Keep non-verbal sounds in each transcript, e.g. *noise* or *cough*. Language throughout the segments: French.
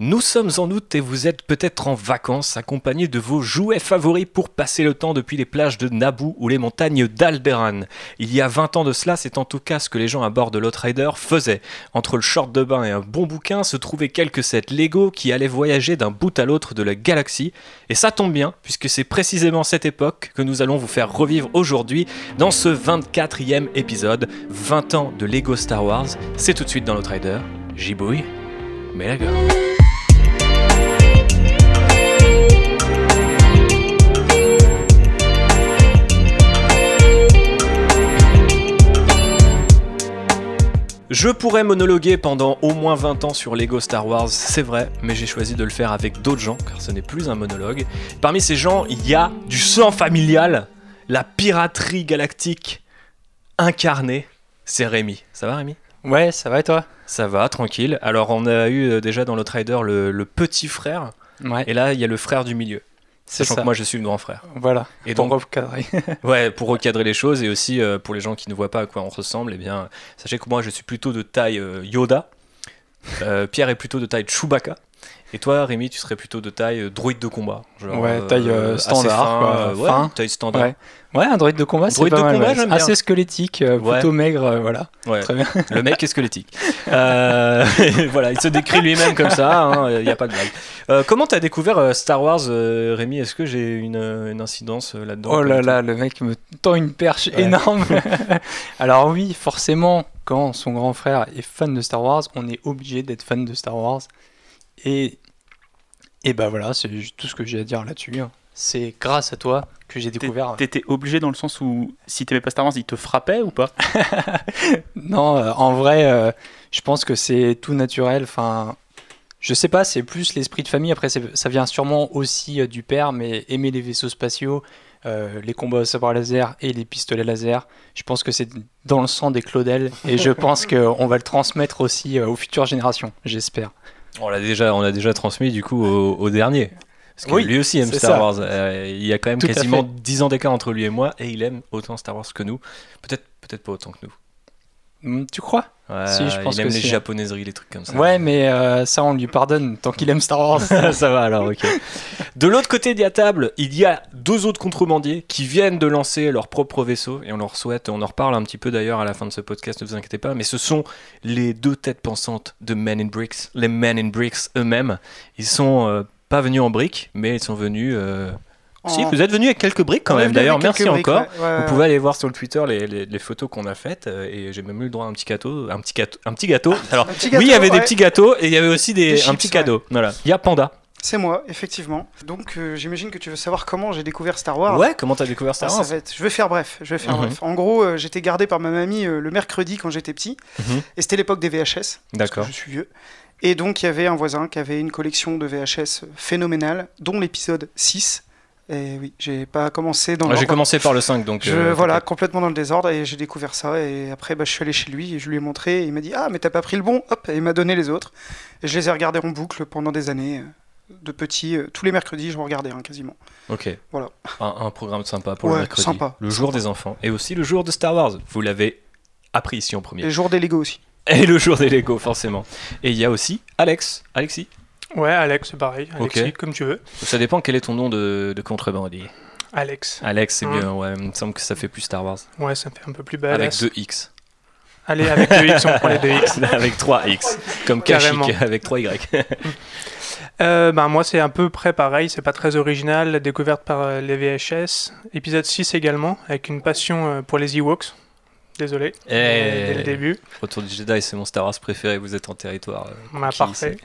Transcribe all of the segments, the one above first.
Nous sommes en août et vous êtes peut-être en vacances accompagnés de vos jouets favoris pour passer le temps depuis les plages de Naboo ou les montagnes d'Alderan. Il y a 20 ans de cela, c'est en tout cas ce que les gens à bord de l'Outrider faisaient. Entre le short de bain et un bon bouquin se trouvaient quelques sets Lego qui allaient voyager d'un bout à l'autre de la galaxie. Et ça tombe bien, puisque c'est précisément cette époque que nous allons vous faire revivre aujourd'hui dans ce 24e épisode. 20 ans de Lego Star Wars, c'est tout de suite dans l'Outrider. Gibouille, mais la gueule. Je pourrais monologuer pendant au moins 20 ans sur Lego Star Wars, c'est vrai, mais j'ai choisi de le faire avec d'autres gens, car ce n'est plus un monologue. Parmi ces gens, il y a du sang familial, la piraterie galactique incarnée. C'est Rémi. Ça va Rémi? Ouais, ça va et toi? Ça va, tranquille. Alors on a eu euh, déjà dans le Rider le, le petit frère, Ouais, et là il y a le frère du milieu. c'est Sachant ça. que moi je suis le grand frère. Voilà, Et pour donc, recadrer. *laughs* ouais, pour recadrer les choses et aussi euh, pour les gens qui ne voient pas à quoi on ressemble, eh bien, sachez que moi je suis plutôt de taille euh, Yoda. *laughs* Euh, Pierre est plutôt de taille Chewbacca. Et toi, Rémi, tu serais plutôt de taille droïde de combat. genre, Ouais, taille, standard, fin, quoi, ouais, fin. taille standard. Ouais. Ouais, un droïde de combat, c'est pas de mal. combat, ouais. Assez squelettique, euh, Ouais. plutôt maigre, euh, voilà. Ouais. Très bien. Le mec est squelettique. *laughs* Euh, *laughs* voilà, il se décrit lui-même comme ça, il n'y a pas de blague. Comment t'as découvert Star Wars, Rémi? Est-ce que j'ai une, une incidence là-dedans? Oh là là, le mec me tend une perche énorme. *laughs* Alors oui, forcément, quand son grand frère est fan de Star Wars, on est obligé d'être fan de Star Wars. Et, et bah voilà, c'est tout ce que j'ai à dire là-dessus. C'est grâce à toi que j'ai découvert. T'étais obligé dans le sens où si t'aimais pas Star Wars, il te frappait ou pas? *laughs* Non, euh, en vrai, euh, je pense que c'est tout naturel. Enfin, je sais pas, c'est plus l'esprit de famille. Après, ça vient sûrement aussi euh, du père, mais aimer les vaisseaux spatiaux, euh, les combats au sabre laser et les pistolets laser, je pense que c'est dans le sang des Claudel. Et je *laughs* pense qu'on va le transmettre aussi euh, aux futures générations, j'espère. On l'a déjà, on l'a déjà transmis du coup au, au dernier. Parce que Oui, lui aussi aime Star ça. Wars. Euh, il y a quand même Tout quasiment fait. 10 ans d'écart entre lui et moi, et il aime autant Star Wars que nous. Peut-être, peut-être pas autant que nous. Hmm, Tu crois? Ouais, Si, je pense il aime que les si. japonaiseries, les trucs comme ça. Ouais, mais euh, ça, on lui pardonne tant qu'il aime Star Wars. *laughs* ça va alors, ok. De l'autre côté de la table, il y a deux autres contrebandiers qui viennent de lancer leur propre vaisseau et on leur souhaite, on en reparle un petit peu d'ailleurs à la fin de ce podcast, ne vous inquiétez pas, mais ce sont les deux têtes pensantes de Men in Bricks, les Men in Bricks eux-mêmes. Ils sont euh, pas venus en briques, mais ils sont venus. euh, Si, vous êtes venus avec quelques briques quand On même. D'ailleurs, merci briques, encore. ouais, ouais, Vous pouvez aller voir sur le Twitter les, les- les photos qu'on a faites euh, et j'ai même eu le droit à un petit gâteau, un petit gâteau, un petit gâteau. Alors Un petit oui, il y avait des petits gâteaux et il y avait aussi des, Des un chips, petit ouais. cadeau. Voilà. Il y a Panda. C'est moi, effectivement. Donc euh, j'imagine que tu veux savoir comment j'ai découvert Star Ward. Ouais, comment t'as découvert Ah, Star ça Wars va être- Je vais faire bref. Je vais faire Mhm. bref. En gros, euh, j'étais gardé par ma mamie euh, le mercredi quand j'étais petit, Mhm. et c'était l'époque des VHS. D'accord. Je suis vieux. Et donc il y avait un voisin qui avait une collection de VHS phénoménale, dont l'épisode 6. Et oui, j'ai pas commencé dans. Ouais, J'ai commencé par le 5, donc. Je, euh, voilà, complètement dans le désordre et j'ai découvert ça et après bah, je suis allé chez lui et je lui ai montré et il m'a dit ah mais t'as pas pris le bon hop et il m'a donné les autres et je les ai regardés en boucle pendant des années euh, de petit euh, tous les mercredis je regardais hein, quasiment Ok. Voilà. Un, un programme sympa pour le mercredi. sympa, Le jour des enfants. Et aussi le jour de Star Wars. Vous l'avez appris ici en premier. les jours des Lego aussi *laughs* Et le jour des Lego, forcément. Et il y a aussi Alex. Alexis. Ouais, Alex, c'est pareil. Alexis, comme tu veux. Ça dépend quel est ton nom de, de contrebandier. Alex. Alex, c'est Hein. bien. Ouais, il me semble que ça fait plus Star Wars. Ouais, ça me fait un peu plus Avec badass. 2 X. Allez, avec deux X, on prend les deux X. *laughs* Avec 3 X. Comme Carrément. Kashyyyk *laughs* avec 3 Y. Euh, ben, moi, c'est un peu près pareil. C'est pas très original. Découverte par euh, les VHS. Épisode 6 également, avec une passion euh, pour les Ewoks. Désolé. Eh. Dès le début. Retour du Jedi, c'est mon Star Wars préféré. Vous êtes en territoire. Bah, parfait.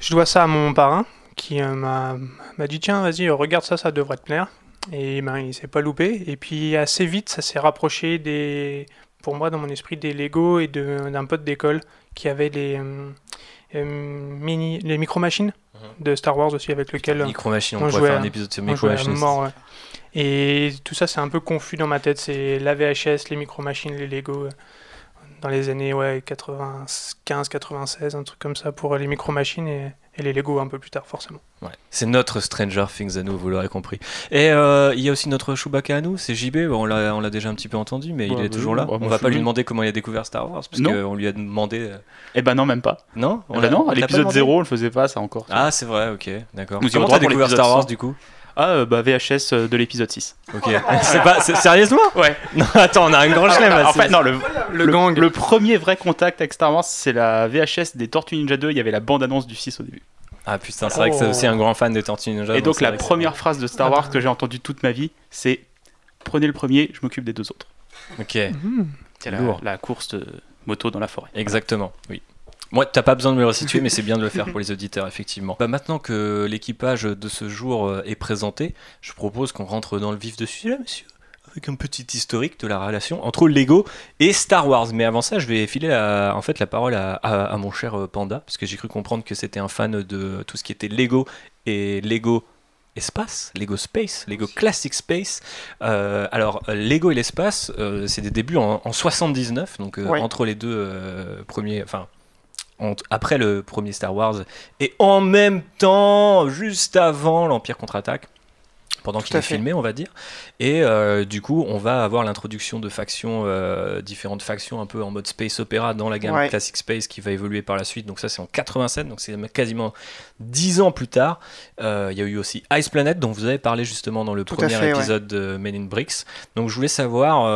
Je dois ça à mon parrain qui euh, m'a dit tiens vas-y regarde ça ça devrait te plaire et ben il s'est pas loupé et puis assez vite ça s'est rapproché des pour moi dans mon esprit des Lego et d'un pote d'école qui avait les euh, mini les micro machines Mhm. de Star Wars aussi avec lequel Micro Machine, on, on pourrait jouait faire un épisode sur Micro jouait à Machine. mort, ouais. Et tout ça c'est un peu confus dans ma tête c'est la VHS les micro machines les Lego euh, dans les années ouais 95 96 un truc comme ça pour les micro machines et, et les Lego un peu plus tard, forcément. Ouais. C'est notre Stranger Things à nous, vous l'aurez compris. Et euh, il y a aussi notre Chewbacca à nous, c'est JB, on l'a on l'a déjà un petit peu entendu, mais il Ouais, est toujours oui, là. ouais, on va pas lui demander comment il a découvert Star Wars, parce qu'on lui a demandé... euh, Eh ben non, même pas. Non On l'a- non, on à l'épisode demandé 0, on le faisait pas, ça encore. Ah, c'est vrai, ok, d'accord. Comment t'as découvert Star Wars 100. du coup? Ah, euh, bah VHS euh, de l'épisode 6. Ok. c'est pas... c'est- Sérieusement? Ouais. *laughs* Non, attends, on a un grand chelem en fait, non, le, Le gang. le premier vrai contact avec Star Wars, c'est la VHS des Tortues Ninja 2. Il y avait la bande-annonce du 6 au début. Ah putain, c'est vrai que c'est aussi un grand fan des Tortues Ninja. Et donc, la première phrase de Star Wars que j'ai entendue toute ma vie, c'est Prenez le premier, je m'occupe des deux autres. Ok. C'est la, Lourd. la course de moto dans la forêt. exactement, oui. Moi, t'as pas besoin de me le resituer, *laughs* mais c'est bien de le faire pour les auditeurs, effectivement. Bah, maintenant que l'équipage de ce jour euh, est présenté, je propose qu'on rentre dans le vif du sujet, monsieur, avec un petit historique de la relation entre Lego et Star Wars. Mais avant ça, je vais filer la, en fait la parole à, à- à mon cher euh, Panda, parce que j'ai cru comprendre que c'était un fan de tout ce qui était Lego et Lego Espace, Lego Space, Lego Classic Space. Euh, alors, Lego et l'espace, euh, c'est des débuts en, en 79, donc euh, entre les deux premiers, enfin, après le premier Star Wars, et en même temps, juste avant l'Empire contre-attaque, pendant qu'il est fait. filmé, on va dire. Et euh, du coup, on va avoir l'introduction de factions, euh, différentes factions un peu en mode space opéra dans la gamme Ouais. Classic Space qui va évoluer par la suite. Donc ça, c'est en 87, donc c'est quasiment 10 ans plus tard. Euh, Il y a eu aussi Ice Planet, dont vous avez parlé justement dans le Tout premier fait, ouais. épisode de Men in Bricks. Donc je voulais savoir...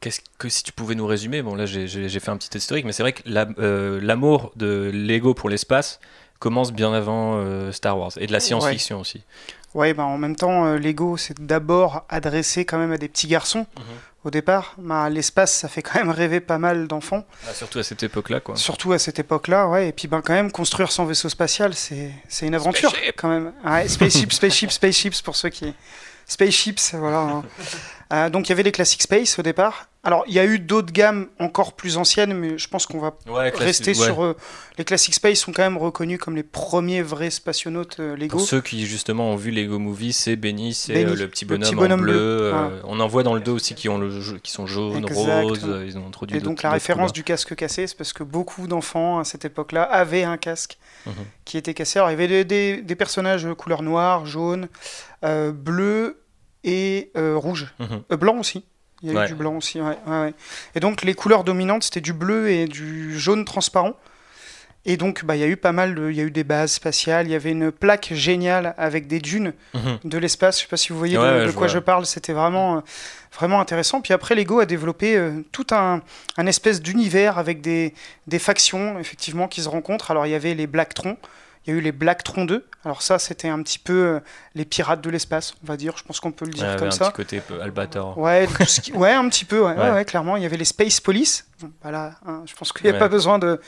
Qu'est-ce que si tu pouvais nous résumer Bon, là j'ai- fait un petit historique, mais c'est vrai que la- euh, l'amour de Lego pour l'espace commence bien avant euh, Star Wars et de la science-fiction aussi. Ouais, bah, en même temps, euh, Lego, c'est d'abord adressé quand même à des petits garçons Mhm. au départ. Bah, L'espace, ça fait quand même rêver pas mal d'enfants, Ah, surtout à cette époque-là, quoi. surtout à cette époque-là. Ouais. Et puis ben, quand même, construire son vaisseau spatial, c'est une aventure quand même. Ouais, spaceship, spaceship, spaceships pour ceux qui... Spaceships, voilà. *laughs* Euh, donc il y avait les Classic Space au départ. Alors il y a eu d'autres gammes encore plus anciennes, mais je pense qu'on va Ouais, rester sur... euh, les Classic Space sont quand même reconnus comme les premiers vrais spationautes euh, Lego. Pour ceux qui justement ont vu Lego Movie, c'est Benny, c'est euh, le petit le bonhomme, petit bonhomme en bleu. On en voit dans le 2 aussi qui, ont le jeu- qui sont jaunes, roses. Ils ont introduit Et donc la référence du casque cassé, c'est parce que beaucoup d'enfants à cette époque-là avaient un casque Mhm. qui était cassé. Alors il y avait des, des- des personnages couleur noire, jaune, bleu et euh, rouge. Mhm. Euh, blanc aussi. Il y a Ouais. eu du blanc aussi, ouais, ouais, ouais. Et donc les couleurs dominantes, c'était du bleu et du jaune transparent. Et donc bah, il y a eu pas mal de... Il y a eu des bases spatiales, il y avait une plaque géniale avec des dunes Mhm. de l'espace. Je sais pas si vous voyez Ouais, de, ouais, de je quoi vois. je parle. C'était vraiment, euh, vraiment intéressant. Puis après, Lego a développé euh, tout un, un espèce d'univers avec des, des factions, effectivement, qui se rencontrent. Alors, il y avait les Blacktron. Il y a eu les Blacktron 2. Alors ça, c'était un petit peu euh, les pirates de l'espace, on va dire. Je pense qu'on peut le dire comme un ça. petit côté peu Albator. Ouais, tout ce qui- ouais, un petit peu, ouais, *laughs* ouais, Ouais. ouais, clairement. Il y avait les Space Police. Bon, voilà, hein, je pense qu'il n'y a pas besoin de,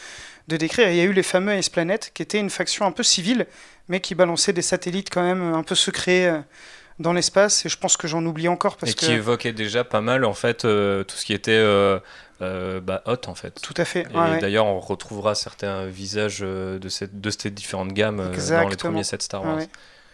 de décrire. Il y a eu les fameux Ace Planet, qui était une faction un peu civile, mais qui balançait des satellites quand même un peu secrets euh, dans l'espace. Et je pense que j'en oublie encore parce et que. qui évoquait déjà pas mal en fait euh, tout ce qui était euh, euh, bah, hot en fait. Tout à fait. Et ouais, d'ailleurs, on retrouvera certains visages euh, de, cette, de ces différentes gammes euh, dans les Exactement. premiers sets Star Wars. ouais.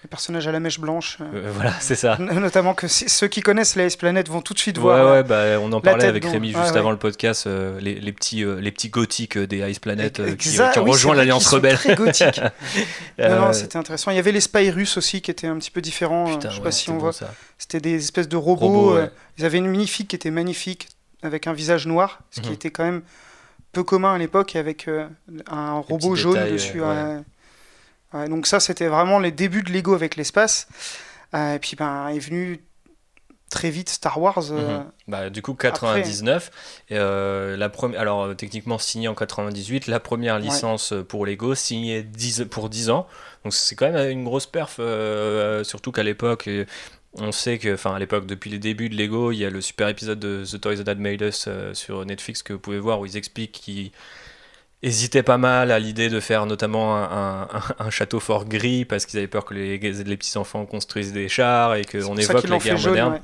Les personnages à la mèche blanche. euh, voilà, *laughs* c'est ça. Notamment que si- ceux qui connaissent les Ace Planet vont tout de suite Ouais, voir. ouais, bah, on en la parlait tête avec Rémi juste avant le podcast, euh, les, les petits, les petits gothiques des Ice Planet qui, qui ont oui, rejoint l'Alliance Rebelle. Très gothiques. *laughs* Non, non, Euh, c'était intéressant. Il y avait les Spy russes aussi qui étaient un petit peu différents. putain, je sais pas si on bon, voit. C'était des espèces de robots. Ils avaient une magnifique qui était magnifique, avec un visage noir, ce qui Mhm. était quand même peu commun à l'époque, et avec euh, un robot jaune détails, dessus. ouais. ouais. Ouais, donc ça, c'était vraiment les débuts de Lego avec l'espace. Euh, et puis, ben, est venu très vite Star Wars. euh, Mhm. Bah, du coup, 99. et, euh, la première, alors, techniquement signé en 98, la première licence pour Lego, signée 10 pour 10 ans. Donc, c'est quand même une grosse perf, euh, surtout qu'à l'époque. On sait que, enfin, à l'époque, depuis les débuts de Lego, il y a le super épisode de The Toys That Made Us euh, sur Netflix que vous pouvez voir où ils expliquent qu'ils hésitaient pas mal à l'idée de faire notamment un, un- un château fort gris parce qu'ils avaient peur que les, les petits enfants construisent des chars et qu'on évoque jaune, modernes. ouais.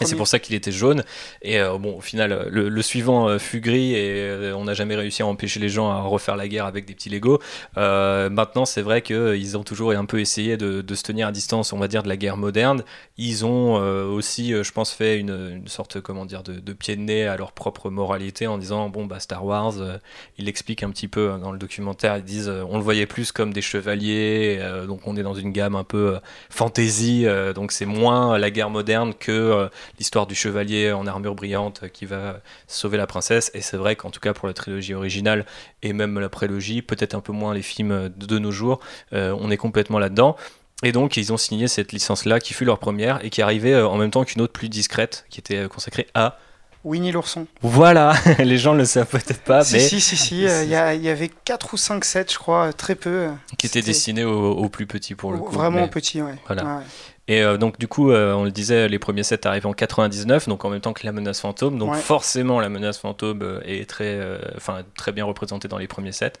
Et c'est pour ça qu'il était jaune. Et euh, bon, au final, le, le suivant euh, fut gris et euh, on n'a jamais réussi à empêcher les gens à refaire la guerre avec des petits Lego. Euh, maintenant, c'est vrai qu'ils ont toujours un peu essayé de, de se tenir à distance, on va dire, de la guerre moderne. Ils ont euh, aussi, euh, je pense, fait une, une sorte, comment dire, de, de pied de nez à leur propre moralité en disant, bon, bah, Star Wars, euh, il explique un petit peu hein, dans le documentaire, ils disent, euh, on le voyait plus comme des chevaliers, euh, donc on est dans une gamme un peu euh, fantasy, euh, donc c'est moins la guerre moderne que euh, l'histoire du chevalier en armure brillante qui va sauver la princesse. Et c'est vrai qu'en tout cas pour la trilogie originale et même la prélogie, peut-être un peu moins les films de, de nos jours, euh, on est complètement là-dedans. Et donc ils ont signé cette licence-là qui fut leur première et qui arrivait euh, en même temps qu'une autre plus discrète qui était euh, consacrée à... Winnie l'ourson. Voilà, *laughs* les gens ne le savent peut-être pas, si, mais si, si, si. euh, Il y, a- il y avait 4 ou 5 sets, je crois, euh, très peu. euh, qui était c'était destinée aux, aux plus petits pour le coup. Vraiment mais- petit, ouais. Voilà. Ouais, ouais. Et euh, donc du coup, euh, on le disait, les premiers sets arrivent en 99, donc en même temps que la menace fantôme. Donc Ouais. forcément, la menace fantôme est très, euh, enfin très bien représentée dans les premiers sets.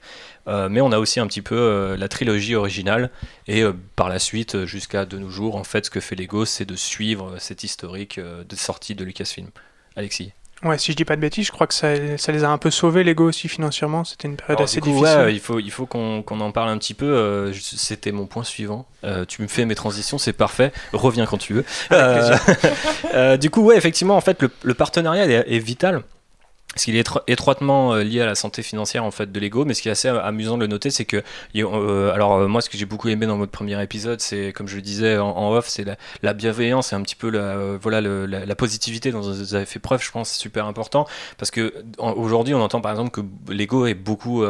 Euh, mais on a aussi un petit peu euh, la trilogie originale. Et euh, par la suite, jusqu'à de nos jours, en fait, ce que fait Lego, c'est de suivre cette historique euh, de sortie de Lucasfilm. Alexis. Ouais, si je dis pas de bêtises, je crois que ça, ça les a un peu sauvés, Lego aussi, financièrement. C'était une période Alors, assez du coup, difficile. ouais, il faut, il faut qu'on qu'on en parle un petit peu. euh, C'était mon point suivant. Euh, tu me fais mes transitions, c'est parfait. Reviens quand tu veux. Euh, *laughs* euh, du coup, ouais, effectivement, en fait, le, le partenariat est, est vital. Parce qu'il est étro- étroitement euh, lié à la santé financière en fait de Lego, mais ce qui est assez euh, amusant de le noter, c'est que euh, alors moi ce que j'ai beaucoup aimé dans votre premier épisode, c'est comme je le disais en, off, c'est la, la bienveillance et un petit peu la voilà la, positivité dont vous avez fait preuve. Je pense c'est super important parce que aujourd'hui on entend par exemple que Lego est beaucoup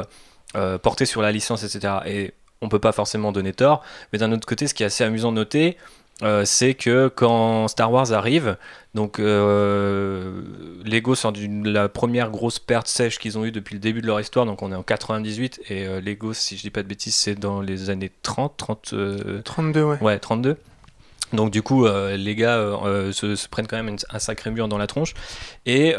porté sur la licence, etc. Et on peut pas forcément donner tort, mais d'un autre côté, ce qui est assez amusant de noter, euh, c'est que quand Star Wars arrive, donc euh, Lego sort d'une la première grosse perte sèche qu'ils ont eue depuis le début de leur histoire, donc on est en 98 et euh, Lego, si je dis pas de bêtises, c'est dans les années 30, 30, euh, 32, ouais. Ouais, 32. Donc du coup, euh, les gars euh, euh, se, prennent quand même un sacré mur dans la tronche. Et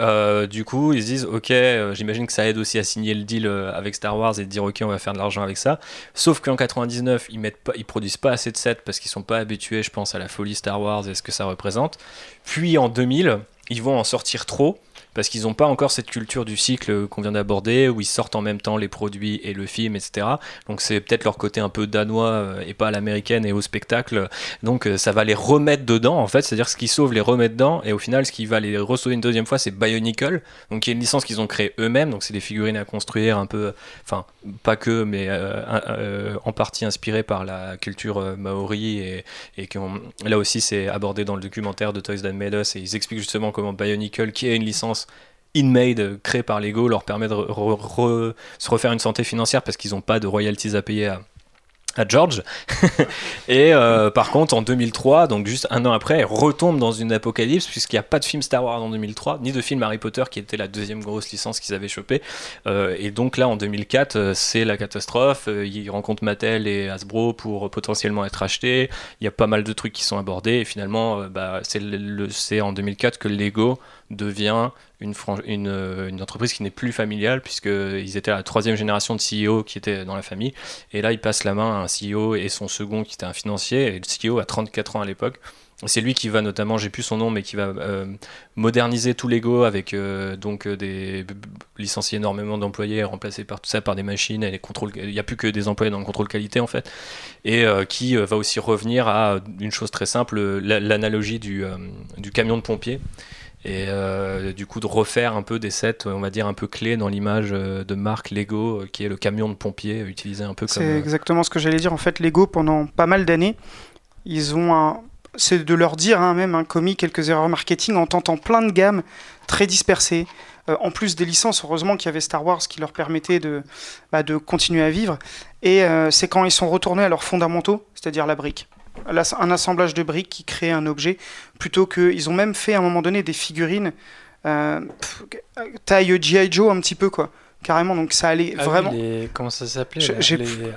du coup, ils se disent, ok, j'imagine que ça aide aussi à signer le deal avec Star Wars et de dire, ok, on va faire de l'argent avec ça. Sauf qu'en 99, ils mettent pas, ils produisent pas assez de sets parce qu'ils sont pas habitués, je pense, à la folie Star Wars et ce que ça représente. Puis en 2000, ils vont en sortir trop parce qu'ils n'ont pas encore cette culture du cycle qu'on vient d'aborder, où ils sortent en même temps les produits et le film, etc. Donc c'est peut-être leur côté un peu danois euh, et pas à l'américaine et au spectacle. Donc euh, ça va les remettre dedans, en fait, c'est-à-dire ce qui sauve les remet dedans, et au final ce qui va les ressauver une deuxième fois, c'est Bionicle, donc qui est une licence qu'ils ont créée eux-mêmes, donc c'est des figurines à construire un peu, enfin pas que, mais euh, en partie inspirées par la culture maori, et, qui là aussi c'est abordé dans le documentaire de Toys That Made Us, et ils expliquent justement comment Bionicle, qui est une licence in-made euh, créée par Lego, leur permet de se refaire une santé financière parce qu'ils n'ont pas de royalties à payer à, George. *laughs* et euh, par contre, en 2003, donc juste un an après, retombe dans une apocalypse puisqu'il n'y a pas de film Star Wars en 2003, ni de film Harry Potter qui était la deuxième grosse licence qu'ils avaient chopée. Euh, et donc là, en 2004, euh, c'est la catastrophe. Ils rencontrent Mattel et Hasbro pour potentiellement être achetés. Il y a pas mal de trucs qui sont abordés. Et finalement, bah, c'est en 2004 que Lego devient euh, une entreprise qui n'est plus familiale puisqu'ils étaient la troisième génération de CEO qui était dans la famille. Et là, il passe la main à un CEO et son second qui était un financier. Et le CEO a 34 ans à l'époque. C'est lui qui va notamment, j'ai plus son nom, mais qui va euh, moderniser tout Lego avec euh, donc des licencier énormément d'employés, remplacer par tout ça par des machines et les contrôles. Il n'y a plus que des employés dans le contrôle qualité en fait, et qui va aussi revenir à une chose très simple, la- l'analogie du, du camion de pompier. Et euh, du coup de refaire un peu des sets, on va dire un peu clés dans l'image euh, de marque Lego, euh, qui est le camion de pompier, utilisé un peu comme. C'est exactement ce que j'allais dire. En fait, Lego, pendant pas mal d'années, ils ont un. C'est de leur dire, hein, même, un commis quelques erreurs marketing en tentant plein de gammes très dispersées. Euh, en plus des licences, heureusement qu'il y avait Star Wars qui leur permettait de, bah, de continuer à vivre. Et euh, c'est quand ils sont retournés à leurs fondamentaux, c'est-à-dire la brique. Un assemblage de briques qui crée un objet, plutôt que. Ils ont même fait à un moment donné des figurines euh, taille G.I. Joe un petit peu, quoi. Carrément, donc ça allait Ah oui, vraiment. les- Comment ça s'appelait Je- les, euh,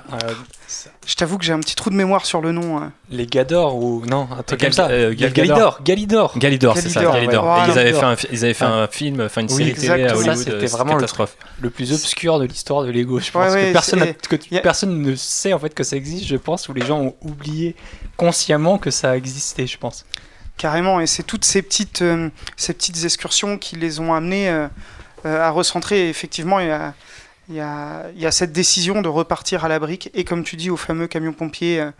Je t'avoue que j'ai un petit trou de mémoire sur le nom. hein. les Gador ou non un truc Gal- comme ça. euh, Gal- Galidor, Galidor. Galidor, c'est ça, Galidor, Galidor. ouais. Et ils, avaient fait un, fi- ils avaient fait un film, enfin une Oui, série télé à exactement. Hollywood. C'était euh, vraiment le catastrophe. le plus obscur de l'histoire de Lego. Je pense Ouais, ouais, que, personne, que tu- ne sait en fait que ça existe. Je pense ou les gens ont oublié consciemment que ça existait. Je pense. Carrément, et c'est toutes ces petites, euh, ces petites excursions qui les ont amenés à recentrer. Effectivement, il y a, il y, a, il y a cette décision de repartir à la brique et, comme tu dis, au fameux camion pompier, euh,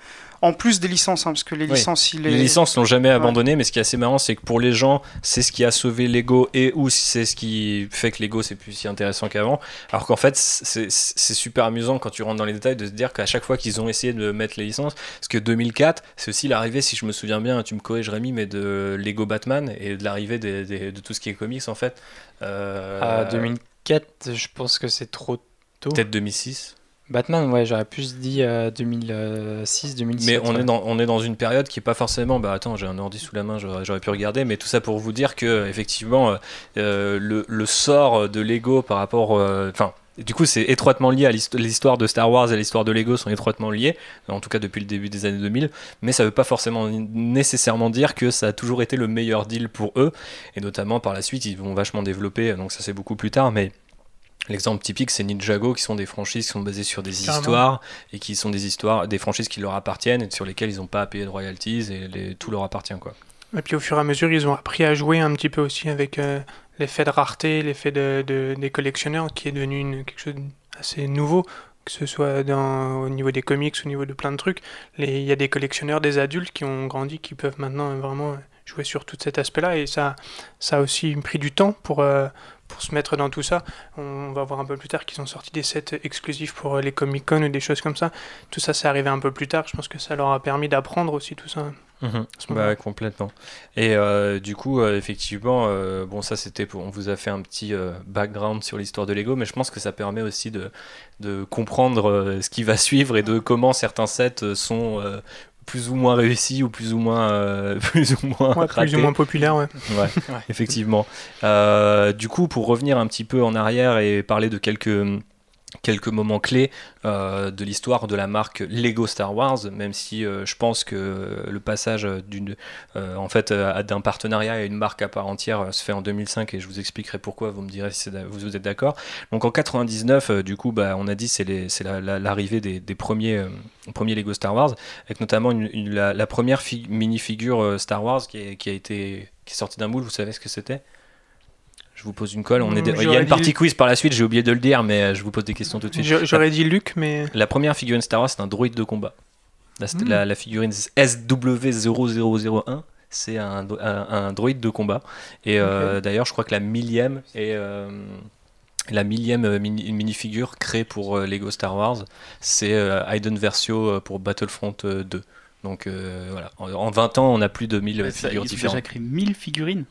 en plus des licences, hein, parce que les Oui. licences, il Les est- licences l'ont jamais abandonné, mais ce qui est assez marrant, c'est que pour les gens, c'est ce qui a sauvé Lego et ou c'est ce qui fait que Lego c'est plus si intéressant qu'avant. Alors qu'en fait, c'est super amusant quand tu rentres dans les détails de se dire qu'à chaque fois qu'ils ont essayé de mettre les licences, parce que 2004, c'est aussi l'arrivée, si je me souviens bien, tu me corriges Rémi, mais de Lego Batman et de l'arrivée de tout ce qui est comics en fait. Euh, À 2004, je pense que c'est trop tôt. Peut-être 2006. Batman, ouais, j'aurais plus dit euh, 2006, 2007. Mais on, ouais. est dans, on est dans une période qui est pas forcément. Bah attends, j'ai un ordi sous la main, j'aurais pu regarder, mais tout ça pour vous dire que effectivement, euh, euh, le, le sort de Lego par rapport. euh, Enfin. du coup, c'est étroitement lié à l'histo- l'histoire de Star Wars et l'histoire de Lego sont étroitement liés, en tout cas depuis le début des années 2000, mais ça veut pas forcément nécessairement dire que ça a toujours été le meilleur deal pour eux, et notamment par la suite, ils vont vachement développer, donc ça c'est beaucoup plus tard, mais l'exemple typique c'est Ninjago, qui sont des franchises qui sont basées sur des Carrément. histoires, et qui sont des histoires, des franchises qui leur appartiennent, et sur lesquelles ils n'ont pas à payer de royalties, et les- tout leur appartient quoi. Et puis au fur et à mesure, ils ont appris à jouer un petit peu aussi avec euh, l'effet de rareté, l'effet de, de- des collectionneurs, qui est devenu une- quelque chose d'assez nouveau, que ce soit dans, au niveau des comics, au niveau de plein de trucs. Il y a des collectionneurs, des adultes qui ont grandi, qui peuvent maintenant vraiment jouer sur tout cet aspect-là, et ça, ça a aussi pris du temps pour, euh, pour se mettre dans tout ça. On va voir un peu plus tard qu'ils ont sorti des sets exclusifs pour euh, les Comic-Con ou des choses comme ça. Tout ça, c'est arrivé un peu plus tard. Je pense que ça leur a permis d'apprendre aussi tout ça. Mhm. Bah, complètement. Et euh, du coup, euh, effectivement, euh, bon, ça c'était pour. On vous a fait un petit background sur l'histoire de Lego, mais je pense que ça permet aussi de, de comprendre ce qui va suivre et de comment certains sets sont plus ou moins réussis ou plus ou moins, euh, *laughs* plus ou moins Ouais, plus ou moins populaire, ouais. Ouais, effectivement. Euh, du coup, pour revenir un petit peu en arrière et parler de quelques quelques moments clés euh, de l'histoire de la marque Lego Star Wars, même si euh, je pense que le passage d'une, euh, en fait, d'un partenariat à une marque à part entière se fait en 2005 et je vous expliquerai pourquoi. Vous me direz si vous, êtes d'accord. Donc en 99, euh, du coup, bah, on a dit c'est c'est la- la- l'arrivée des, des premiers premiers Lego Star Wars, avec notamment la, première fi- mini-figure euh, Star Wars qui a été qui est sortie d'un moule. Vous savez ce que c'était? Je vous pose une colle. On est des- Il y a une dit- partie quiz par la suite, j'ai oublié de le dire, mais euh, je vous pose des questions tout de suite. J'aurais dit Luc, mais La première figurine Star Wars, c'est un droïde de combat. La, Mm. la, la figurine SW0001, c'est un, un, un droïde de combat. Et euh, d'ailleurs, je crois que la millième est. euh, la millième mini- minifigure créée pour euh, Lego Star Wars, c'est euh, Hayden Versio pour Battlefront euh, 2. Donc euh, voilà, en, en 20 ans, on a plus de 1000 Ouais, ça, figures ils ont différentes. déjà créé 1000 figurines.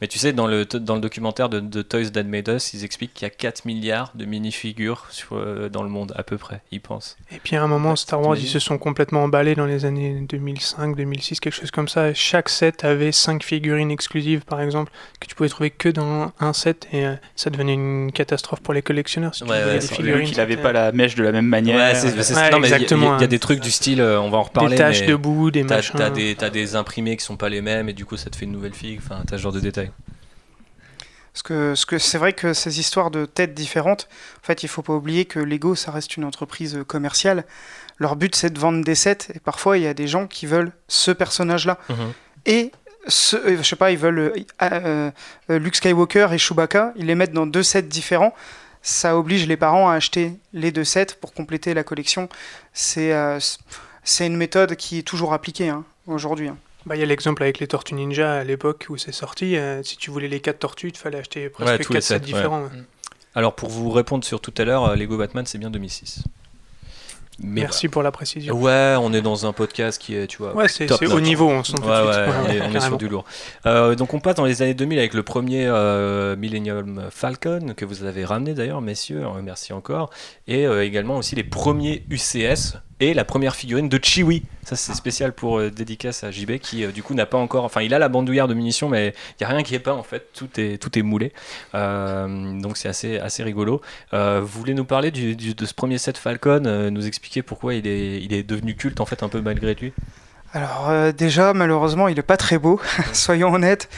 Mais tu sais, dans le, dans le documentaire de, de Toys That Made Us, ils expliquent qu'il y a 4 milliards de minifigures sur, euh, dans le monde, à peu près, ils pensent. Et puis à un moment, Ouais, Star Wars, ils se sont complètement emballés dans les années 2005, 2006, quelque chose comme ça. Chaque set avait 5 figurines exclusives, par exemple, que tu pouvais trouver que dans un set, et euh, ça devenait une catastrophe pour les collectionneurs. Si Ouais, des figurines, Luc, il avait c'était pas la mèche de la même manière. Ouais, c'est, c'est- Ouais, non, mais il y a- il y, a- exactement, il y a hein. des trucs du style, euh, on va en reparler. des taches mais de boue, des machins. t'as des, t'as des imprimés qui sont pas les mêmes, et du coup, ça te fait une nouvelle figue. Enfin, t'as ce genre de détails. Parce que, ce que c'est vrai que ces histoires de têtes différentes, en fait, il faut pas oublier que Lego, ça reste une entreprise commerciale. Leur but, c'est de vendre des sets, et parfois, il y a des gens qui veulent ce personnage-là. Et, ce, euh, je sais pas, ils veulent euh, euh, Luke Skywalker et Chewbacca, ils les mettent dans deux sets différents. Ça oblige les parents à acheter les deux sets pour compléter la collection. C'est euh, c'est une méthode qui est toujours appliquée hein, aujourd'hui. hein. Bah, il y a l'exemple avec les Tortues Ninja à l'époque où c'est sorti. euh, si tu voulais les 4 tortues, il te fallait acheter Ouais, presque tous les 4 sets ouais. différents. ouais. Alors, pour vous répondre sur tout à l'heure, euh, Lego Batman, c'est bien 2006. Mais Merci pour la précision. Ouais, on est dans un podcast qui est, tu vois, Ouais, c'est au niveau, on sent tout de Ouais, suite. ouais, *laughs* on est, on est carrément. sur du lourd. Euh, donc on passe dans les années 2000 avec le premier euh, Millennium Falcon que vous avez ramené d'ailleurs, messieurs, euh, merci encore, et également aussi les premiers UCS et la première figurine de Chewie. Ça c'est spécial pour euh, dédicace à JB qui euh, du coup n'a pas encore, enfin il a la bandoulière de munitions, mais il y a rien qui est pas en fait, tout est tout est moulé. Euh, donc c'est assez assez rigolo. Euh, vous voulez nous parler du, du- de ce premier set Falcon, nous expliquer pourquoi il est il est devenu culte en fait un peu malgré lui? Alors déjà, malheureusement, il est pas très beau, *laughs* soyons honnêtes.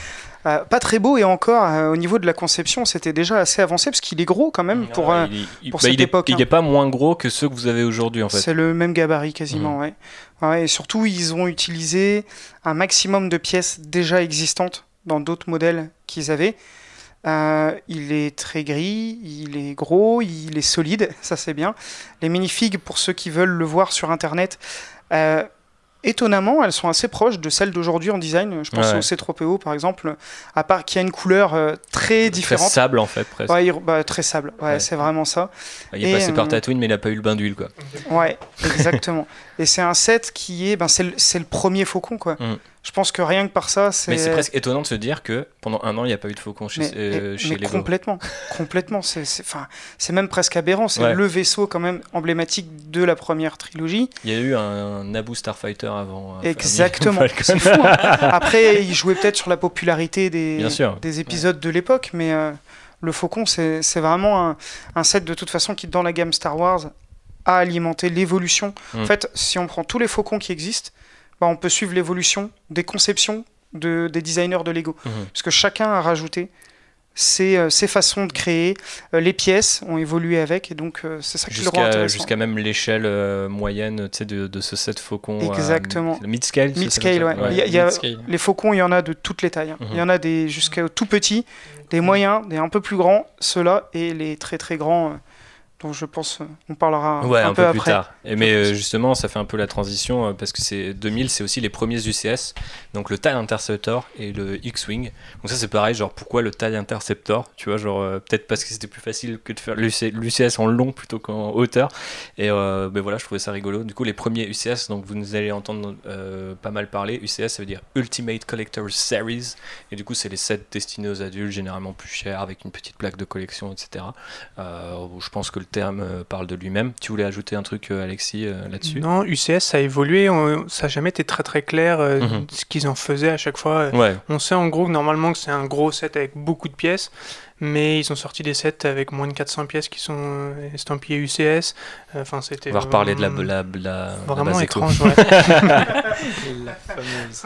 Euh, pas très beau et encore euh, au niveau de la conception, c'était déjà assez avancé parce qu'il est gros quand même pour. Ouais, un- il, il- pour bah, cette il est, époque, il hein. est pas moins gros que ceux que vous avez aujourd'hui en fait. C'est le même gabarit quasiment, Mhm. ouais. Ouais, Et surtout, ils ont utilisé un maximum de pièces déjà existantes dans d'autres modèles qu'ils avaient. Euh, il est très gris, il est gros, il est solide, *laughs* ça c'est bien. Les minifigs, pour ceux qui veulent le voir sur internet, euh, étonnamment, elles sont assez proches de celles d'aujourd'hui en design. Je pense Ouais. au C3PO par exemple, à part qu'il y a une couleur euh, très Très différente. sable en fait presque. Ouais, il- bah, très sable, ouais, Ouais. c'est vraiment ça. il est et, passé par euh, Tatooine mais il a pas eu le bain d'huile quoi. Ouais, exactement. *laughs* et c'est un set qui est, ben, c'est le, c'est le premier faucon, quoi. Mm. Je pense que rien que par ça, c'est. Mais c'est presque étonnant de se dire que pendant un an il n'y a pas eu de faucon chez, Mais, euh, mais- chez mais Lego. complètement, complètement. C'est, c'est, même presque aberrant. C'est Ouais. le vaisseau quand même emblématique de la première trilogie. Il y a eu un, un Naboo Starfighter avant. un Exactement. C'est fou. hein. Après, il jouait peut-être sur la popularité des, des épisodes de l'époque, mais euh, le Faucon, c'est, c'est vraiment un, un set de toute façon qui, dans la gamme Star Wars, a alimenté l'évolution. En fait, si on prend tous les Faucons qui existent, bah, on peut suivre l'évolution des conceptions de, des designers de Lego. Mhm. Parce que chacun a rajouté ses, euh, ses façons de créer, euh, les pièces ont évolué avec, et donc euh, c'est ça qui le rend intéressant. jusqu'à même l'échelle moyenne de, de ce set faucon. Exactement. le mid-scale. Mid-scale, ouais. s'appelle Il y a- il y a- Mid-scale. Les faucons, il y en a de toutes les tailles. hein. Mhm. Il y en a des jusqu'à tout petits, des moyens, des un peu plus grands, ceux-là, et les très très grands, euh, dont je pense euh, on parlera Ouais, un, un, peu, peu, plus après. tard. Et mais euh, justement, ça fait un peu la transition euh, parce que c'est 2000, c'est aussi les premiers UCS, donc le TIE Interceptor et le X-Wing. Donc ça, c'est pareil, genre pourquoi le TIE Interceptor Tu vois, genre euh, peut-être parce que c'était plus facile que de faire l'UCS en long plutôt qu'en hauteur. Et ben voilà, je trouvais ça rigolo. Du coup, les premiers UCS, donc vous nous allez entendre pas mal parler. UCS, ça veut dire Ultimate Collector Series. Et du coup, c'est les sets destinés aux adultes, généralement plus chers, avec une petite plaque de collection, etc. Je pense que le terme euh, parle de lui-même. Tu voulais ajouter un truc, euh, Alexis, euh, là-dessus? Non, UCS, ça a évolué. on- ça n'a jamais été très très clair euh, Mhm. ce qu'ils en faisaient à chaque fois. Ouais, On sait en gros que normalement que c'est un gros set avec beaucoup de pièces, mais ils ont sorti des sets avec moins de 400 pièces qui sont estampillées UCS. Enfin, c'était on va reparler de la, la, la- la Vraiment éco. étrange, *laughs* ouais. La fameuse.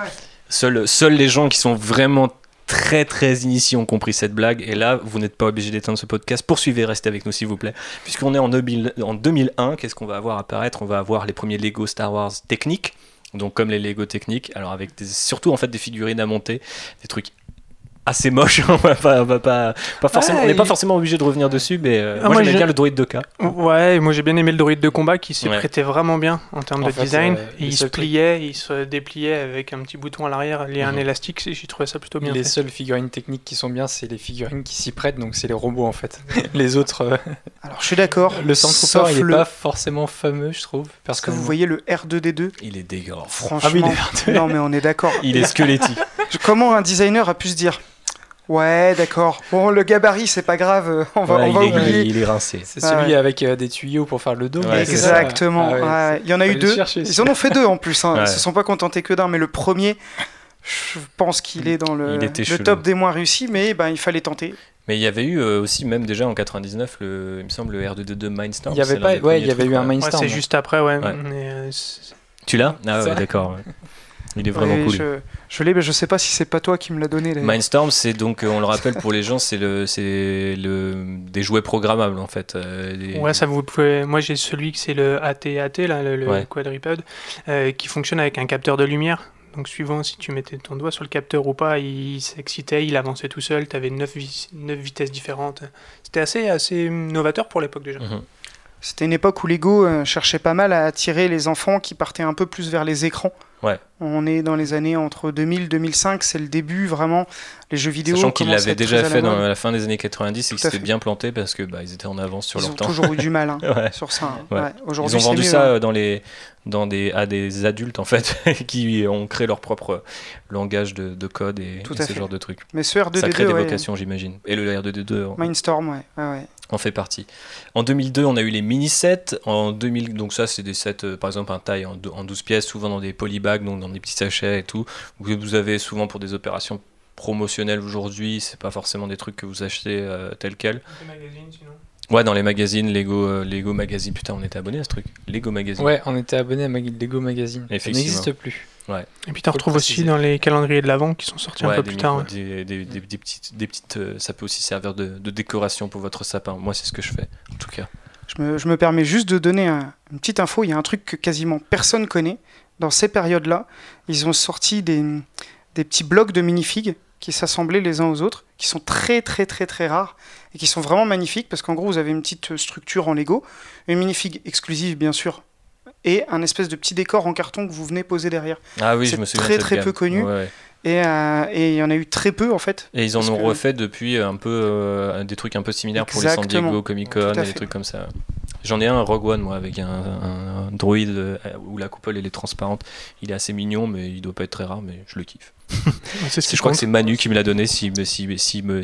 Seuls, seuls les gens qui sont vraiment très très initiés ont compris cette blague. Et là, vous n'êtes pas obligé d'éteindre ce podcast. Poursuivez, restez avec nous s'il vous plaît. Puisqu'on est en, 2000 en 2001, qu'est-ce qu'on va avoir apparaître? On va avoir les premiers Lego Star Wars techniques. Donc comme les Lego techniques, alors avec surtout en fait des figurines à monter, des trucs assez moches. *laughs* on va pas, on va pas, pas forcément, Ouais, on n'est pas il- forcément obligé de revenir dessus, mais euh, Ah, moi, moi, j'aimais j'ai- bien le droïde de cas. Ouais, moi j'ai bien aimé le droïde de combat qui s'y Ouais. prêtait vraiment bien en termes En de fait, design. euh, Et il se truc- pliait, il se dépliait avec un petit bouton à l'arrière lié à un Mhm. élastique. et J'ai trouvé ça plutôt bien Les fait. seules figurines techniques qui sont bien, c'est les figurines qui s'y prêtent, donc c'est les robots en fait. *laughs* les autres, euh, Alors je suis d'accord. le Stormtrooper, sauf il est le... pas forcément fameux, je trouve. Parce que vous voyez le R2D2, Il est dégueulasse. franchement. Ah oui, les non mais on est d'accord. Il est squelettique. *laughs* Comment un designer a pu se dire Ouais, d'accord. Bon, le gabarit, c'est pas grave. euh, On va, Ouais, on va il, est, oublier. il est rincé. C'est Ah celui ouais. avec euh, des tuyaux pour faire le dos. Ouais. Exactement. Ah. Il y en a eu deux. chercher, Ils en ont fait deux en plus. Hein. Ouais. Ils se sont pas contentés que d'un, mais le premier, je pense qu'il est dans le, top des moins réussis, mais ben, il fallait tenter. Mais il y avait eu euh, aussi, même déjà en 99, le, il me semble, le R2D2 Mindstorm. Il y avait pas, ouais, il y avait eu un Mindstorm. c'est juste après, ouais. Ouais. Mais, euh, c'est- Tu l'as? Ah d'accord. Il est vraiment Oui, cool. Je, je l'ai, mais je sais pas si c'est pas toi qui me l'as donné. Mindstorm, c'est donc, euh, on le rappelle pour les gens, c'est le, c'est le, des jouets programmables en fait. euh, Ouais, ça vous pouvez. Moi, j'ai celui que c'est le AT-AT, là, le, le Ouais. quadripode, euh, qui fonctionne avec un capteur de lumière. Donc, suivant si tu mettais ton doigt sur le capteur ou pas, il s'excitait, il avançait tout seul. Tu avais 9, vitesses différentes. C'était assez, assez novateur pour l'époque déjà. Mhm. C'était une époque où Lego euh, cherchait pas mal à attirer les enfants qui partaient un peu plus vers les écrans. Ouais. On est dans les années entre 2000 et 2005, c'est le début vraiment. Les jeux vidéo. Sachant qu'ils l'avaient déjà très à la fait dans la fin des années 90 et qu'ils s'étaient fait. bien plantés parce que bah, ils étaient en avance sur Ils leur ont temps. toujours eu du mal hein, *laughs* Ouais. sur ça. hein. Ouais. Ouais. Ils ont vendu ça hein. euh, dans les, dans des, à des adultes en fait *laughs* qui ont créé leur propre langage de, de code et, Tout et ce fait. genre de trucs. Mais ce R2D2, Ça crée des vocations, j'imagine. Et le R2D2 en, Mindstorm, ouais. ouais, en fait partie. En 2002, on a eu les mini-sets. En 2000, donc ça, c'est des sets, euh, par exemple, un taille en, dou- en 12 pièces, souvent dans des polybags, donc dans des petits sachets et tout. Que vous avez souvent pour des opérations promotionnelles aujourd'hui. C'est pas forcément des trucs que vous achetez euh, tels quels. Des magazines, sinon. Ouais, dans les magazines, Lego, euh, Lego Magazine. Putain, on était abonné à ce truc. Lego Magazine. Ouais, on était abonné à Mag- Lego Magazine. Ça n'existe plus. Et puis tu retrouves aussi dans les calendriers de l'avant qui sont sortis un Ouais, peu des, plus tard. micro- des, des- des- des petites, des petites, euh, ça peut aussi servir de, de décoration pour votre sapin. Moi, c'est ce que je fais, en tout cas. Je me, je me permets juste de donner un- une petite info. Il y a un truc que quasiment personne connaît. Dans ces périodes-là, ils ont sorti des, des petits blocs de minifigs qui s'assemblaient les uns aux autres, qui sont très très très très rares et qui sont vraiment magnifiques parce qu'en gros, vous avez une petite structure en Lego, une minifig exclusive bien sûr, et un espèce de petit décor en carton que vous venez poser derrière. Ah oui, je me souviens. très, très gamme. peu connu. Ouais, ouais. Et euh, et il y en a eu très peu en fait. Et ils en ont que- refait depuis un peu euh, des trucs un peu similaires pour les San. Diego Comic Con et des trucs comme ça. J'en ai un Rogue One moi avec un, un- un droïde euh, où la coupole elle est transparente. Il est assez mignon mais il doit pas être très rare mais je le kiffe. C'est ce *laughs* qui Je crois que c'est Manu qui me l'a donné s'il me-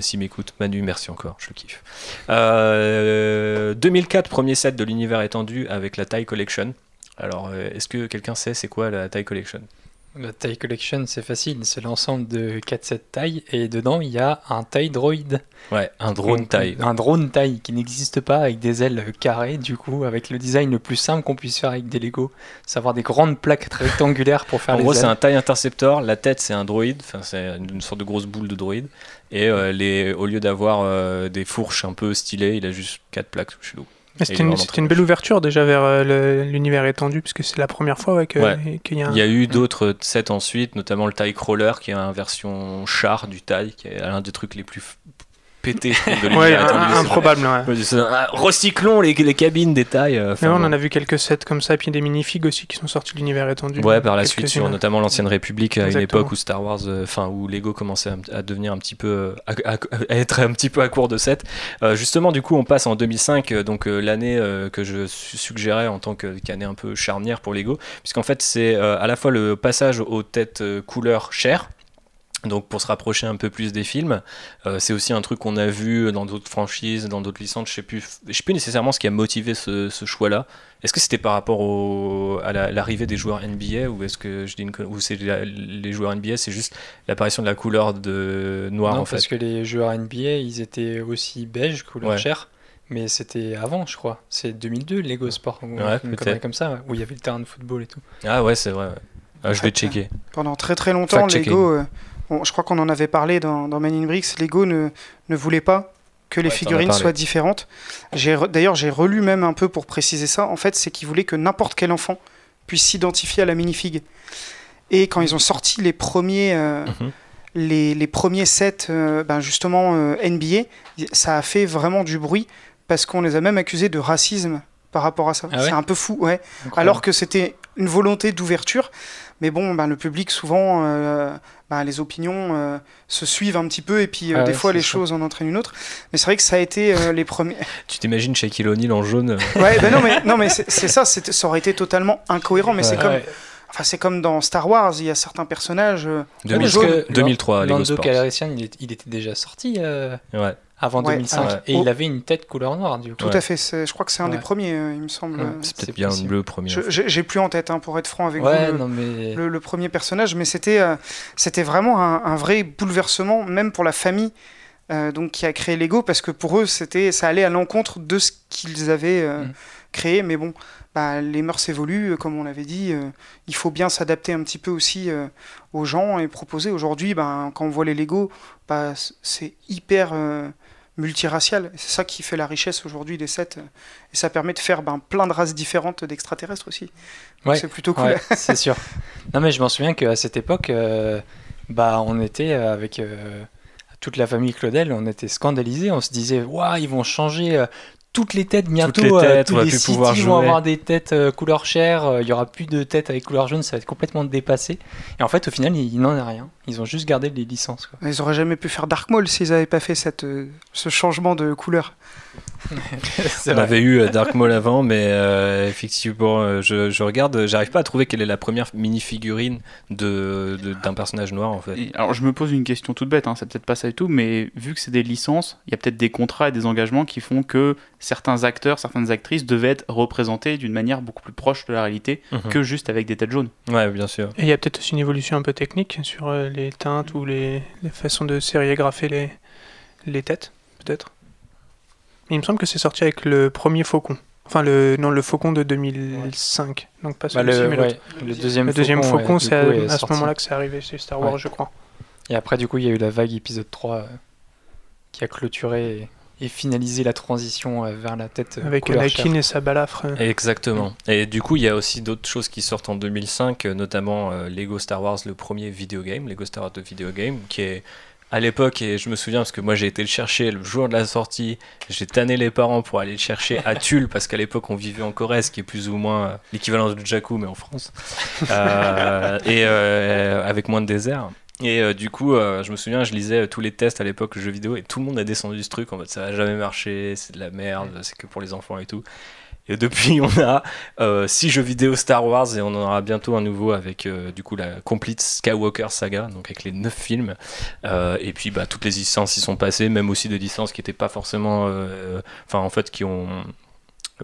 s'il m'écoute. Manu, merci encore, je le kiffe. Euh, 2004, premier set de l'univers étendu avec la TIE Collection. Alors, euh, est-ce que quelqu'un sait c'est quoi la TIE Collection? La taille collection, c'est facile. C'est l'ensemble de 4-7 tailles. Et dedans, il y a un taille droïde. Ouais, un drone TIE. Un drone taille qui n'existe pas avec des ailes carrées, du coup, avec le design le plus simple qu'on puisse faire avec des Lego. Savoir des grandes plaques rectangulaires pour faire En les gros, c'est ailes. un TIE Interceptor. La tête, c'est un droïde. Enfin, c'est une sorte de grosse boule de droïde. Et euh, les, au lieu d'avoir euh, des fourches un peu stylées, il a juste quatre plaques chez nous. Mais Et C'était il est une, belle ouverture déjà vers euh, l'univers étendu, puisque c'est la première fois ouais, que- Ouais. qu'il y a un. Il y a eu d'autres sets ensuite, notamment le TIE Crawler, qui est une version char du TIE, qui est l'un des trucs les plus trouve, de *laughs* Ouais, improbable. ouais. Ah, recyclons les, les cabines des tailles. euh, ouais, on en a vu quelques sets comme ça, et puis des minifigs aussi qui sont sortis de l'univers étendu. Ouais, par la suite, sur notamment l'ancienne République, à une époque où Star Wars, euh, enfin où Lego commençait à, à devenir un petit peu, euh, à, à- à être un petit peu à court de 7. justement, du coup, on passe en 2005, euh, donc l'année que je su- suggérais en tant qu'année un peu charnière pour Lego, puisqu'en fait, c'est à la fois le passage aux têtes couleur chères. Donc pour se rapprocher un peu plus des films, Euh, c'est aussi un truc qu'on a vu dans d'autres franchises, dans d'autres licences. Je sais plus, je sais plus nécessairement ce qui a motivé ce, ce choix-là. Est-ce que c'était par rapport au, à la- l'arrivée des joueurs NBA ou est-ce que je dis une ou c'est les joueurs NBA, c'est juste l'apparition de la couleur de noir non, en fait? parce que les joueurs NBA, ils étaient aussi beige, couleur Ouais. chair. Mais c'était avant, je crois. C'est 2002, Lego Sport. ou Ouais, connerie comme ça, où il y avait le terrain de football et tout. Ah ouais, c'est vrai. ouais. Ah, je vais checker. Pendant très très longtemps. Lego, euh, je crois qu'on en avait parlé dans, dans Men in Bricks, Lego ne, ne voulait pas que les Ouais, figurines soient différentes. D'ailleurs, j'ai relu même un peu pour préciser ça. En fait, c'est qu'ils voulaient que n'importe quel enfant puisse s'identifier à la minifig. Et quand ils ont sorti les premiers, euh, Mhm. les, les premiers sets, euh, ben justement euh, NBA, ça a fait vraiment du bruit parce qu'on les a même accusés de racisme par rapport à ça. Ah ouais c'est un peu fou, ouais. Incroyable. Alors que c'était une volonté d'ouverture, mais bon, ben, le public souvent, euh, ben, les opinions euh, se suivent un petit peu et puis euh, Ah des fois les choses en entraînent une autre. Mais c'est vrai que ça a été euh, les premiers. *laughs* Tu t'imagines Shaquille O'Neal en jaune *laughs* Ouais, ben non, mais non, mais c'est ça. Ça aurait été totalement incohérent. Mais c'est comme, Ouais. enfin, c'est comme dans Star Wars. Il y a certains personnages. euh, 2000 parce que 2003, Lego Lando. Calrissian, il, il était déjà sorti euh, Ouais. Avant Ouais, 2005. ah ouais. Et Oh. il avait une tête couleur noire, du coup. Tout Ouais. à fait. Je crois que c'est un des premiers, euh, il me semble. C'est peut-être bien possible. le premier. J'ai plus en tête, hein, pour être franc avec vous. le- non, mais. le, le premier personnage, mais c'était euh, c'était vraiment un, un vrai bouleversement, même pour la famille euh, donc qui a créé Lego, parce que pour eux, c'était ça allait à l'encontre de ce qu'ils avaient euh, Mm. créé. Mais bon, bah, les mœurs évoluent, comme on l'avait dit. il faut bien s'adapter un petit peu aussi aux gens et proposer. Aujourd'hui, ben, quand on voit les Lego, bah, c'est hyper multiracial. Et C'est ça qui fait la richesse aujourd'hui des sets. Et ça permet de faire ben, plein de races différentes d'extraterrestres aussi. Ouais. C'est plutôt cool. Ouais, c'est sûr. Non, mais je m'en souviens qu'à cette époque, euh, bah, on était euh, avec euh, toute la famille Claudel, on était scandalisés. On se disait, waouh, ils vont changer toutes les têtes bientôt. les euh, têtes, tous on va les plus pouvoir vont jouer. avoir des têtes euh, couleur chair. euh, Il y aura plus de têtes avec couleur jaune. Ça va être complètement dépassé. Et en fait, au final, il, il n'en est rien. Ils ont juste gardé les licences. Quoi. Ils auraient jamais pu faire Dark Maul s'ils n'avaient pas fait cette, euh, ce changement de couleur. *laughs* On vrai. avait eu euh, Dark Maul avant, mais euh, effectivement, euh, je, je regarde, j'arrive pas à trouver quelle est la première mini-figurine de, de- d'un personnage noir en fait. Et alors je me pose une question toute bête, hein, c'est peut-être pas ça et tout, mais vu que c'est des licences, il y a peut-être des contrats et des engagements qui font que certains acteurs, certaines actrices devaient être représentés d'une manière beaucoup plus proche de la réalité Mhm. que juste avec des têtes jaunes. Ouais, bien sûr. Et il y a peut-être aussi une évolution un peu technique sur les teintes ou les, les façons de sérigrapher les, les têtes, peut-être? Mais il me semble que c'est sorti avec le premier Faucon. Enfin, le, non, le Faucon de 2005. Donc pas Bah, celui-ci, le, mais ouais, l'autre. le deuxième Le deuxième Faucon, Faucon, ouais, du c'est à, coup, est à ce moment-là que c'est arrivé chez Star Wars, Ouais. je crois. Et après, du coup, il y a eu la vague épisode 3 euh, qui a clôturé et, et finalisé la transition euh, vers la tête euh, Avec Anakin et sa balafre. euh. Exactement. Et du coup, il y a aussi d'autres choses qui sortent en 2005, euh, notamment euh, Lego Star Wars, le premier vidéo game, Lego Star Wars de vidéo game, qui est à l'époque, et je me souviens parce que moi j'ai été le chercher le jour de la sortie, j'ai tanné les parents pour aller le chercher à *laughs* Tulle, parce qu'à l'époque on vivait en Corrèze, qui est plus ou moins euh, l'équivalent de Jakku, mais en France, *laughs* Euh, et euh, avec moins de désert. Et euh, du coup, je me souviens, je lisais tous les tests à l'époque, jeux vidéo, et tout le monde a descendu ce truc en mode ça va jamais marcher, c'est de la merde, c'est que pour les enfants et tout. Et depuis, *laughs* on a euh, six jeux vidéo Star Wars et on en aura bientôt un nouveau avec euh, du coup la complete Skywalker saga, donc avec les neuf films. Euh, et puis bah, toutes les licences y sont passées, même aussi des licences qui n'étaient pas forcément, euh, enfin en fait qui ont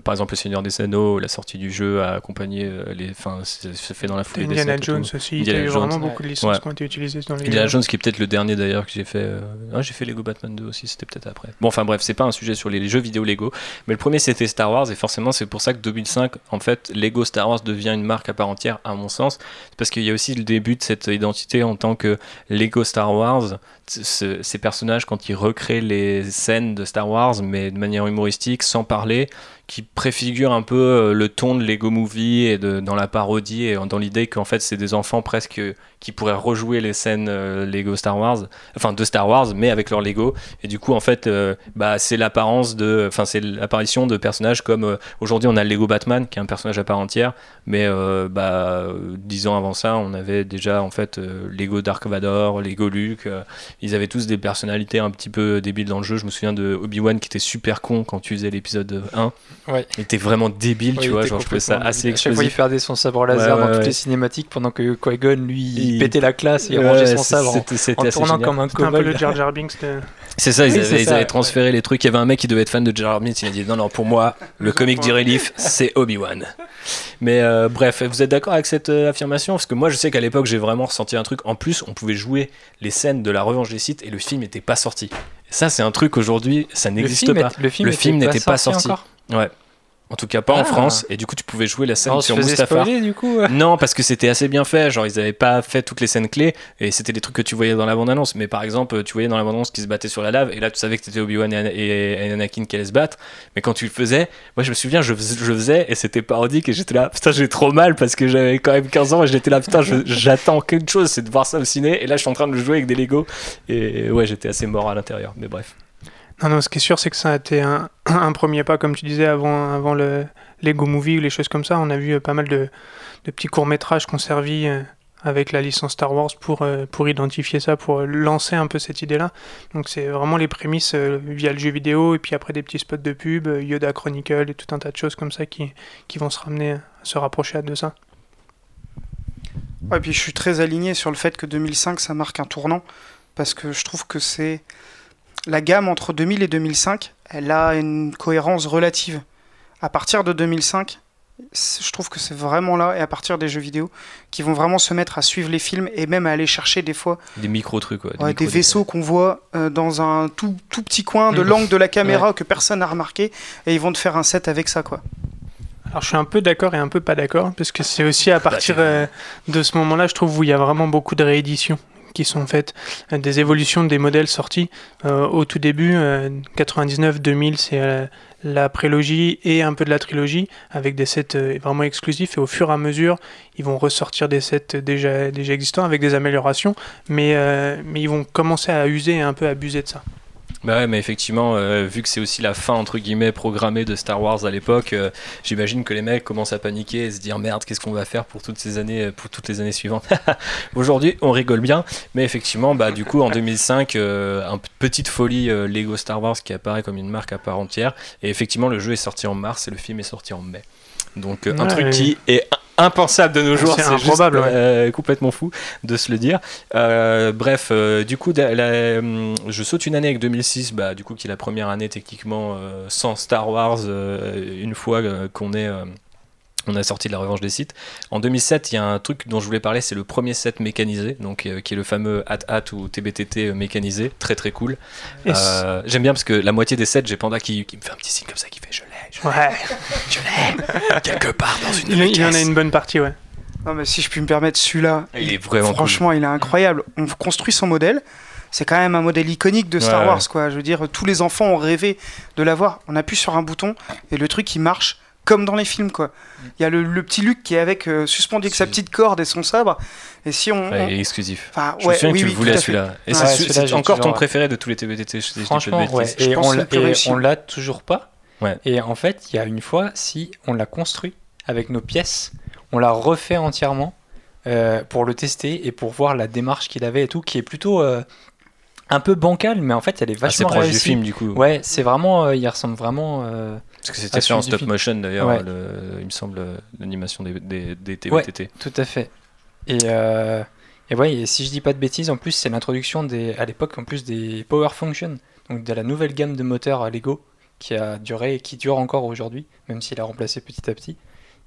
par exemple, Le Seigneur des Anneaux, la sortie du jeu a accompagné euh, les. Enfin, c'est fait dans la foulée des Indiana Jones aussi. Il y a eu vraiment beaucoup de licences Ouais. qui ont été utilisées dans les Indiana. Jones, qui est peut-être le dernier d'ailleurs que j'ai fait. euh, Ah, j'ai fait Lego Batman 2 aussi, c'était peut-être après. Bon, enfin bref, c'est pas un sujet sur les jeux vidéo Lego, mais le premier c'était Star Wars, et forcément c'est pour ça que 2005, en fait, Lego Star Wars devient une marque à part entière, à mon sens, parce qu'il y a aussi le début de cette identité en tant que Lego Star Wars. ce- ces personnages, quand ils recréent les scènes de Star Wars, mais de manière humoristique, sans parler, qui préfigure un peu euh, le ton de Lego Movie et de, dans la parodie et dans l'idée qu'en fait c'est des enfants presque qui pourraient rejouer les scènes euh, Lego Star Wars, enfin de Star Wars, mais avec leur Lego. Et du coup en fait euh, bah, c'est l'apparence de, enfin c'est l'apparition de personnages comme euh, aujourd'hui on a le Lego Batman qui est un personnage à part entière, mais bah, dix ans avant ça on avait déjà en fait Lego Dark Vador, Lego Luke, ils avaient tous des personnalités un petit peu débiles dans le jeu. Je me souviens de Obi-Wan qui était super con quand tu faisais l'épisode 1. Ouais. Il était vraiment débile, Ouais, tu vois, genre je trouvais ça assez débile. À chaque fois, il explosif. perdait son sabre laser Ouais, dans toutes les cinématiques pendant que Qui-Gon, lui, il, Il- pétait la classe et il Ouais, rangeait son sabre en, en assez tournant génial. comme un C'était un peu le. Jar Jar Binks de... C'est ça, ils, Oui, avaient, c'est ils ça, avaient transféré les trucs. Il y avait un mec qui devait être fan de Jar Jar Binks. Il a dit non, non, pour moi, le comic en du point. relief, *laughs* c'est Obi-Wan. Mais euh, bref, vous êtes d'accord avec cette euh, affirmation? Parce que moi, je sais qu'à l'époque, j'ai vraiment ressenti un truc. En plus, on pouvait jouer les scènes de la revanche des sites et le film n'était pas sorti. Et ça, c'est un truc aujourd'hui, ça n'existe pas. est- le film, n'était pas sorti. encore. Ouais. En tout cas, pas en Ah. France. Et du coup, tu pouvais jouer la scène On sur du coup. *laughs* Non, parce que c'était assez bien fait. Genre, ils avaient pas fait toutes les scènes clés et c'était des trucs que tu voyais dans la bande-annonce. Mais par exemple, tu voyais dans la bande-annonce qu'ils se battaient sur la lave et là, tu savais que c'était Obi-Wan et, Ana- et- et Anakin qui allaient se battre. Mais quand tu le faisais, moi, je me souviens, je, fais- je faisais et c'était parodique et j'étais là, putain, j'ai trop mal parce que j'avais quand même 15 ans et j'étais là, putain, j'attends quelque chose, c'est de voir ça au ciné. Et là, je suis en train de le jouer avec des Lego et ouais, j'étais assez mort à l'intérieur. Mais bref. Non, non, ce qui est sûr, c'est que ça a été *clears throat* un, premier pas, comme tu disais, avant, avant le Lego Movie ou les choses comme ça. On a vu euh, pas mal de, petits courts-métrages qu'on servi euh, avec la licence Star Wars pour, euh, pour identifier ça, pour lancer un peu cette idée-là. Donc c'est vraiment les prémices via le jeu vidéo et puis après des petits spots de pub, Yoda Chronicle et tout un tas de choses comme ça qui, qui vont se ramener, se rapprocher de ça. Ouais, et puis je suis très aligné sur le fait que 2005, ça marque un tournant, parce que je trouve que c'est... La gamme entre 2000 et 2005, elle a une cohérence relative. À partir de 2005, c'est- je trouve que c'est vraiment là, et à partir des jeux vidéo, qui vont vraiment se mettre à suivre les films, et même à aller chercher des fois Des micro-trucs, quoi. ouais, des vaisseaux qu'on voit euh, dans un tout, tout petit coin de Mhm. l'angle de la caméra que personne n'a remarqué, et ils vont te faire un set avec ça, quoi. Alors je suis un peu d'accord et un peu pas d'accord, parce que c'est aussi à partir c'est- euh, de ce moment-là, je trouve, où il y a vraiment beaucoup de rééditions qui sont faites, euh, des évolutions des modèles sortis. Euh, au tout début, 99-2000, c'est euh, la prélogie et un peu de la trilogie, avec des sets vraiment exclusifs, et au fur et à mesure, ils vont ressortir des sets déjà, existants avec des améliorations, mais, mais ils vont commencer à user et un peu abuser de ça. Bah ouais, mais effectivement, euh, vu que c'est aussi la fin entre guillemets programmée de Star Wars à l'époque, euh, j'imagine que les mecs commencent à paniquer et se dire merde, qu'est-ce qu'on va faire pour toutes ces années, euh, pour toutes les années suivantes. *laughs* Aujourd'hui, on rigole bien, mais effectivement, bah du coup, en 2005, euh, un p- petite folie Lego Star Wars qui apparaît comme une marque à part entière, et effectivement, le jeu est sorti en mars et le film est sorti en mai. Donc un truc qui est impensable de nos jours, C'est c'est juste, improbable, ouais. euh, complètement fou de se le dire. Euh, bref, euh, du coup, la- hum, je saute une année avec 2006, bah, du coup, qui est la première année techniquement sans Star Wars, une fois qu'on est. On a sorti de la revanche des sites. En 2007, il y a un truc dont je voulais parler, c'est le premier set mécanisé, donc euh, qui est le fameux AT-AT ou TBTT mécanisé, très très cool. Euh, J'aime bien parce que la moitié des sets, j'ai Panda qui, qui me fait un petit signe comme ça, qui fait je je Ouais, je l'ai, quelque part dans une il, il en a une bonne partie, ouais. Non, mais si je puis me permettre, celui-là, Il est vraiment cool. franchement, il est incroyable. On construit son modèle. C'est quand même un modèle iconique de Star Ouais, Wars, quoi. Je veux dire, tous les enfants ont rêvé de l'avoir. On appuie sur un bouton et le truc, il marche comme dans les films, quoi. Il y a le, le petit Luke qui est avec euh, suspendu avec sa petite corde et son sabre. Et si on, Ouais, on- il est exclusif. enfin, Je me souviens oui, que tu oui, le voulais celui-là. Et Ouais, c'est encore ton préféré de tous les TBTT, Franchement. Je Et pense on l'a toujours pas. Ouais. Et en fait, il y a une fois, si on l'a construit avec nos pièces, on l'a refait entièrement euh, pour le tester et pour voir la démarche qu'il avait et tout, qui est plutôt euh, un peu bancale, mais en fait, elle est vachement proche du film du coup. Ouais, c'est vraiment, euh, il ressemble vraiment. Parce que c'était fait en stop film. motion d'ailleurs, Ouais. il me semble, l'animation des, des, des Ouais. Tout à fait. Et, et ouais, et si je dis pas de bêtises, en plus, c'est l'introduction des, à l'époque, en plus des Power Function, donc de la nouvelle gamme de moteurs à Lego qui a duré et qui dure encore aujourd'hui, même s'il a remplacé petit à petit.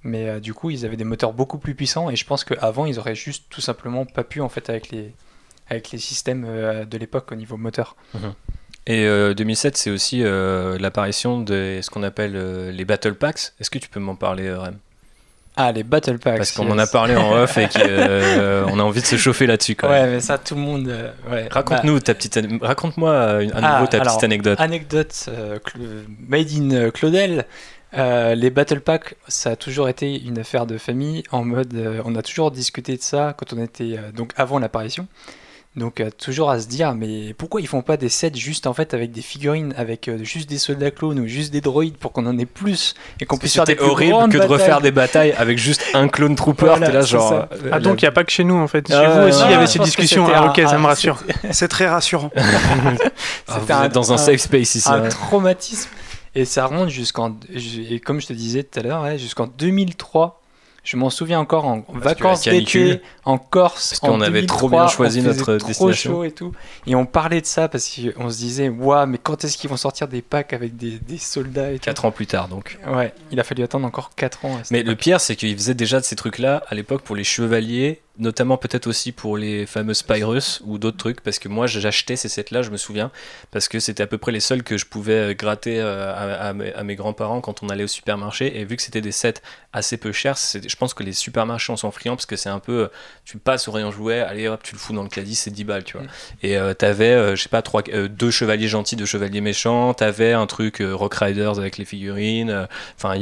Mais euh, du coup, ils avaient des moteurs beaucoup plus puissants et je pense qu'avant, ils auraient juste tout simplement pas pu en fait avec les, avec les systèmes euh, de l'époque au niveau moteur. Et euh, 2007, c'est aussi euh, l'apparition de ce qu'on appelle euh, les Battle Packs. Est-ce que tu peux m'en parler, euh, Rem? Ah, les Battle Packs. Parce qu'on yes. en a parlé en off et qu'on *laughs* a envie de se chauffer là-dessus quand même. Ouais, mais ça, tout le monde. euh, ouais. Raconte-nous ta petite, raconte-moi euh, à Ah, nouveau ta alors, petite anecdote. Anecdote euh, made in euh, Claudel. Euh, les Battle Packs, ça a toujours été une affaire de famille. En mode, euh, on a toujours discuté de ça quand on était euh, donc avant l'apparition. Donc euh, toujours à se dire, mais pourquoi ils font pas des sets juste en fait avec des figurines, avec euh, juste des soldats clones ou juste des droïdes pour qu'on en ait plus et qu'on puisse faire des C'était plus horrible grandes que de batailles. refaire des batailles avec juste un clone trooper. Voilà, T'es là c'est genre. ça. euh, Ah, donc il n'y a pas que chez nous en fait. Chez Ah, vous aussi, il y ouais, avait je ces pense que discussions. c'était Ah, un- ok, ça me rassure. C'est *laughs* très rassurant. ah, vous êtes dans un un- safe space ici. un hein. traumatisme. Et ça remonte jusqu'en. Et comme je te disais tout à l'heure, ouais, jusqu'en 2003. Je m'en souviens encore en vacances la canicule. d'été en Corse. Parce qu'on avait trop 2003, bien choisi on notre trop destination. chaud et tout. Et on parlait de ça parce qu'on se disait, waouh, mais quand est-ce qu'ils vont sortir des packs avec des, des soldats et tout 4 ans plus tard donc. Ouais, il a fallu attendre encore 4 ans. Mais le pire, c'est qu'ils faisaient déjà de ces trucs-là à l'époque pour les chevaliers, notamment peut-être aussi pour les fameux Spyrus ou d'autres trucs, parce que moi j'achetais ces sets-là, je me souviens, parce que c'était à peu près les seuls que je pouvais euh, gratter euh, à, à mes, grands-parents quand on allait au supermarché, et vu que c'était des sets assez peu chers, je pense que les supermarchés en sont friands, parce que c'est un peu, euh, tu passes au rayon jouet, allez hop, tu le fous dans le caddie, c'est 10 balles, tu vois. Mm. Et euh, t'avais, euh, je sais pas, trois, euh, deux chevaliers gentils, deux chevaliers méchants, t'avais un truc Rock Riders avec les figurines, Enfin,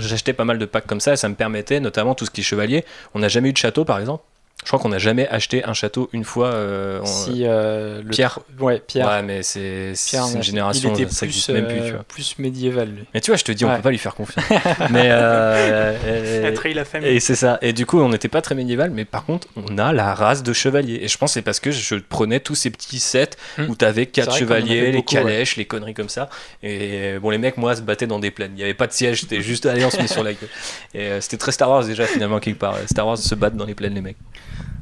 j'achetais pas mal de packs comme ça et ça me permettait, notamment tout ce qui est chevalier. On n'a jamais eu de château, par exemple. Je crois qu'on n'a jamais acheté un château une fois. euh, on- Si, euh, Pierre. Ouais, Pierre. Ouais, mais c'est une a- génération, il était ça plus, même plus, euh, tu vois. plus médiéval, lui. Mais tu vois, je te dis, on Ouais. peut pas lui faire confiance. *laughs* mais euh, et- trahi la famille. et c'est ça. Et du coup, on n'était pas très médiéval, mais par contre, on a la race de chevaliers. Et je pense que c'est parce que je prenais tous ces petits sets Hmm. où quatre vrai qu'on en chevaliers, avait les beaucoup, ouais. calèches, les conneries comme ça. Et bon, les mecs, moi, se battaient dans des plaines. Il n'y avait pas de siège, c'était juste allez, on se met sur la gueule. Et euh, c'était très Star Wars déjà, finalement, quelque part. Star Wars se battent dans les plaines, les mecs.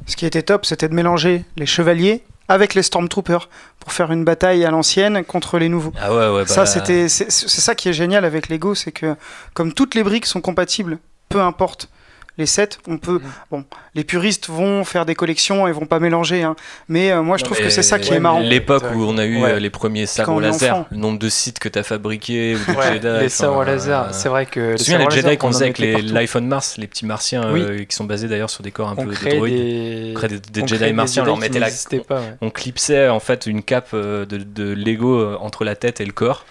Ce qui était top, c'était de mélanger les chevaliers avec les Stormtroopers pour faire une bataille à l'ancienne contre les nouveaux. Ah ouais, ouais, bah, Ça, c'était, c'est c'est ça qui est génial avec Lego, c'est que comme toutes les briques sont compatibles, peu importe les sets, on peut. Bon, les puristes vont faire des collections et vont pas mélanger, hein. mais euh, moi je trouve mais que c'est ça qui ouais, est marrant. L'époque où on a eu Ouais. euh, les premiers sabres laser, enfant. le nombre de sites que t'as fabriqués, ou de Ouais, Jedi. les sabres laser, euh, c'est vrai que. Tu te souviens les Jedi qu'on faisait avec on Mars, les petits martiens Oui. euh, qui sont basés d'ailleurs sur des corps un On peu de droïdes. des... On crée des, des on Jedi crée des martiens, on leur mettait la, n'existaient pas, ouais. on clipsait en fait une cape de, de Lego entre la tête et le corps.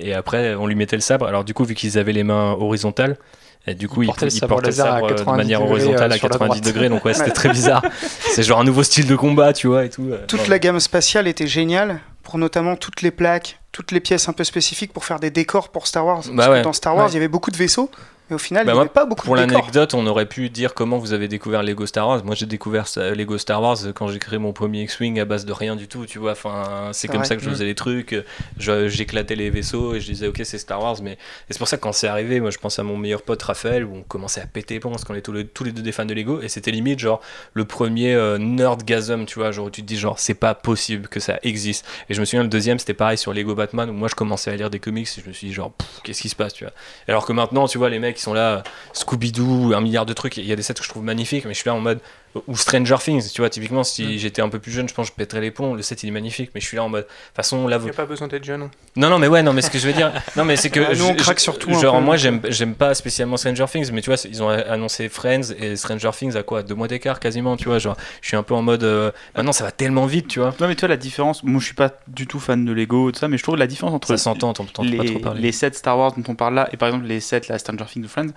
Et après, on lui mettait le sabre. Alors du coup, vu qu'ils avaient les mains horizontales, et du coup, le sabre le laser à sabre euh, de 90 manière degrés, horizontale euh, à sur la 90 droite. degrés. Donc ouais, c'était très bizarre. *laughs* C'est genre un nouveau style de combat, tu vois, et tout. Toute la gamme spatiale était géniale pour notamment toutes les plaques, toutes les pièces un peu spécifiques pour faire des décors pour Star Wars. Bah Parce que dans Star Wars, Ouais. il y avait beaucoup de vaisseaux, mais au final, Bah il n'y avait pas beaucoup Pour de décors. l'anecdote, on aurait pu dire comment vous avez découvert Lego Star Wars. Moi, j'ai découvert Lego Star Wars quand j'ai créé mon premier X-Wing à base de rien du tout, tu vois. Enfin, c'est comme vrai. ça que je Mm. faisais les trucs. J'éclatais les vaisseaux et je disais, ok, c'est Star Wars. Mais et c'est pour ça que quand c'est arrivé, moi, je pense à mon meilleur pote Raphaël, où on commençait à péter les parce qu'on est tous les, tous les deux des fans de Lego. Et c'était limite, genre, le premier euh, nerdgasm, tu vois. Genre, où tu te dis, genre, c'est pas possible que ça existe. Et je me souviens, le deuxième, c'était pareil sur Lego Batman, où moi, je commençais à lire des comics et je me suis dit, genre, qu'est-ce qui se passe, tu vois. Alors que maintenant, tu vois, les mecs, sont là, Scooby-Doo, un milliard de trucs. Il y a des sets que je trouve magnifiques, mais je suis là en mode. Ou Stranger Things, tu vois, typiquement, si Mm. j'étais un peu plus jeune, je pense que je pèterais les plombs. Le set, il est magnifique, mais je suis là en mode. De toute façon, là, Il vous. n'y a pas besoin d'être jeune. hein. Non, non, mais ouais, non, mais ce que je veux dire. Non, mais c'est que. Ah, *laughs* nous, on je- craque surtout Genre, peu. moi, j'aime j'aime pas spécialement Stranger Things, mais tu vois, ils ont annoncé Friends et Stranger Things à quoi? Deux mois d'écart quasiment, tu vois. Genre, je suis un peu en mode. euh, Maintenant, ça va tellement vite, tu vois. Non, mais tu vois, la différence, moi je suis pas du tout fan de Lego, tout ça, mais je trouve la différence entre Ça s'entend, t'en t'entends pas trop les, parler. les sets Star Wars dont on parle là, et par exemple les sets la Stranger Things ou Friends,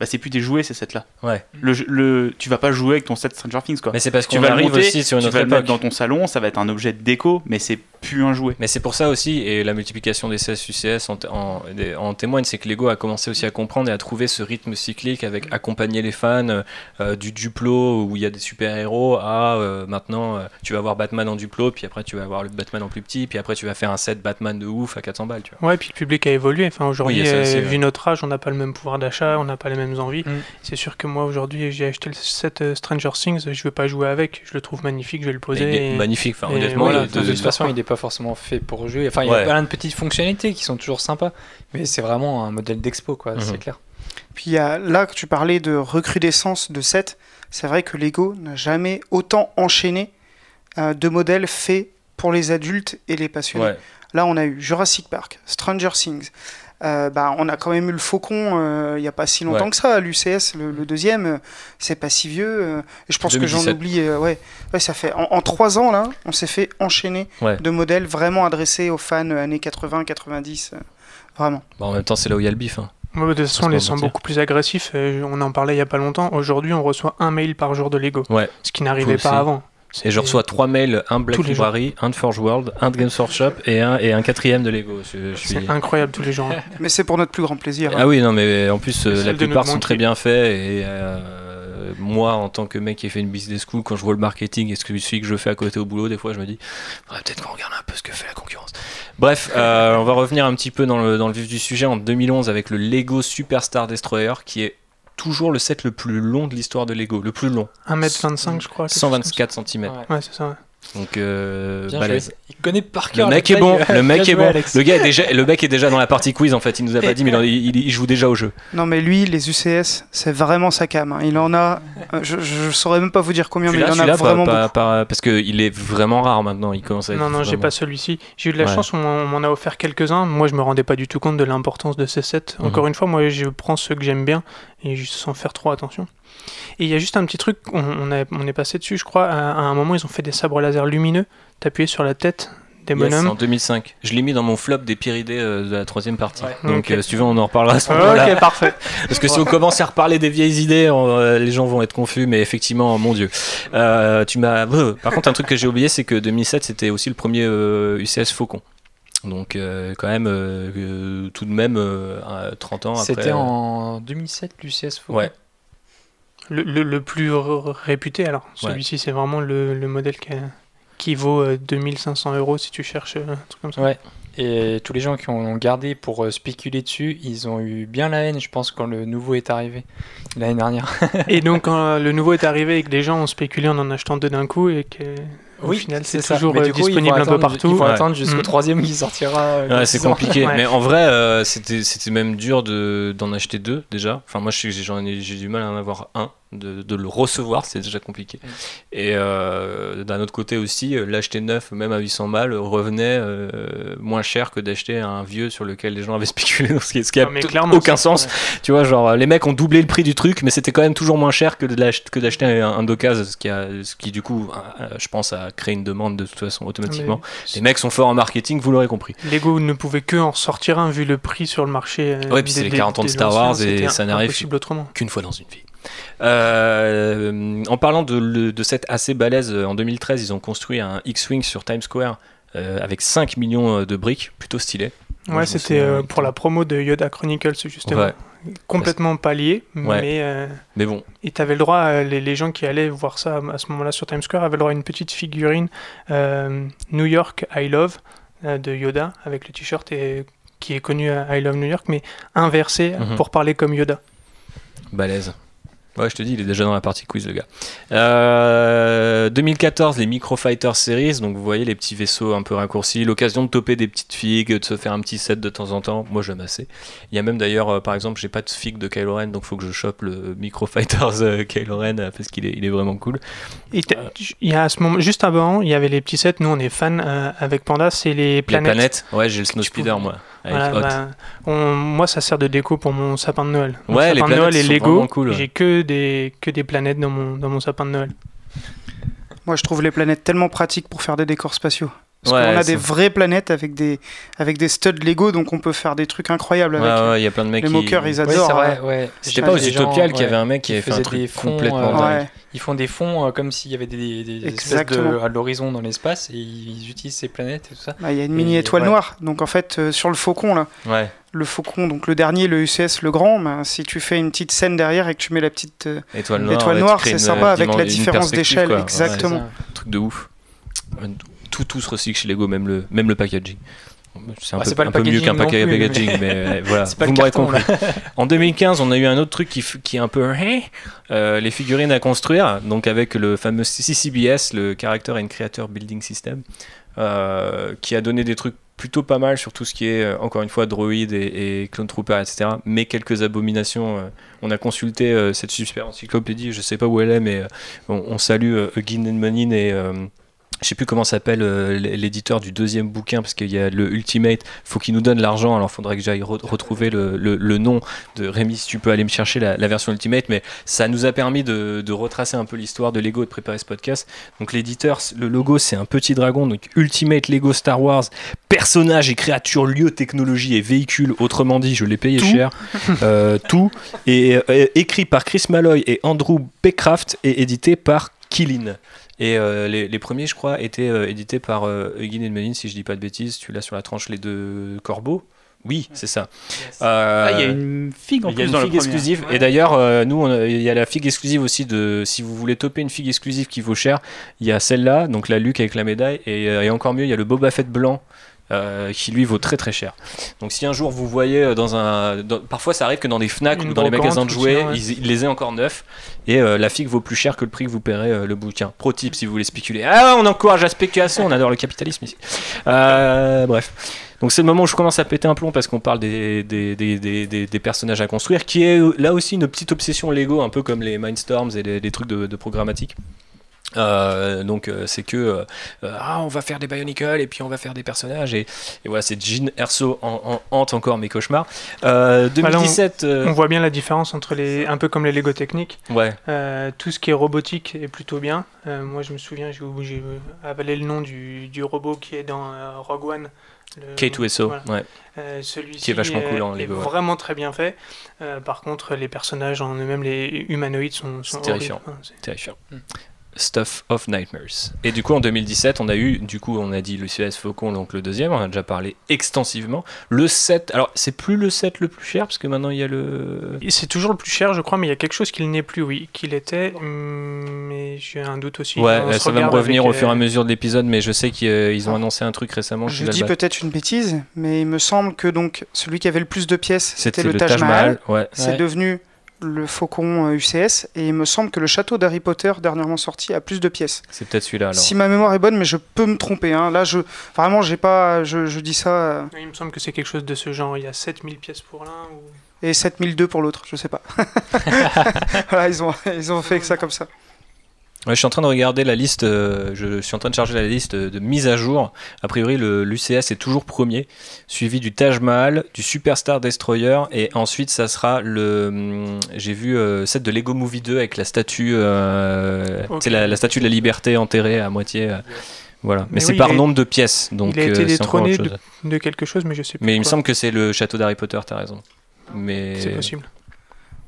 bah c'est plus des jouets ces sets là. Ouais. Le, le, tu vas pas jouer avec ton set Stranger Things quoi. Mais c'est parce tu qu'on vas le arrive monter, aussi sur une tu autre vas le mettre dans ton salon, ça va être un objet de déco, mais c'est plus un jouet. Mais c'est pour ça aussi, et la multiplication des CSUCS en, en, témoigne, c'est que Lego a commencé aussi à comprendre et à trouver ce rythme cyclique avec accompagner les fans euh, euh, du Duplo où il y a des super-héros à euh, maintenant euh, tu vas avoir Batman en Duplo, puis après tu vas avoir le Batman en plus petit, puis après tu vas faire un set Batman de ouf à 400 balles, tu vois. Ouais, puis le public a évolué. Enfin, aujourd'hui, Oui, euh, ouais. vu notre âge, on n'a pas le même pouvoir d'achat, on n'a pas les mêmes envies. Mm. C'est sûr que moi, aujourd'hui, j'ai acheté le set euh, Stranger Things, je vais pas jouer avec, je le trouve magnifique, je vais le poser. Mais il est et- magnifique, enfin honnêtement, voilà, de, de- toute façon, il n'est pas forcément fait pour jouer. Enfin, il y a plein de petites fonctionnalités qui sont toujours sympas, mais c'est vraiment un modèle d'expo, quoi, Mhm. c'est clair. Puis il y a, là que tu parlais de recrudescence de sets, c'est vrai que Lego n'a jamais autant enchaîné euh, de modèles faits pour les adultes et les passionnés. Ouais. Là, on a eu Jurassic Park, Stranger Things. Euh, bah, on a quand même eu le Faucon euh, il n'y a pas si longtemps Ouais. que ça. L'UCS, le, le deuxième, euh, c'est pas si vieux. euh, et je pense que j'en 2017. oublie. euh, ouais, ouais, ça fait en, en trois ans là, on s'est fait enchaîner Ouais. de modèles vraiment adressés aux fans euh, années 80, 90. euh, vraiment. Bon, en même temps, c'est là où il y a le bif. hein. De toute façon, on les sent mentir. beaucoup plus agressifs. euh, On en parlait il y a pas longtemps. Aujourd'hui, on reçoit un mail par jour de Lego. Ouais. Ce qui n'arrivait pas aussi. avant. Et je reçois trois mails, un Black. Library, un de Forge World, un de Games Workshop et un, et un quatrième de Lego. Je- je suis- C'est incroyable tous les jours. *laughs* Mais c'est pour notre plus grand plaisir. hein. Ah oui, non, mais en plus, euh, la plupart sont très bien faits. Et euh, moi, en tant que mec qui a fait une business school, quand je vois le marketing et ce que, celui que je fais à côté au boulot, des fois, je me dis, peut-être qu'on regarde un peu ce que fait la concurrence. Bref, euh, on va revenir un petit peu dans le, dans le vif du sujet en 2011 avec le Lego Superstar Destroyer, qui est toujours le set le plus long de l'histoire de Lego, le plus long, 1m25, je crois. quelque chose comme 124 cm. Ouais. Ouais, c'est ça. ouais. Donc, euh, Bien balèze. joué. Il connaît par Le cœur. mec la est bon, *laughs* le mec est bon. Le gars est déjà, le mec est déjà dans la partie quiz en fait. Il nous a pas dit, mais il, il- il joue déjà au jeu. Non, mais lui, les UCS, c'est vraiment sa cam. hein. Il en a. euh, Je, je saurais même pas vous dire combien, mais il en a vraiment pas- beaucoup. pas- parce qu'il est vraiment rare maintenant. Il commence à être Non, non, j'ai pas celui-ci. J'ai eu de la Ouais. chance, on m'en a offert quelques-uns. Moi, je me rendais pas du tout compte de l'importance de ces sets. Mhm. Encore une fois, moi, je prends ceux que j'aime bien et juste sans faire trop attention. Et il y a juste un petit truc, on, on, a- on est passé dessus, je crois. À, à un moment, ils ont fait des sabres laser lumineux. T'appuyais sur la tête des Yes, bonhommes. en 2005. Je l'ai mis dans mon flop des pires idées euh, de la troisième partie. Ouais. Donc, Ok. euh, si tu veux, on en reparlera à ce moment-là. ok, *laughs* parfait. Parce que si on commence à reparler des vieilles idées, on- euh, les gens vont être confus. Mais effectivement, mon Dieu. Euh, tu m'as. Par contre, un truc que j'ai oublié, c'est que 2007, c'était aussi le premier euh, UCS Faucon. Donc, euh, quand même, tout de même, euh, euh, 30 ans après. C'était en 2007, l'UCS Faucon. Ouais. Le, le- le plus réputé, alors. Ouais. Celui-ci, c'est vraiment le, le modèle qui, a- qui vaut euh, 2500 euros si tu cherches euh, un truc comme ça. Ouais. Et tous les gens qui ont gardé pour euh, spéculer dessus, ils ont eu bien la haine, je pense, quand le nouveau est arrivé l'année dernière. Et *laughs* donc, quand euh, le nouveau est arrivé et que les gens ont spéculé en en achetant deux d'un coup et que. Au final, c'est toujours euh, coup, disponible un peu partout. Il faut Ouais. attendre jusqu'au Mm. troisième qui sortira. euh, Ouais, c'est compliqué. Ouais. Mais en vrai, euh, c'était c'était même dur de- d'en acheter deux déjà. Enfin, moi, je sais que j'ai du mal à en avoir un. De, de le recevoir, c'est déjà compliqué. Et euh, d'un autre côté aussi, euh, l'acheter neuf, même à 800 balles, revenait euh, moins cher que d'acheter un vieux sur lequel les gens avaient *laughs* spéculé. Ce qui, ce qui a Ah, aucun sens. Tu vois, genre, les mecs ont doublé le prix du truc, mais c'était quand même toujours moins cher que d'acheter un, un d'occasion, ce qui, a, ce qui du coup, je pense, a créé une demande de toute façon automatiquement. Les mecs sont forts en marketing, vous l'aurez compris. Lego ne pouvait que en sortir un vu le prix sur le marché. euh, Ouais, puis c'est les 40 ans de Star Wars et ça n'arrive qu'une fois dans une vie. Euh, en parlant de, cette assez balèze, euh, en 2013, ils ont construit un X-Wing sur Times Square euh, avec 5 millions de briques, plutôt stylé. Moi, Ouais, c'était euh, pour la promo de Yoda Chronicles, justement. Ouais. Complètement pas lié, Ouais. mais. euh, Mais bon, Et tu avais le droit, les, les gens qui allaient voir ça à ce moment-là sur Times Square avaient le droit à une petite figurine euh, New York I Love de Yoda avec le t-shirt qui est connu à I Love New York, mais inversé Mhm. pour parler comme Yoda. balèze. Ouais, je te dis, il est déjà dans la partie quiz, le gars. Euh, 2014, les Microfighter Series. Donc, vous voyez les petits vaisseaux un peu raccourcis. L'occasion de toper des petites figues, de se faire un petit set de temps en temps. Moi, j'aime assez. Il y a même d'ailleurs, euh, par exemple, j'ai pas de figue de Kylo Ren, donc faut que je chope le Microfighters euh, Kylo Ren euh, parce qu'il est, il est vraiment cool. Il y a à ce moment, juste avant, il y avait les petits sets. Nous, on est fans euh, avec Panda, c'est les Les planètes. planètes, ouais, j'ai le Snow Speeder, moi. Voilà, bah, on- moi, ça sert de déco pour mon sapin de Noël. Mon Ouais, les sapin de Noël planètes et sont Lego. cool, ouais. J'ai que des que des planètes dans mon dans mon sapin de Noël. Moi, je trouve les planètes tellement pratiques pour faire des décors spatiaux. Parce Ouais, qu'on a des vraies planètes avec des, avec des studs Lego, donc on peut faire des trucs incroyables Ouais, avec. ouais, il y a plein de mecs les qui. moqueurs, ils Ouais, adorent. c'est vrai, euh, ouais. C'était pas aux Utopiales qu'il y ouais, avait un mec qui avait fait un faisait truc des fonds, complètement euh, dingue. ouais. Ils font des fonds euh, comme s'il y avait des, des espèces de à l'horizon dans l'espace et ils utilisent ces planètes et tout ça. Bah, Il y a une Et- mini étoile ouais. noire. Donc en fait, euh, sur le faucon, là, Ouais, le faucon, donc le dernier, le UCS, le grand, bah, si tu fais une petite scène derrière et que tu mets la petite euh, étoile noire. ouais, c'est sympa avec la différence d'échelle. Ouais, Exactement. Ça. truc de ouf. Tout, tout se recycle chez Lego, même le, même le packaging. C'est un Ah, peu, pas le un peu mieux qu'un mais- packaging, mais euh, voilà, *laughs* vous m'aurez compris. En 2015, on a eu un autre truc qui, qui est un peu hein, euh, les figurines à construire, donc avec le fameux CCBS, le Character and Creator Building System, euh, qui a donné des trucs plutôt pas mal sur tout ce qui est, euh, encore une fois, Droid et, et Clone Trooper, etc. Mais quelques abominations. on a consulté cette super encyclopédie, je sais pas où elle est, mais on, on salue Eugene Enmanin et. Je sais plus comment s'appelle euh, l'éditeur du deuxième bouquin parce qu'il y a le Ultimate. Faut qu'il nous donne l'argent. Alors faudrait que j'aille re- retrouver le, le- le nom de Rémi. Si tu peux aller me chercher la, la version Ultimate, mais ça nous a permis de, de retracer un peu l'histoire de Lego et de préparer ce podcast. Donc l'éditeur, le logo, c'est un petit dragon. Donc Ultimate Lego Star Wars, personnages et créatures, lieux, technologies et véhicules. Autrement dit, je l'ai payé Tout. cher. *laughs* Euh, tout et euh, écrit par Chris Malloy et Andrew Beckraft et édité par Killin. Et euh, les, les premiers, je crois, étaient euh, édités par euh, Eugene Edmenin, si je dis pas de bêtises. Tu l'as sur la tranche, les deux corbeaux? Oui, c'est ça. Euh, Ah, il y a une figue en il y a plus une dans figue exclusive. Et d'ailleurs, euh, nous, il y a la figue exclusive aussi de. Si vous voulez toper une figue exclusive qui vaut cher, il y a celle-là, donc la Luke avec la médaille. Et, et encore mieux, il y a le Boba Fett blanc. Euh, qui lui vaut très très cher. Donc si un jour vous voyez euh, dans un, dans- parfois ça arrive que dans des Fnac Une ou dans les magasins de ou jouets, ouais. ils, ils les aient encore neufs et euh, la figue vaut plus cher que le prix que vous paierez euh, le bouquin. Pro tip si vous voulez spéculer. Ah on encourage la spéculation, on adore le capitalisme ici. Bref. Donc c'est le moment où je commence à péter un plomb parce qu'on parle des, des, des, des, personnages à construire, qui est là aussi une petite obsession Lego, un peu comme les Mindstorms et les, les trucs de, de programmatique. Euh, donc euh, c'est que euh, ah on va faire des Bionicle et puis on va faire des personnages et, et voilà c'est Jean Erso en, en- hante encore mes cauchemars. Euh, Voilà, on- 2017 euh, On voit bien la différence entre les un peu comme les Lego techniques. ouais Euh, tout ce qui est robotique est plutôt bien. Euh, moi, je me souviens, j'ai avalé le nom du, du robot qui est dans euh, Rogue One. le- K2SO voilà. ouais Euh, Celui-ci Qui est vachement cool en est Lego, ouais. vraiment très bien fait. Euh, par contre, les personnages en eux-mêmes, les humanoïdes sont, sont C'est terrifiant. Mm. Stuff of Nightmares. Et du coup, en 2017, on a eu, du coup, on a dit le CS Faucon, donc le deuxième, on en a déjà parlé extensivement. Le 7, alors c'est plus le 7 le plus cher, parce que maintenant il y a le. C'est toujours le plus cher, je crois, mais il y a quelque chose qu'il n'est plus, oui, qu'il était, mais j'ai un doute aussi. Ouais, On se ça va me revenir au fur et à euh, mesure de l'épisode, mais je sais qu'ils euh, ils ont Ah. annoncé un truc récemment. Je dis le peut-être une bêtise, mais il me semble que donc celui qui avait le plus de pièces, C'était c'était le, Taj Mahal. Ouais. C'est Ouais. devenu le Faucon euh, UCS, et il me semble que le château d'Harry Potter, dernièrement sorti, a plus de pièces. C'est peut-être celui-là alors. Si ma mémoire est bonne, mais je peux me tromper. hein. Là, je vraiment, j'ai pas, je, je dis ça, euh, Il me semble que c'est quelque chose de ce genre. Il y a 7000 pièces pour l'un. Ou... et 7002 pour l'autre, je sais pas. *laughs* voilà, ils ont, ils ont fait que ça comme ça. Ouais, je suis en train de regarder la liste, euh, je suis en train de charger la liste de, mise à jour. A priori, le- l'UCS est toujours premier, suivi du Taj Mahal, du Superstar Destroyer, et ensuite ça sera le. hum, J'ai vu euh, set de Lego Movie 2 avec la statue, euh, la, la statue de la liberté enterrée à moitié. euh, voilà, mais, Mais c'est oui, par nombre de pièces, donc il a été euh, détrôné de quelque chose, mais je sais plus. Mais il me semble que c'est le château d'Harry Potter, t'as raison. Mais C'est possible.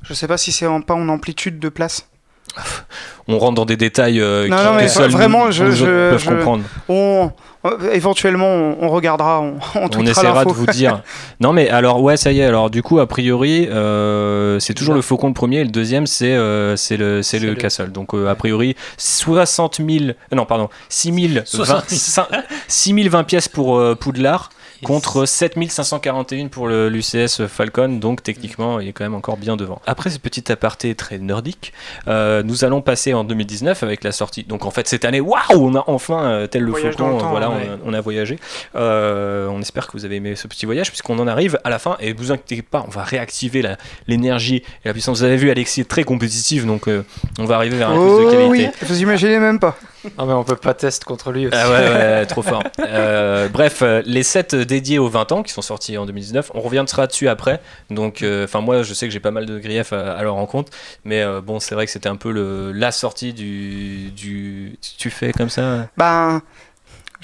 Je sais pas si c'est en, pas en amplitude de place. *laughs* on rentre dans des détails euh, Non, qui- non, que mais seuls vraiment, nous, je- nous je- peuvent je- comprendre. On, euh, éventuellement, on, on regardera, on, *laughs* on On essaiera de vous dire. *laughs* Non, mais alors, ouais, ça y est. Alors, du coup, a priori, euh, c'est toujours le Faucon le premier et le deuxième, c'est euh, c'est le, c'est le le- Castle. Donc, euh, a priori, 60 000. euh, Non, pardon, 6 000 60 000. 20 6 020 pièces pour euh, Poudlard contre 7541 pour le- l'UCS Falcon, donc techniquement il est quand même encore bien devant. Après ce petit aparté très nordique, euh, nous allons passer en 2019 avec la sortie. Donc en fait cette année, waouh, on a enfin, euh, tel le Voyage faucon, temps, voilà, ouais. on, a, on a voyagé. Euh, on espère que vous avez aimé ce petit voyage puisqu'on en arrive à la fin et vous inquiétez pas, on va réactiver la- l'énergie et la puissance. Vous avez vu Alexis est très compétitif, donc euh, on va arriver vers un Oh plus de qualité. oui, vous imaginez même pas. Non, mais on peut pas tester contre lui aussi. Ah ouais, ouais, trop fort. Euh, bref, euh, les sets dédiés aux 20 ans qui sont sortis en 2019, on reviendra dessus après. Donc, euh, enfin, moi, je sais que j'ai pas mal de griefs à, à leur rencontre, mais euh, bon, c'est vrai que c'était un peu le, la sortie du, du. Tu fais comme ça? Ben,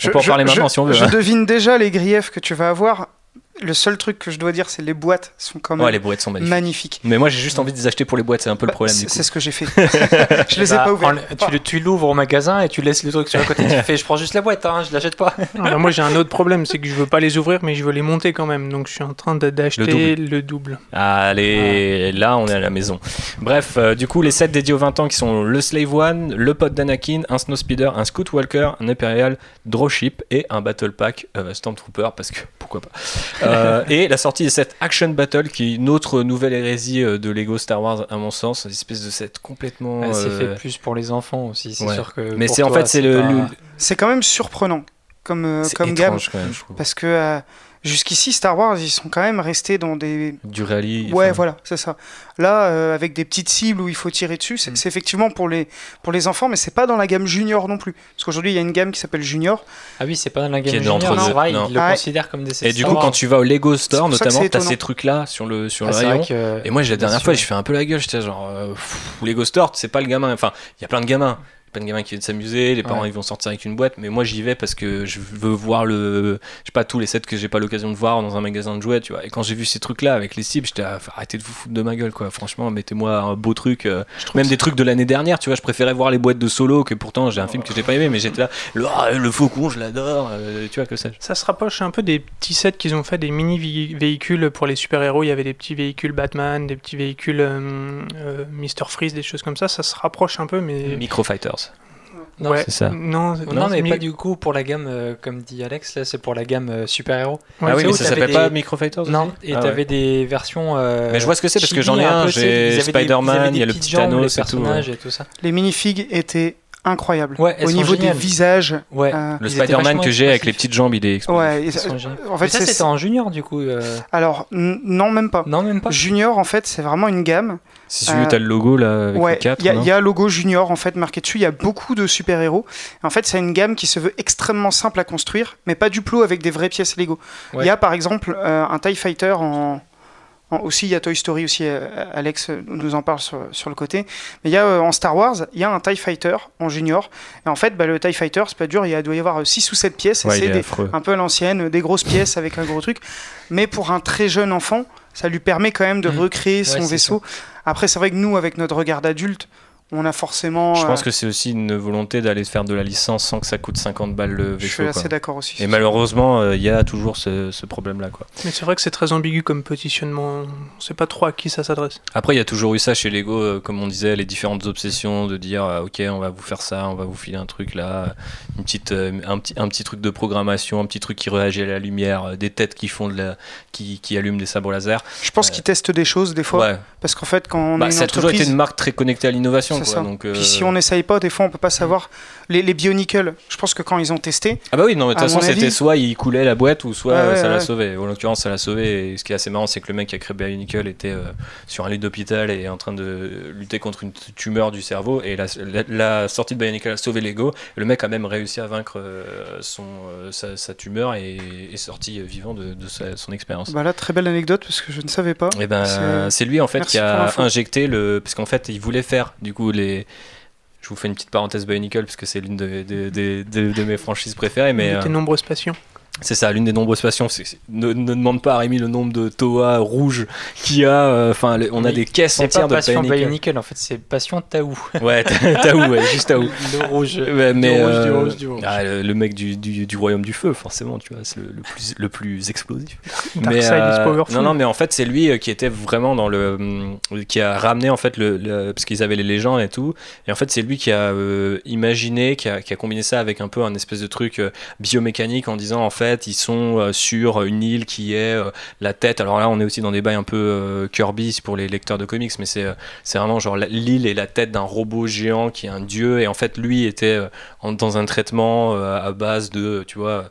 peut en parler maintenant, si on veut, Je hein. devine déjà les griefs que tu vas avoir. Le seul truc que je dois dire, c'est les boîtes sont quand même Ouais, les boîtes sont magnifiques. magnifiques. Mais moi, j'ai juste envie de les acheter pour les boîtes, c'est un peu le Bah, problème c'est ce que j'ai fait. *laughs* je les ai Bah, pas ouverts. en- tu l'ouvres au magasin et tu laisses le truc sur le côté. tu fais, je prends juste la boîte, hein, je l'achète pas. Alors *laughs* moi j'ai un autre problème, c'est que je veux pas les ouvrir, mais je veux les monter quand même. Donc je suis en train d'acheter le double. Allez, là on est à la maison. Bref, euh, du coup, les sets dédiés aux 20 ans qui sont le Slave One, le pod d'Anakin, un Snow Speeder, un Scout Walker, un Imperial Drawship et un Battle Pack euh, Stormtrooper, parce que pourquoi pas. Euh, et la sortie des sets Action Battle, qui est une autre nouvelle hérésie euh, de Lego Star Wars, à mon sens, une espèce de set complètement. Ouais, c'est euh, fait plus pour les enfants aussi, c'est ouais. sûr que. Mais c'est en fait, c'est le. pas- le- C'est quand même surprenant comme, euh, c'est comme gamme. étrange quand même, je trouve. Parce que euh, jusqu'ici, Star Wars, ils sont quand même restés dans des. Du rallye. Ouais, enfin, voilà, c'est ça. Là, euh, avec des petites cibles où il faut tirer dessus, c'est Mm. c'est effectivement pour les, pour les enfants, mais c'est pas dans la gamme junior non plus. Parce qu'aujourd'hui, il y a une gamme qui s'appelle Junior. Ah oui, c'est pas dans la Qui gamme junior, entre c'est deux, vrai, non. ils le Ah, considèrent comme des Et du coup, quand tu vas au Lego Store, notamment, t'as ces trucs-là sur le, sur Ah, le c'est rayon. vrai que- Et moi, j'ai- la dernière fois, je fais un peu la gueule. J'étais genre, euh, pff, Lego Store, c'est pas le gamin. Enfin, il y a plein de gamins. Plein de gamins qui viennent s'amuser, les parents Ouais. ils vont sortir avec une boîte, mais moi j'y vais parce que je veux voir le. Je sais pas, tous les sets que j'ai pas l'occasion de voir dans un magasin de jouets, tu vois. Et quand j'ai vu ces trucs-là avec les cibles, j'étais, ah, arrêtez de vous foutre de ma gueule, quoi. Franchement, mettez-moi un beau truc. euh, même des trucs de l'année dernière, tu vois. Je préférais voir les boîtes de solo que pourtant j'ai un film que j'ai pas aimé, mais j'étais là, le, ah, le faucon, je l'adore, euh, tu vois, que sais-je. Ça se rapproche un peu des petits sets qu'ils ont fait, des mini vé- véhicules pour les super-héros. Il y avait des petits véhicules Batman, des petits véhicules euh, euh, Mr. Freeze, des choses comme ça. Ça se rapproche un peu, mais. Micro Fighters. Non, ouais. c'est ça. Non, Non, mais mi- pas du coup pour la gamme, euh, comme dit Alex, là c'est pour la gamme euh, super-héros. ouais, ah oui, mais ça s'appelle des- pas Micro Fighters aussi Non, et Ah ouais. t'avais des versions. euh, Mais je vois ce que c'est parce que j'en ai un, sais, j'ai Spider-Man, il y a le petit Thanos les et tout, et tout ça. Les minifigs étaient Ouais, elles Au niveau géniales. des visages. Ouais. euh, Le Spider-Man que j'ai avec les petites jambes, il est explosif. ouais, et- géniaux. en fait, Mais ça c'était en junior du coup. euh, alors non, même pas. Non, même pas. Junior, en fait, c'est vraiment une gamme. Où Euh, t'as le logo là avec ouais, le 4. il y, a- non il y a un logo junior en fait marqué dessus. Il y a beaucoup de super héros. En fait, c'est une gamme qui se veut extrêmement simple à construire, mais pas du plot avec des vraies pièces Lego. Il Ouais. y a par exemple euh, un Tie Fighter en- aussi. Il y a Toy Story aussi. euh, Alex nous en parle sur, sur le côté. Mais il y a euh, en Star Wars, il y a un Tie Fighter en junior. Et en fait, bah, le Tie Fighter, c'est pas dur. Il y a- doit y avoir 6 ou 7 pièces. Ouais, c'est un peu à l'ancienne, des grosses pièces avec un gros truc. Mais pour un très jeune enfant, ça lui permet quand même de Mm. recréer son vaisseau. Après, c'est vrai que nous, avec notre regard d'adulte, on a forcément. Je pense euh, que c'est aussi une volonté d'aller faire de la licence sans que ça coûte 50 balles le je vaisseau. suis assez d'accord aussi. Et malheureusement, euh, il y a toujours ce, ce problème-là. quoi. Mais c'est vrai que c'est très ambigu comme positionnement. On sait pas trop à qui ça s'adresse. Après, il y a toujours eu ça chez Lego, euh, comme on disait, les différentes obsessions de dire euh, ok, on va vous faire ça, on va vous filer un truc là, une petite, euh, un, petit, un petit truc de programmation, un petit truc qui réagit à la lumière, euh, des têtes qui font de la, qui, qui allument des sabres laser. Je pense qu'ils testent des choses des fois. Ouais. Parce qu'en fait, quand on Bah, est une ça a toujours été entreprise. une marque très connectée à l'innovation. C'est quoi, ça. Donc, euh, Puis si on n'essaye pas, des fois, on peut pas savoir. Les, les je pense que quand ils ont testé, Ah bah oui, non, mais de toute façon, c'était soit il coulait la boîte ou soit Ouais, euh, ouais, ça l'a ouais. sauvé. En l'occurrence, ça l'a sauvé. Et ce qui est assez marrant, c'est que le mec qui a créé Bionicle était euh, sur un lit d'hôpital et en train de lutter contre une tumeur du cerveau. Et la, la- la sortie de Bionicle a sauvé Lego. Le mec a même réussi à vaincre euh, son, sa, sa tumeur et est sorti vivant de, de sa- son expérience. bah là, très belle anecdote parce que je ne savais pas. Et ben, C'est- lui en fait Merci qui a injecté le. Parce qu'en fait, il voulait faire du coup les. Je vous fais une petite parenthèse Bionicle parce que c'est l'une de, de- de- de- de mes franchises préférées. Mais, de tes euh, nombreuses passions. C'est ça, l'une des nombreuses passions. c'est- c'est- ne, ne demande pas à Rémi le nombre de Toa rouges qu'il y a. euh, Enfin, on a Mais des caisses C'est pas entières de passion Bionicle. Bionicle en fait, c'est passion Taou. Ouais, ouais, juste où. *laughs* Le rouge. Ouais, mais, rouge, du euh, rouge, du rouge. ah, le, le mec du, du, du royaume du feu, forcément, tu vois, c'est le, le plus, le plus explosif. Darkseid is powerful. non, non, mais en fait, c'est lui euh, qui était vraiment dans le. qui a ramené, en fait, le. le- parce qu'ils avaient les légendes et tout. Et en fait, c'est lui qui a euh, imaginé, qui a, qui a combiné ça avec un peu un espèce de truc euh, biomécanique en disant, en fait, fait ils sont euh, sur une île qui est euh, la tête. Alors là, on est aussi dans des bails un peu euh, Kirby pour les lecteurs de comics, mais c'est vraiment genre l'île est la tête d'un robot géant qui est un dieu et en fait lui était dans un traitement à base de tu vois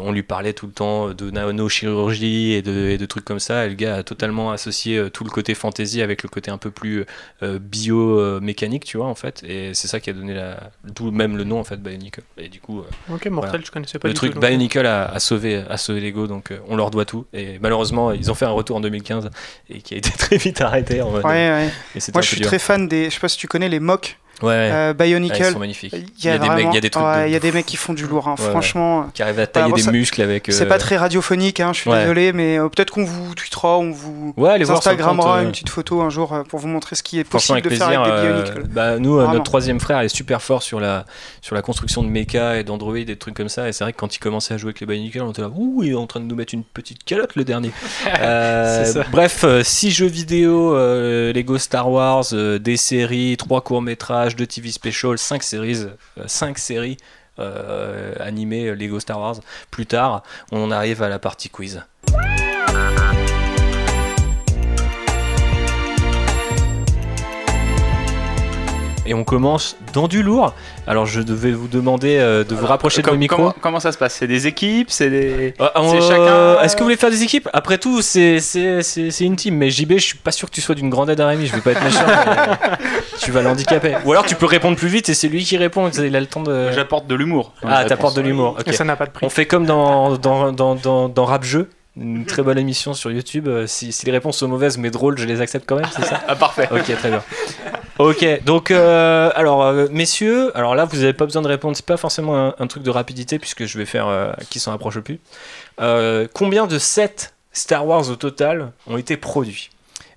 on lui parlait tout le temps de nanochirurgie et de, et de trucs comme ça et le gars a totalement associé tout le côté fantasy avec le côté un peu plus bio-mécanique tu vois en fait et c'est ça qui a donné la d'où même le nom en fait Bionicle et du coup Ok, Mortel, Voilà. je connaissais pas le du truc tout. Bionicle a, a sauvé a sauvé Lego donc euh, on leur doit tout et malheureusement ils ont fait un retour en 2015 et qui a été *laughs* très vite arrêté en mode, Ouais, Moi, je suis dur. très fan des. Je sais pas si tu connais les mock ouais, euh, Ouais, Bionicle. ils sont magnifiques il y a des mecs- vraiment- il y a des trucs de ouais, il y a ouf. des mecs qui font du lourd, hein, Ouais, franchement. qui arrivent à tailler bon, des ça- muscles avec C'est euh, pas très radiophonique, hein, je suis désolé, mais euh, peut-être qu'on vous tweetera, on vous Instagrammera euh, une petite photo un jour pour vous montrer ce qui est possible de faire plaisir. avec des Bionicle. bah, nous, notre troisième frère est super fort sur la, sur la construction de mecha et d'Android et des trucs comme ça. Et c'est vrai que quand il commençait à jouer avec les Bionicle, on était là, ouh, il est en train de nous mettre une petite calotte le dernier. *laughs* C'est bref, 6 jeux vidéo, Lego Star Wars, des séries, 3 courts-métrages, 2 TV specials, 5 séries, 5 séries euh, animées euh, Lego Star Wars. Plus tard, on arrive à la partie quiz. Et on commence dans du lourd. Alors je devais vous demander euh, de vous rapprocher de Com- vos micros. comment, comment ça se passe? C'est des équipes? C'est des. Euh, euh, chacun- Est-ce que vous voulez faire des équipes? Après tout, c'est c'est- c'est- c'est une team. Mais JB, je suis pas sûr que tu sois d'une grande aide à Rémi. Je vais pas être méchant. mais, euh, tu vas l'handicaper. Ou alors tu peux répondre plus vite et c'est lui qui répond. Il a le temps de. J'apporte de l'humour. Ah, t'apportes de l'humour. Ça n'a pas de prix. On fait comme dans, dans, dans, dans, dans Rap Jeu. Une très bonne émission sur YouTube. Euh, Si, si les réponses sont mauvaises mais drôles, je les accepte quand même, c'est ça *laughs* Ah, parfait. Ok, très bien. Ok, donc, euh, alors, euh, messieurs, alors là, vous n'avez pas besoin de répondre, c'est pas forcément un, un truc de rapidité, puisque je vais faire euh, qui s'en approche le plus. Combien de sets Star Wars au total ont été produits?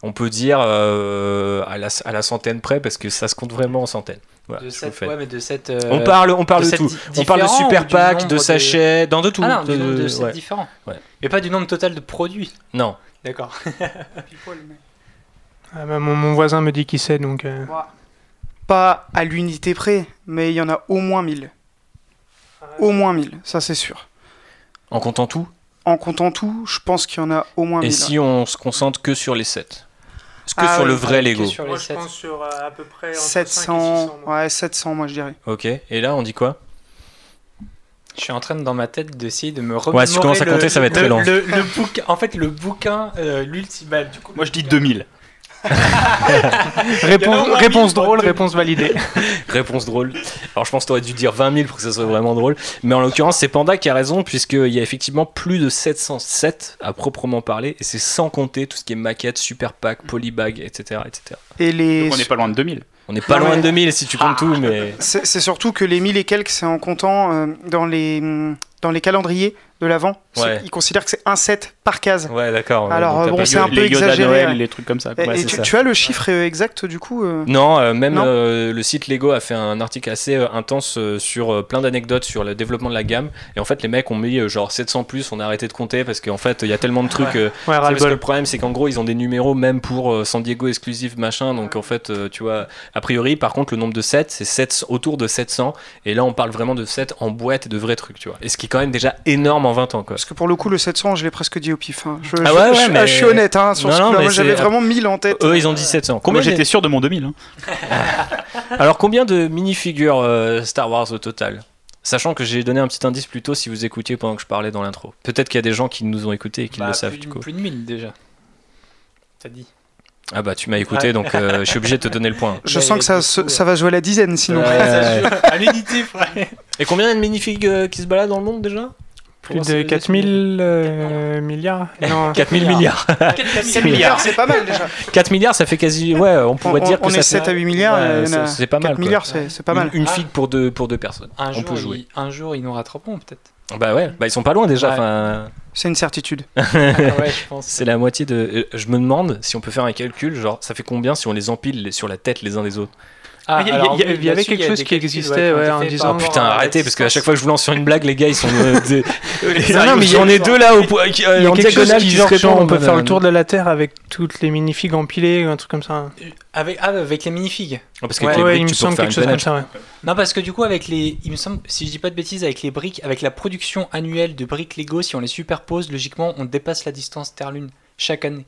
On peut dire à, la, à la centaine près, parce que ça se compte vraiment en centaines. Voilà, De ouais, mais de cette, euh, on parle, on parle de tout. On parle de super du pack, de de- sachets, dans de tout. Ah non, du de- nombre de de- sets ouais. différents. Ouais. Mais pas du nombre total de produits. Non. D'accord. *laughs* Ah bah, mon, mon voisin me dit qui c'est, donc. euh, Pas à l'unité près, mais il y en a au moins 1000. Au moins 1000, ça c'est sûr. En comptant tout? En comptant tout, je pense qu'il y en a au moins Et 1000. si on se concentre que sur les sets Est-ce que Ah sur oui, le vrai Lego sur Moi, je pense sur euh, à peu près. entre 5 et 700, 600, moi. ouais, 700 moi je dirais. Ok. Et là, on dit quoi? Je suis en train de, dans ma tête d'essayer de me Ouais, si tu remémorer commences à le- compter, ça va être le- très long. Le, le bouquin, en fait, le bouquin, euh, l'ultimal. Du coup, Moi, je dis 2000. *laughs* Réponse, Il y en a au moins réponse 1000, drôle, réponse validée. *laughs* Réponse drôle. Alors je pense que t'aurais dû dire 20 000 pour que ça soit vraiment drôle. Mais en l'occurrence, c'est Panda qui a raison, puisqu'il y a effectivement plus de 707 à proprement parler, et c'est sans compter tout ce qui est maquette, super pack, polybag, etc. etc. Et les... Donc, on n'est pas loin de 2000. On n'est pas Non, loin mais- de 2000 si tu comptes tout, mais. C'est surtout que les 1000 et quelques, c'est en comptant euh, dans, les, dans les calendriers de l'avant. Ouais. Ils considèrent que c'est un set par case. Ouais, d'accord. Alors, bon, c'est un peu exagéré, Noël, ouais. les trucs comme ça. Et. Ouais, tu, as le chiffre euh, exact du coup euh Non, euh, même Non euh, le site Lego a fait un article assez intense sur plein d'anecdotes sur le développement de la gamme. Et en fait, les mecs ont mis genre 700 plus, on a arrêté de compter parce qu'en fait, il y a tellement de trucs. parce que le problème, c'est qu'en gros, ils ont des numéros même pour San Diego exclusif, machin. Donc en fait, tu vois, a priori, par contre, le nombre de sets, c'est 7 autour de 700. Et là, on parle vraiment de sets en boîte et de vrais trucs, tu vois. Et ce qui est quand même déjà énorme en 20 ans, quoi. Parce que pour le coup, le 700, je l'ai presque dit au pif. hein. Je, Ah ouais, je- ouais, je- mais- je suis honnête hein, sur Non, ce non, coup-là. mais Moi, j'avais vraiment 1000 en tête. Eux, ils ont dit 700. Moi, Combien j'étais sûr de mon 2000. hein. *laughs* Alors, combien de minifigures euh, Star Wars au total? Sachant que j'ai donné un petit indice plus tôt si vous écoutiez pendant que je parlais dans l'intro. Peut-être qu'il y a des gens qui nous ont écoutés et qui Bah, le savent, plus, du de- coup. plus de 1000 déjà. T'as dit. Ah bah, tu m'as écouté, Ouais. donc euh, je suis obligé de te donner le point. Je Ouais, sens que ça, va jouer à la dizaine sinon. Ouais. Ça *laughs* joue à l'unité, frère. Et combien il y a de minifigs euh, qui se baladent dans le monde déjà? Plus de 4000 euh, milliards Non, *laughs* 4000 milliards. 7 *laughs* milliards, c'est pas mal déjà. 4 milliards, ça fait quasi. Ouais, on On, pourrait dire que on ça est fait- 7 à 8 milliards, Ouais, c'est- pas mal, 4 quoi. milliards, c'est c'est pas mal. Une, une Ah. figue pour deux, pour deux personnes. Un on jour, peut jouer. ils, un jour, ils nous rattraperont peut-être. Bah ouais, bah ils sont pas loin déjà. Ouais. C'est une certitude. *laughs* Ah ouais. C'est la moitié de. euh, Je me demande si on peut faire un calcul, genre ça fait combien si on les empile sur la tête les uns des autres? Ah, Il y y y avait quelque chose qui existait, ouais, en disant- Oh putain, arrêtez parce qu'à chaque fois que je vous lance sur une blague, les gars ils sont. euh, des- *laughs* Non, non, mais il y en a deux là au euh, Il y a quelque chose qui, se genre, on peut faire le euh, tour de la Terre avec toutes les minifigs empilées ou un truc comme ça. Avec, ah, avec les minifigs. Parce que Ouais, les ouais, briques, il me semble quelque chose comme ça. Non, parce que du coup, avec les. Il me semble, si je dis pas de bêtises, avec les briques, avec la production annuelle de briques Lego, si on les superpose, logiquement, on dépasse la distance Terre-Lune chaque année.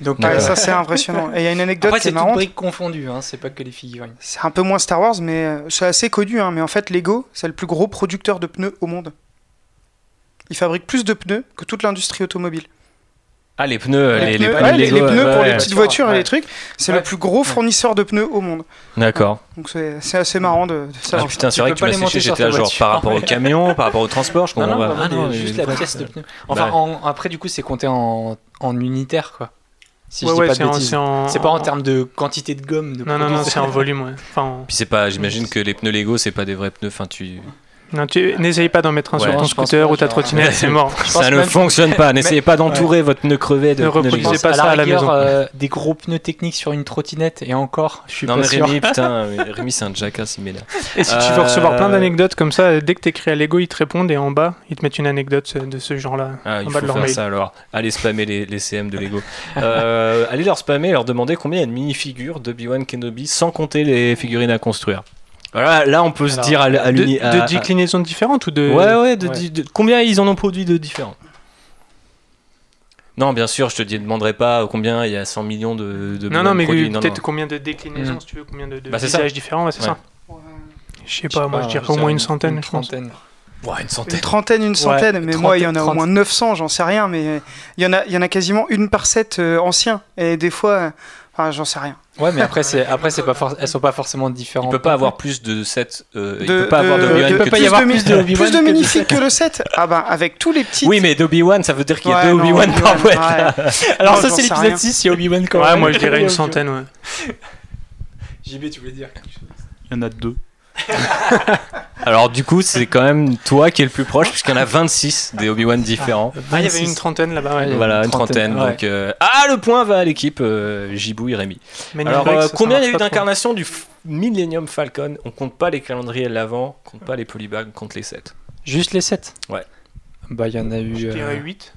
Donc, Ouais, euh, ça c'est impressionnant. Et il y a une anecdote après, qui est c'est toutes marrante. briques confondues, hein, c'est pas que les figurines. C'est un peu moins Star Wars, mais euh, c'est assez connu. hein, mais en fait, Lego, c'est le plus gros producteur de pneus au monde. Il fabrique plus de pneus que toute l'industrie automobile. Ah, les pneus, les, les, pneus, pneus ouais, les- Lego, les pneus ouais, pour les ouais. petites voitures, et les trucs, c'est Ouais. le plus gros fournisseur de pneus au monde. D'accord. Donc c'est c'est assez marrant de, de Ah savoir. putain, c'est vrai que tu m'as séché, j'étais ta là, genre par rapport au *laughs* camion, par rapport au transport, je Non, comprends non, pas. vraiment, Ah non, juste la pièce de pneu. Enfin, Bah. en- après, du coup, c'est compté en, en unitaire, quoi. Si Ouais, je dis ouais, pas c'est de en- bêtises. c'est en- C'est pas en termes de quantité de gomme. De Non, non, non, c'est en volume, ouais. Enfin, en- Puis c'est pas, j'imagine que les pneus Lego, c'est pas des vrais pneus. Enfin, tu. Non, tu n'essaye pas d'en mettre un Ouais, sur ton scooter ou ta trottinette, c'est mort. Ça ne même- fonctionne pas. *laughs* N'essayez pas d'entourer votre pneu crevé de Ne pneus reproduisez pas à ça à la rigueur, maison. euh, des gros pneus techniques sur une trottinette et encore, je suis Non pas mais sûr. Rémi, putain, *laughs* Rémi c'est un jackass, il m'énerve. Et si tu veux recevoir plein Euh, d'anecdotes comme ça, dès que t'écris à Lego, ils te répondent et en bas, ils te mettent une anecdote de ce genre-là. Ah, il En faut bas de leur faire mail. ça alors. Allez spammer les, les CM de Lego. Euh, allez leur spammer, leur demander combien il y a de minifigures d'Obi-Wan Kenobi sans compter les figurines à construire. Voilà, là on peut se dire à, à De, à- déclinaisons différentes ou de. Ouais, ouais, de, Ouais. di- de- combien ils en ont produit de différents? Non, bien sûr, je te demanderai pas combien il y a 100 millions de, de Non, non, mais peut-être combien de déclinaisons, Mm. si tu veux, combien de, de Bah, c'est ça. visages différents, ouais, c'est Ouais. ça. Je sais pas, moi je dirais au moins une centaine, une je pense. trentaine. Ouais, une Une centaine. trentaine, une centaine, mais moi il y en a au moins 900, j'en sais rien, mais il y en a, il y en a quasiment une par set euh, ancien, et des fois, euh, enfin, j'en sais rien. Ouais, mais après, c'est après, c'est pas for- elles sont pas forcément Il différentes. peut pas avoir plus de 7. il De- peut pas avoir de- d'Obi-Wan il que peut pas y avoir plus plus de de, Obi-Wan plus de que de minifigs que le 7 Ah ben, avec tous les petits. Oui, mais d'Obi-Wan, ça veut dire qu'il y a Ouais, deux Obi-Wan par boîte. ouais. *laughs* Alors, Non, ça, c'est l'épisode rien. 6, il y a Obi-Wan quand Ouais, même. moi je dirais une centaine, ouais. *laughs* JB, tu voulais dire quelque chose? Il y en a deux. *laughs* Alors, du coup, c'est quand même toi qui es le plus proche, puisqu'il y en a 26 des Obi-Wan différents. Ah, il y avait une trentaine là-bas, ouais. Voilà, une trentaine, trentaine. ouais. Donc, euh, Ah, le point va à l'équipe euh, Jibou et Rémi. Alors, euh, combien il y a eu d'incarnations du Millennium Falcon? On compte pas les calendriers à l'avant, on compte pas les polybags, on compte les 7. Juste les 7 Ouais. Bah, il y en a eu. Je euh, dirais 8.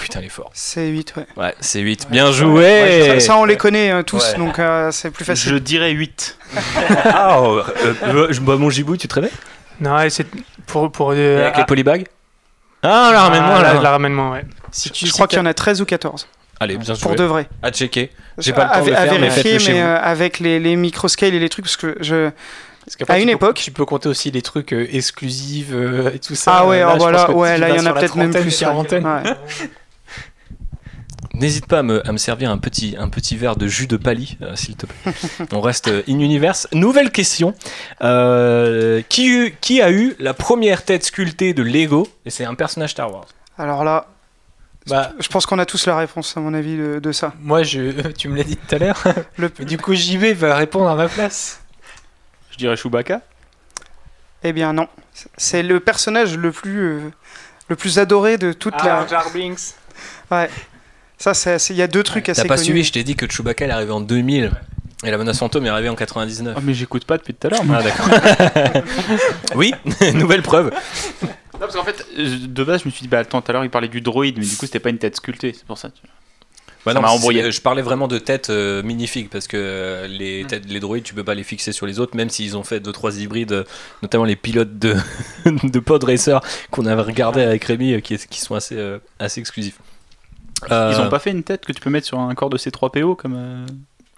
Putain, il est fort. C'est 8, ouais. Ouais, c'est 8. Bien joué Ça, ça, on les connaît euh, tous, Ouais. donc euh, c'est plus facile. Je dirais 8. *laughs* Ah, oh, euh, euh, je bois mon Jibou, tu te réveilles? Non, c'est pour. pour euh, Avec ah, les polybags Ah, là, ramène-moi ah, là. la- la ramène-moi, ouais. Si tu Je crois qu'il y en a 13 ou 14, Allez, bien pour joué. de vrai. À checker. J'ai pas le temps de à, le à faire, mais vérifier, mais euh, avec les, les microscales et les trucs, parce que je. Parce À tu une peux- époque- Tu peux compter aussi les trucs euh, exclusifs euh, et tout ça. Ah ouais, Là, oh, voilà, ouais, là il y en a la peut-être même plus. ouais. *laughs* Ouais. N'hésite pas à me, à me servir un petit, un petit verre de jus de pali, euh, s'il te plaît. *laughs* On reste euh, in universe. Nouvelle question. Euh, qui, eut- qui a eu la première tête sculptée de Lego? Et c'est un personnage Star Wars. Alors là, Bah, je pense qu'on a tous la réponse, à mon avis, de, de ça. moi, je, *laughs* tu me l'as dit tout à l'heure. Le- *laughs* du coup, JB va répondre à ma place. Je dirais Chewbacca. Eh bien, non. C'est le personnage le plus, euh, le plus adoré de toute Ah, la. Jar Binks. Ça, c'est assez- il y a deux trucs assez T'as pas connus. suivi, je t'ai dit que Chewbacca est arrivé en 2000. Et la menace fantôme est arrivée en 99. Ah, mais j'écoute pas depuis tout à l'heure. Ah d'accord. *laughs* oui, *laughs* nouvelle preuve. Non, parce qu'en fait, de base, je me suis dit, bah attends, tout à l'heure, il parlait du droïde, mais du coup, c'était pas une tête sculptée, c'est pour ça. tu. Ouais, Ça non, embrouillé. Je parlais vraiment de têtes euh, minifiques parce que euh, les, têtes, les droïdes, tu peux pas les fixer sur les autres, même s'ils ont fait deux trois hybrides, euh, notamment les pilotes de, *laughs* de pod racer qu'on avait regardé avec Rémi, euh, qui, qui sont assez, euh, assez exclusifs. Euh, Ils ont pas fait une tête que tu peux mettre sur un corps de C3PO comme euh,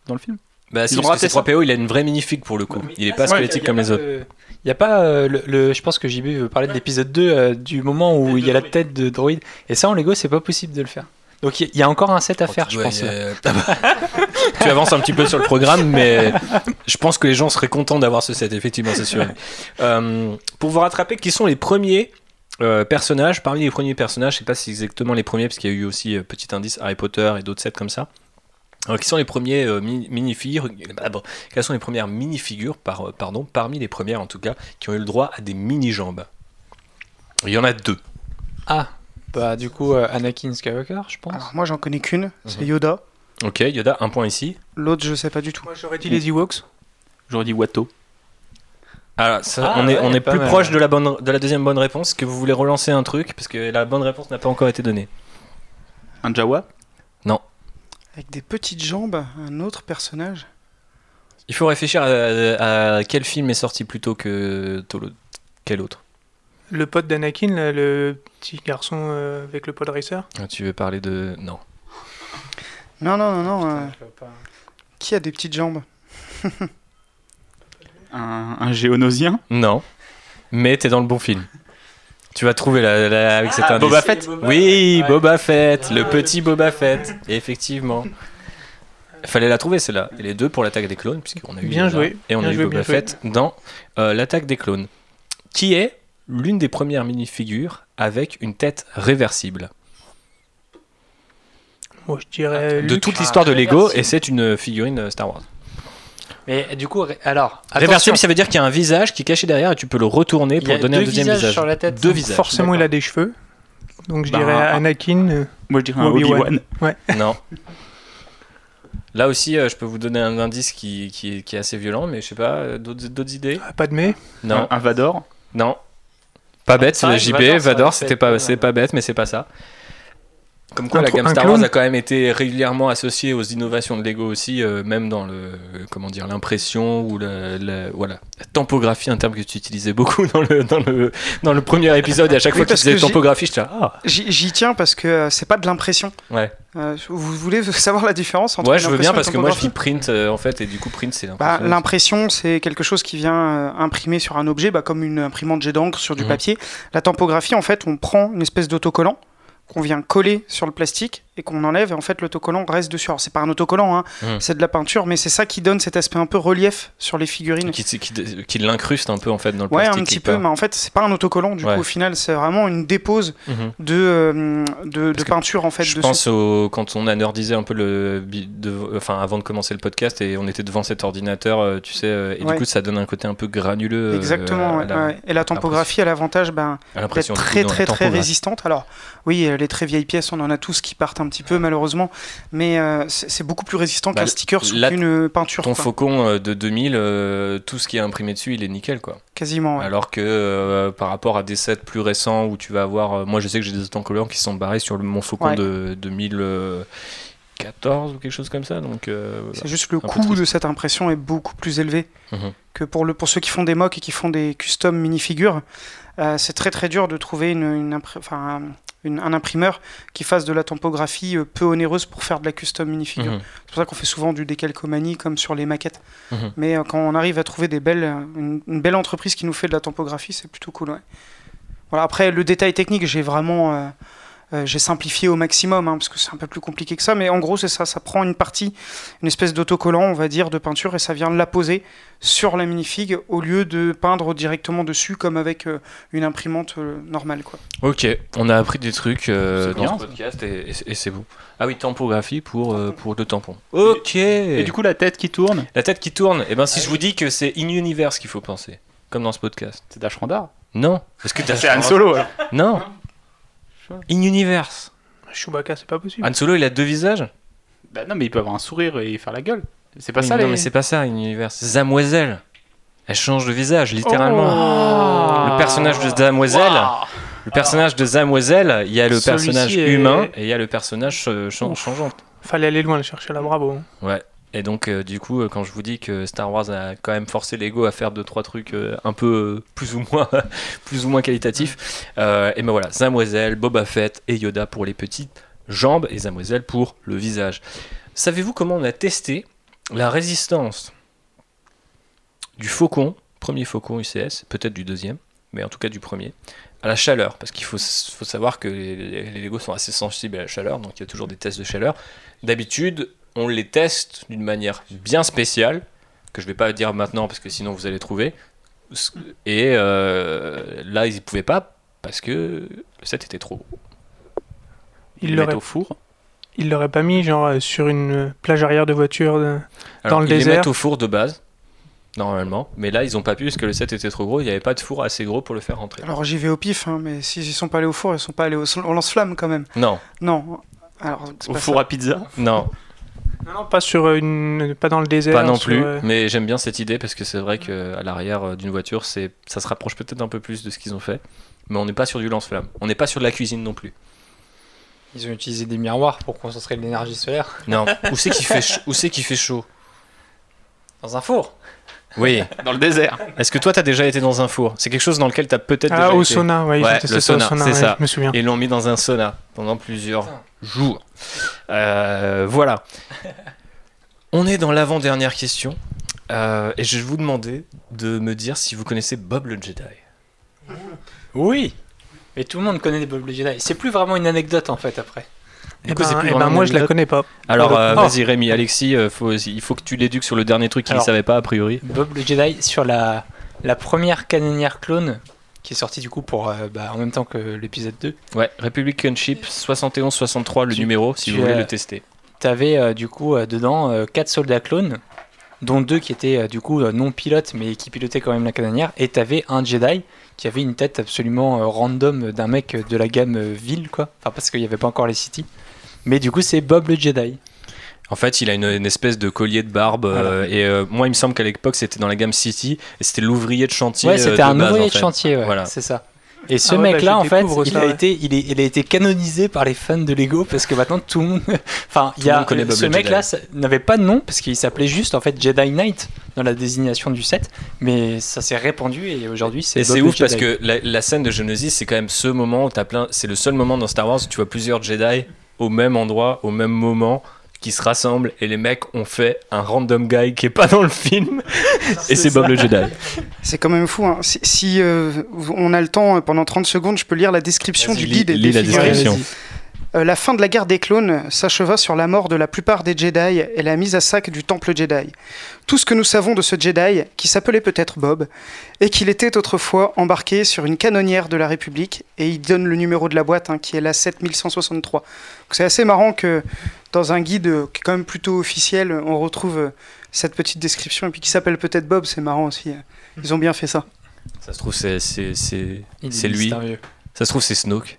dans le film? Bah, si, ils ont parce que raté ça. C3PO, il a une vraie minifig pour le coup. Il est pas squelettique comme les autres. Il n'y a pas, euh, le, le- je pense que JB veut parler de l'épisode 2, euh, du moment où il y a la tête de droïde. Et ça, en Lego, c'est pas possible de le faire. Donc il y, a encore un set à faire, Oh, tu je pense. euh, ah *laughs* tu avances un petit peu sur le programme, mais je pense que les gens seraient contents d'avoir ce set, effectivement, c'est sûr. Euh, pour vous rattraper, qui sont les premiers euh, personnages Parmi les premiers personnages, je sais pas si c'est exactement les premiers, parce qu'il y a eu aussi, euh, petit indice, Harry Potter et d'autres sets comme ça. Alors, qui sont les premiers euh, mini- minifigures ah bon, Quelles sont les premières minifigures, par, euh, pardon, parmi les premières en tout cas, qui ont eu le droit à des mini-jambes? Il y en a deux. Ah, bah du coup, euh, Anakin Skywalker, je pense. Alors, moi, j'en connais qu'une, Mhm. c'est Yoda. Ok, Yoda, un point ici. L'autre, je sais pas du tout. Moi j'aurais dit les Ewoks. J'aurais dit Watto. Alors, ça, Ah, on est, ouais, on est pas plus mal, proche de la, bonne, de la deuxième bonne réponse. Est-ce que vous voulez relancer un truc Parce que la bonne réponse n'a pas encore été donnée. Un Jawa? Avec des petites jambes, un autre personnage? Il faut réfléchir à, à quel film est sorti plutôt que Tolo- quel autre? Le pote d'Anakin, là, le petit garçon euh, avec le pod racer. Ah, Tu veux parler de non. Non, non, non, non. euh, qui a des petites jambes? *laughs* Un, un géonosien Non. Mais t'es dans le bon film. Tu vas trouver la, la- avec cet indice. Boba Fett Oui, Ouais. Boba Fett, le petit Boba Fett. Effectivement. Il fallait la trouver celle-là. Et les deux pour l'attaque des clones, puisqu'on a eu Bien Yoda joué, et on bien a eu joué, Boba bien joué. Fett dans euh, l'attaque des clones, qui est l'une des premières mini-figures avec une tête réversible. Moi, je dirais. de Luke. toute l'histoire de Lego, et c'est une figurine euh, Star Wars. Mais du coup, alors. Réversible, ça veut dire qu'il y a un visage qui est caché derrière et tu peux le retourner il y pour a donner un deux deuxième visages visage. sur la tête. Deux visages. Forcément, il a des cheveux. Donc, je Bah, dirais Anakin. euh, Moi je dirais un Obi-Wan. Obi-Wan. *laughs* Non. *laughs* Là aussi, euh, je peux vous donner un indice qui, qui, est, qui est assez violent, mais je sais pas, euh, d'autres idées? Padmé? Non, Un, un Vador? non. Pas bête, c'est vrai que JB, Vador, c'était pas, pas c'est pas bête, mais c'est pas ça. Comme quoi, Un la gamme Star Wars a quand même été régulièrement associée aux innovations de Lego aussi, euh, même dans le, euh, comment dire, l'impression ou la, la- voilà, la tempographie, un terme que tu utilisais beaucoup *laughs* dans le, dans le, dans le premier épisode. Et à chaque Oui, fois que tu disais que tempographie, je disais ah J'y j'y tiens parce que euh, c'est pas de l'impression. ouais. Euh, vous voulez *laughs* savoir la différence entre Ouais, je veux bien impression parce que moi je dis print euh, en fait et du coup print c'est Bah, l'impression. L'impression, c'est quelque chose qui vient euh, imprimer sur un objet, bah, comme une imprimante jet d'encre sur du Mhm. papier. La tempographie, en fait, on prend une espèce d'autocollant qu'on vient coller sur le plastique et qu'on enlève et en fait l'autocollant reste dessus. Alors c'est pas un autocollant, hein, Mhm. c'est de la peinture, mais c'est ça qui donne cet aspect un peu relief sur les figurines. qui, qui, qui, l'incruste un peu en fait dans le Ouais, plastique. un petit peu, mais en fait c'est pas un autocollant du Ouais. coup au final, c'est vraiment une dépose Mhm. de, euh, de, peinture en fait Je dessus. pense au, quand on a nerdisé un peu le, de, enfin avant de commencer le podcast et on était devant cet ordinateur, euh, tu sais, euh, et Ouais. du coup ça donne un côté un peu granuleux. Exactement, ouais, la- ouais. et la tempographie a l'avantage ben, d'être très très très résistante. Alors oui, les très vieilles pièces, on en a tous qui partent un petit peu malheureusement, mais euh, c'est beaucoup plus résistant Bah, qu'un sticker sous là, une peinture. Ton quoi. faucon euh, de 2000, euh, tout ce qui est imprimé dessus, il est nickel quoi. Quasiment. ouais. Alors que euh, par rapport à des sets plus récents où tu vas avoir, moi je sais que j'ai des autocollants qui sont barrés sur le- mon faucon Ouais. de 2014 ou quelque chose comme ça, donc. euh, voilà. C'est juste le coût de cette impression est beaucoup plus élevé Mhm. que pour, le, pour ceux qui font des mocks et qui font des custom minifigures. Euh, c'est très très dur de trouver une, une un- une- un imprimeur qui fasse de la tempographie euh, peu onéreuse pour faire de la custom minifigure. Mhm. C'est pour ça qu'on fait souvent du décalcomanie comme sur les maquettes. Mhm. Mais euh, quand on arrive à trouver des belles, euh, une, une belle entreprise qui nous fait de la tempographie, c'est plutôt cool. ouais. Voilà, après, le détail technique, j'ai vraiment euh, euh, j'ai simplifié au maximum hein, parce que c'est un peu plus compliqué que ça. Mais en gros, c'est ça. Ça prend une partie, une espèce d'autocollant, on va dire, de peinture et ça vient la poser sur la minifig au lieu de peindre directement dessus comme avec euh, une imprimante euh, normale. Quoi. Ok, on a appris des trucs euh, C'est dans bien, ce podcast et, et- et c'est bon. Ah oui, tempographie pour, euh, pour le tampon. Ok. Et du coup, la tête qui tourne, la tête qui tourne, et ben si je vous dis que c'est in-universe qu'il faut penser, comme dans ce podcast. c'est Dash Randar. Non, parce que C'est Han Solo. alors. Non. In-universe. Chewbacca, c'est pas possible. Han Solo, il a deux visages Bah non, mais il peut avoir un sourire et faire la gueule. C'est pas Oui, ça Non, les. mais c'est pas ça, in-universe. Zamoiselle. Elle change de visage, littéralement. Oh. Le personnage de Zamoiselle, Waouh. le personnage de Zamoiselle, il y a le Celui-ci personnage est- humain et il y a le personnage euh, chan- Ouf. changeant. Fallait aller loin le chercher là, bravo. Ouais. Et donc, euh, du coup, euh, quand je vous dis que Star Wars a quand même forcé Lego à faire deux trois trucs euh, un peu euh, plus ou moins *laughs* plus ou moins qualitatifs, et ben voilà, Zamoiselle, Boba Fett et Yoda pour les petites jambes et Zamoiselle pour le visage. Savez-vous comment on a testé la résistance du faucon, premier faucon UCS, peut-être du deuxième, mais en tout cas du premier, à la chaleur, parce qu'il faut, faut savoir que les, les- les Lego sont assez sensibles à la chaleur, donc il y a toujours des tests de chaleur. D'habitude, on les teste d'une manière bien spéciale, que je vais pas dire maintenant parce que sinon vous allez trouver. Et euh, là, ils ne pouvaient pas parce que le set était trop gros. Il Ils le mettent l'aurait au four. il l'aurait pas mis genre euh, sur une euh, plage arrière de voiture. de- Alors, le ils les désert. mettent au four de base, normalement, mais là, ils n'ont pas pu parce que le set était trop gros. Il n'y avait pas de four assez gros pour le faire rentrer. Alors j'y vais au pif, hein, mais s'ils y sont pas allés au four, ils sont pas allés au, au lance-flamme quand même. Non, Non. Alors, Au pas four ça. à pizza. non, Non, non, pas sur euh, une, pas dans le désert. pas non sur, plus. euh, Mais j'aime bien cette idée parce que c'est vrai qu'à l'arrière euh, d'une voiture, c'est, ça se rapproche peut-être un peu plus de ce qu'ils ont fait. Mais on n'est pas sur du lance-flamme. On n'est pas sur de la cuisine non plus. Ils ont utilisé des miroirs pour concentrer l'énergie solaire. Non. Où c'est qu'il fait, ch- où c'est qu'il fait chaud? Dans un four Oui. *laughs* Dans le désert. Est-ce que toi, t'as déjà été dans un four? C'est quelque chose dans lequel t'as peut-être déjà Ah, au été. sauna, ouais, ils Ouais, le sauna, sauna, c'est ouais, ça. je me souviens. Et ils l'ont mis dans un sauna pendant plusieurs jours. Euh, voilà. *laughs* On est dans l'avant-dernière question. Euh, et je vais vous demander de me dire si vous connaissez Bob le Jedi. Oui Mais tout le monde connaît Bob le Jedi. C'est plus vraiment une anecdote en fait après. Eh coup, c'est ben, plus eh ben, moi, je la connais pas. Alors, euh, vas-y Rémi, Alexis, euh, faut- il faut que tu l'éduques sur le dernier truc qu'il ne savait pas a priori. Bob le Jedi sur la, la première canonnière clone qui est sortie du coup pour euh, bah, en même temps que l'épisode 2. Ouais, Republican Ship 71-63 le Tu- numéro si vous voulez le tester. T'avais du coup dedans 4 soldats clones, dont deux qui étaient du coup non pilotes mais qui pilotaient quand même la canonnière, et t'avais un Jedi qui avait une tête absolument euh, random d'un mec de la gamme euh, ville quoi, enfin parce qu'il n'y avait pas encore les City. Mais du coup c'est Bob le Jedi. En fait, il a une, une espèce de collier de barbe. euh, et euh, moi, il me semble qu'à l'époque, c'était dans la gamme City. Et c'était l'ouvrier de chantier. Ouais, c'était un base, ouvrier en de chantier, ouais, Voilà. c'est ça. Et ce Ah ouais, bah, mec-là, en fait, il ça, a, ouais. été, il, est, il a été canonisé par les fans de Lego parce que maintenant tout le monde. *laughs* enfin, il y a monde ce mec-là n'avait pas de nom parce qu'il s'appelait juste en fait Jedi Knight dans la désignation du set, mais ça s'est répandu et aujourd'hui c'est. Et c'est ouf parce que la, la scène de Genesis, c'est quand même ce moment où t'as plein. C'est le seul moment dans Star Wars où tu vois plusieurs Jedi au même endroit, au même moment, qui se rassemblent et les mecs ont fait un random guy qui est pas dans le film. *laughs* et c'est Bob le Jedi. C'est quand même fou. hein. Si, si, euh, on a le temps, euh, pendant 30 secondes, je peux lire la description du guide lis- et lis des la figurines. description. Euh, la fin de la guerre des clones s'acheva sur la mort de la plupart des Jedi et la mise à sac du temple Jedi. Tout ce que nous savons de ce Jedi, qui s'appelait peut-être Bob, est qu'il était autrefois embarqué sur une canonnière de la République, et il donne le numéro de la boîte, hein, qui est la 7163. Donc C'est assez marrant que dans un guide euh, qui est quand même plutôt officiel, on retrouve euh, cette petite description, et puis qui s'appelle peut-être Bob, c'est marrant aussi. euh. Ils ont bien fait ça. Ça se trouve, c'est lui. mystérieux. Ça se trouve, c'est Snoke.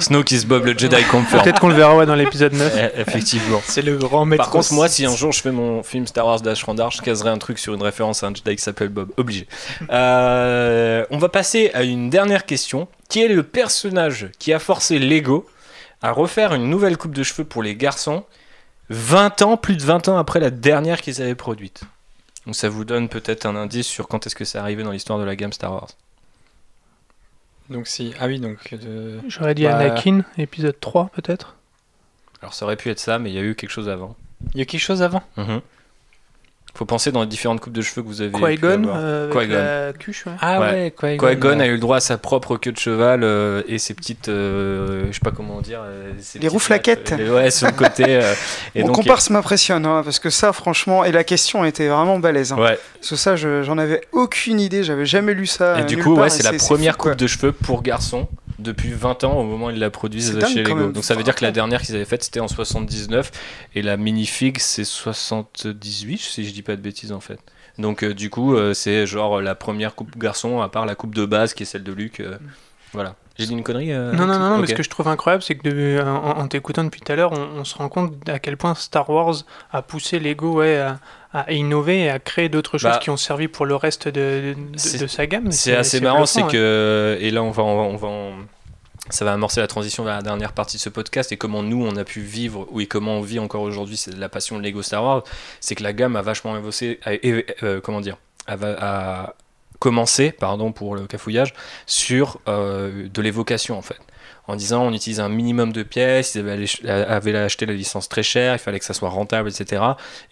Snoke is Bob le Jedi confirm. Peut-être qu'on le verra ouais, dans l'épisode 9. Eh, Effectivement. C'est le grand maître. Par contre, moi, si un jour je fais mon film Star Wars Dash Randar, je caserai un truc sur une référence à un Jedi qui s'appelle Bob. Obligé. Euh, on va passer à une dernière question. Qui est le personnage qui a forcé Lego à refaire une nouvelle coupe de cheveux pour les garçons 20 ans, plus de 20 ans après la dernière qu'ils avaient produite? Donc ça vous donne peut-être un indice sur quand est-ce que c'est arrivé dans l'histoire de la gamme Star Wars. Donc si. Ah oui, donc. J'aurais dit Bah, Anakin, épisode 3 peut-être. Alors ça aurait pu être ça, mais il y a eu quelque chose avant. Il y a quelque chose avant. Mhm. Faut penser dans les différentes coupes de cheveux que vous avez. Qui-Gon euh, avec Qui-Gon. la cuche. ouais. Ah Ouais. ouais, Qui-Gon. Qui-Gon ouais. a eu le droit à sa propre queue de cheval euh, et ses petites, euh, je sais pas comment dire, euh, ses Les lattes, euh, ouais, sur le côté. euh, *laughs* et Mon donc, comparse m'impressionne, hein, parce que ça, franchement, et la question était vraiment balèze. hein. ouais. Parce que ça, je- j'en avais aucune idée, j'avais jamais lu ça. Et du coup, part, ouais, et c'est la première fou, quoi. coupe de cheveux pour garçons depuis 20 ans au moment où ils la produisent chez Lego. même. Donc ça veut dire que la dernière qu'ils avaient faite c'était en 79 et la minifig c'est 78 si je dis pas de bêtises en fait. Donc euh, du coup euh, c'est genre la première coupe garçon à part la coupe de base qui est celle de Luc. euh, voilà. J'ai dit une connerie euh, Non, non, non, non, mais ce que je trouve incroyable, c'est que de- en, en t'écoutant depuis tout à l'heure, on, on se rend compte à quel point Star Wars a poussé Lego ouais, à, à innover et à créer d'autres choses Bah, qui ont servi pour le reste de, de- c'est- de sa gamme. C'est assez marrant, c'est ouais. que et là on va, on va, on va en- ça va amorcer la transition vers la dernière partie de ce podcast et comment nous on a pu vivre ou et comment on vit encore aujourd'hui c'est la passion de Lego Star Wars, c'est que la gamme a vachement évolué, a- é- euh, comment dire, a, a commencé, pardon pour le cafouillage, sur euh, de l'évocation en fait. En disant on utilise un minimum de pièces, ils avaient, acheté la licence très chère, il fallait que ça soit rentable, etc.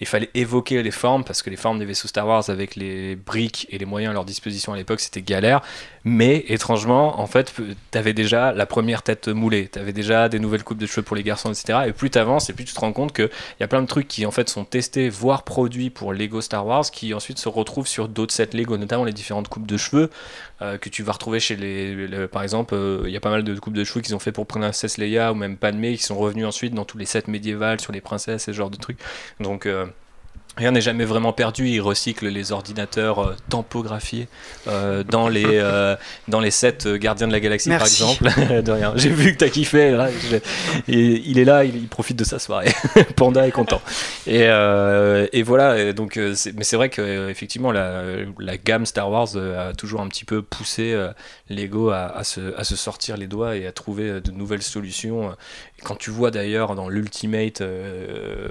Il fallait évoquer les formes parce que les formes des vaisseaux Star Wars avec les briques et les moyens à leur disposition à l'époque c'était galère. Mais étrangement, en fait, tu avais déjà la première tête moulée, tu avais déjà des nouvelles coupes de cheveux pour les garçons, etc. Et plus tu avances, et plus tu te rends compte qu'il y a plein de trucs qui en fait sont testés, voire produits pour Lego Star Wars, qui ensuite se retrouvent sur d'autres sets Lego, notamment les différentes coupes de cheveux euh, que tu vas retrouver chez les. les- par exemple, euh, il y a pas mal de coupes de cheveux qu'ils ont fait pour Princesse Leia ou même Padmé qui sont revenus ensuite dans tous les sets médiévals sur les princesses et ce genre de trucs. Donc. euh, Rien n'est jamais vraiment perdu, ils recyclent les ordinateurs euh, tampographiés euh, dans, les, *laughs* euh, dans les sets euh, Gardiens de la Galaxie Merci. par exemple. *laughs* de rien. J'ai vu que t'as kiffé, là, et il est là, il, il profite de sa soirée. *laughs* Panda est content. Et, euh, et voilà, donc, euh, c'est- mais c'est vrai que euh, effectivement la, la gamme Star Wars euh, a toujours un petit peu poussé euh, Lego à, à se, à se sortir les doigts et à trouver euh, de nouvelles solutions. Quand tu vois d'ailleurs dans l'Ultimate euh,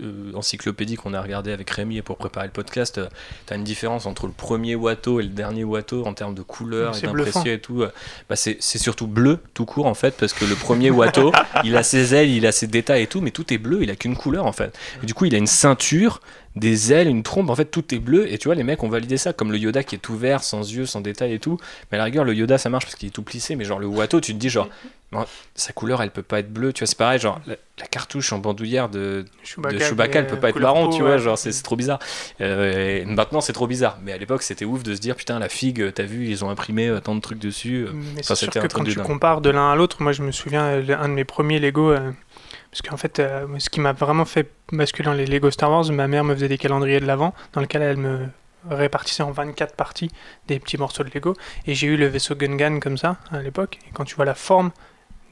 euh, encyclopédie qu'on a regardé avec Rémi pour préparer le podcast, euh, t'as une différence entre le premier Watto et le dernier Watto en termes de couleur et d'impression et tout. euh, Bah, c'est surtout bleu tout court en fait, parce que le premier Watto, *laughs* il a ses ailes, il a ses détails et tout, mais tout est bleu, il a qu'une couleur en fait. Et du coup, il a une ceinture, des ailes, une trompe, en fait tout est bleu. Et tu vois, les mecs ont validé ça, comme le Yoda qui est tout vert, sans yeux, sans détails et tout. Mais à la rigueur, le Yoda ça marche parce qu'il est tout plissé, mais genre le Watto, tu te dis genre, non, sa couleur elle peut pas être bleue, tu vois, c'est pareil, genre la, la cartouche en bandoulière de, de Chewbacca, elle peut pas être couleur marron, peau, tu vois, ouais. genre c'est trop bizarre. Euh, et maintenant c'est trop bizarre, mais à l'époque c'était ouf de se dire putain la figue, t'as vu, ils ont imprimé euh, tant de trucs dessus. euh. Mais Enfin, c'est sûr que quand tu dingue. compares de l'un à l'autre, moi je me souviens, euh, un de mes premiers Lego, euh, parce qu'en fait, euh, ce qui m'a vraiment fait basculer dans les Lego Star Wars, ma mère me faisait des calendriers de l'avant, dans lesquels elle me répartissait en 24 parties des petits morceaux de Lego, et j'ai eu le vaisseau Gungan comme ça à l'époque, et quand tu vois la forme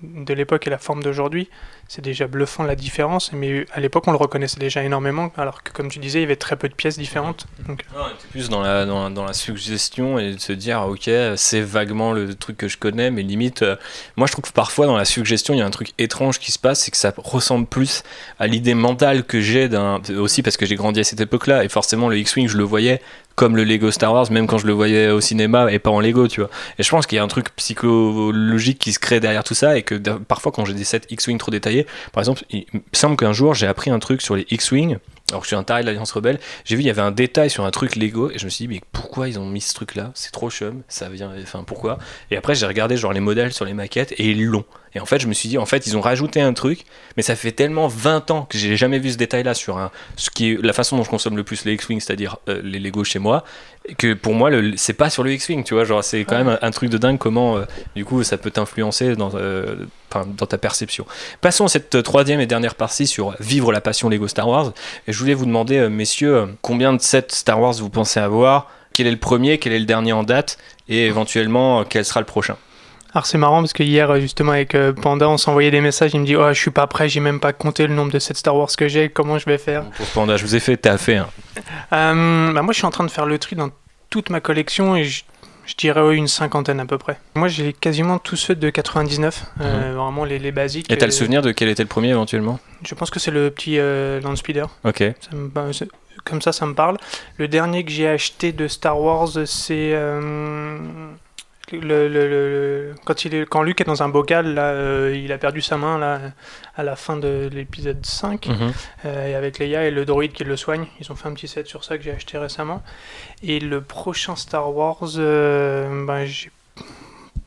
de l'époque et la forme d'aujourd'hui, c'est déjà bluffant la différence, mais à l'époque on le reconnaissait déjà énormément, alors que comme tu disais, il y avait très peu de pièces différentes. Donc, Non, on était plus dans la, dans, la- dans la suggestion et de se dire, ok, c'est vaguement le truc que je connais, mais limite, euh, moi je trouve que parfois dans la suggestion, il y a un truc étrange qui se passe, c'est que ça ressemble plus à l'idée mentale que j'ai d'un. Aussi parce que j'ai grandi à cette époque-là, et forcément le X-Wing, je le voyais comme le Lego Star Wars, même quand je le voyais au cinéma et pas en Lego, tu vois. Et je pense qu'il y a un truc psychologique qui se crée derrière tout ça, et que parfois quand j'ai des sets X-Wing trop détaillés, par exemple, il me semble qu'un jour j'ai appris un truc sur les X-Wing. Alors que je suis un taré de l'Alliance Rebelle, j'ai vu il y avait un détail sur un truc Lego et je me suis dit mais pourquoi ils ont mis ce truc là C'est trop chum, ça vient enfin pourquoi? Et après j'ai regardé genre les modèles sur les maquettes et ils l'ont. Et en fait je me suis dit en fait ils ont rajouté un truc mais ça fait tellement 20 ans que j'ai jamais vu ce détail là sur un ce qui est la façon dont je consomme le plus les X-Wing, c'est-à-dire euh, les Lego chez moi que pour moi le- c'est pas sur le X-Wing, tu vois, genre c'est quand même un, un truc de dingue comment euh, du coup ça peut t'influencer dans euh, dans ta perception. Passons à cette troisième et dernière partie sur vivre la passion Lego Star Wars. Et je voulais vous demander, euh, messieurs, euh, combien de sets Star Wars vous pensez avoir? Quel est le premier? Quel est le dernier en date? Et éventuellement, euh, quel sera le prochain? Alors c'est marrant parce que hier justement avec Panda on s'envoyait des messages, il me dit oh je suis pas prêt, j'ai même pas compté le nombre de sets Star Wars que j'ai, comment je vais faire? Pour Panda, je vous ai fait taffer. Hein. Euh, bah, Moi je suis en train de faire le tri dans toute ma collection et je, je dirais une cinquantaine à peu près. Moi j'ai quasiment tous ceux de 99, euh, vraiment les, les basiques. Mhm. Et t'as le souvenir de quel était le premier éventuellement? Je pense que c'est le petit euh, Land Speeder, Ok. Ça me- bah, c'est- comme ça ça me parle. Le dernier que j'ai acheté de Star Wars c'est... euh, le, le- le- le- quand, il est, quand Luke est dans un bocal, là, euh, il a perdu sa main là, à la fin de l'épisode 5, Mhm. euh, et avec Leia et le droïde qui le soigne. Ils ont fait un petit set sur ça que j'ai acheté récemment. Et le prochain Star Wars, euh, ben, j'ai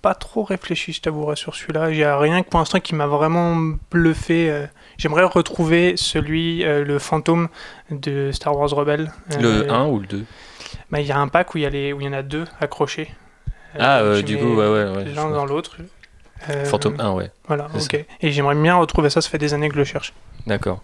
pas trop réfléchi, je t'avouerai, sur celui-là. Il n'y a rien que pour l'instant qui m'a vraiment bluffé. euh. J'aimerais retrouver celui, le fantôme de Star Wars Rebelle. Le Euh, 1 ou le 2 bah, Il y a un pack où il y, a les- où il y en a deux accrochés. Ah, euh, je du coup, ouais, ouais, ouais, L'un dans l'autre. Euh, Fantôme 1, ouais. Voilà, ok. Et j'aimerais bien retrouver ça, ça fait des années que je le cherche. D'accord.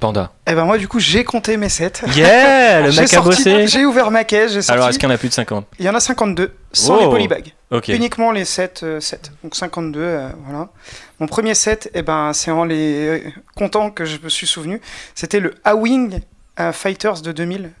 Panda. Et ben moi du coup j'ai compté mes sets. Yeah Le mec a bossé J'ai ouvert ma caisse, j'ai sorti. Alors, est-ce qu'il y en a plus de 50 Il y en a 52, sans Oh. les polybags. Ok. Uniquement les 7 7. Donc 52, euh, voilà. Mon premier set, eh ben, c'est en les euh, comptant que je me suis souvenu. C'était le A-Wing euh, Fighters de 2000.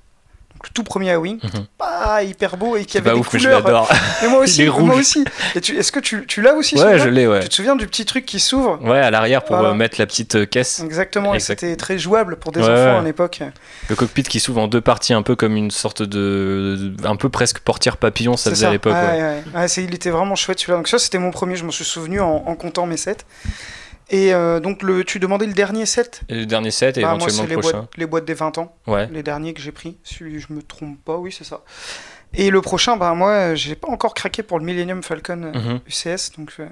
Le tout premier A-Wing. Mhm. Pas hyper beau et qui avait des ouf, je couleurs. l'adore. *laughs* Mais moi aussi, moi aussi. Et Est-ce que tu, tu l'as aussi Ouais, je l'ai, ouais. Tu te souviens du petit truc qui s'ouvre Ouais, à l'arrière pour Voilà. euh, mettre la petite euh, caisse. Exactement, et c'était très jouable pour des Ouais, enfants ouais. à l'époque. Le cockpit qui s'ouvre en deux parties, un peu comme une sorte de. un peu presque portière papillon, ça faisait à l'époque. Il était vraiment chouette celui-là. Donc ça, c'était mon premier, je m'en suis souvenu en, en comptant mes sets. Et euh, donc, le, tu demandais le dernier set? Et le dernier set et Bah, éventuellement le les prochain. boîtes, les boîtes des 20 ans, Ouais. les derniers que j'ai pris. Celui, je me trompe pas, oui, c'est ça. Et le prochain, bah, moi, j'ai pas encore craqué pour le Millennium Falcon euh, Mhm. UCS. Donc, euh,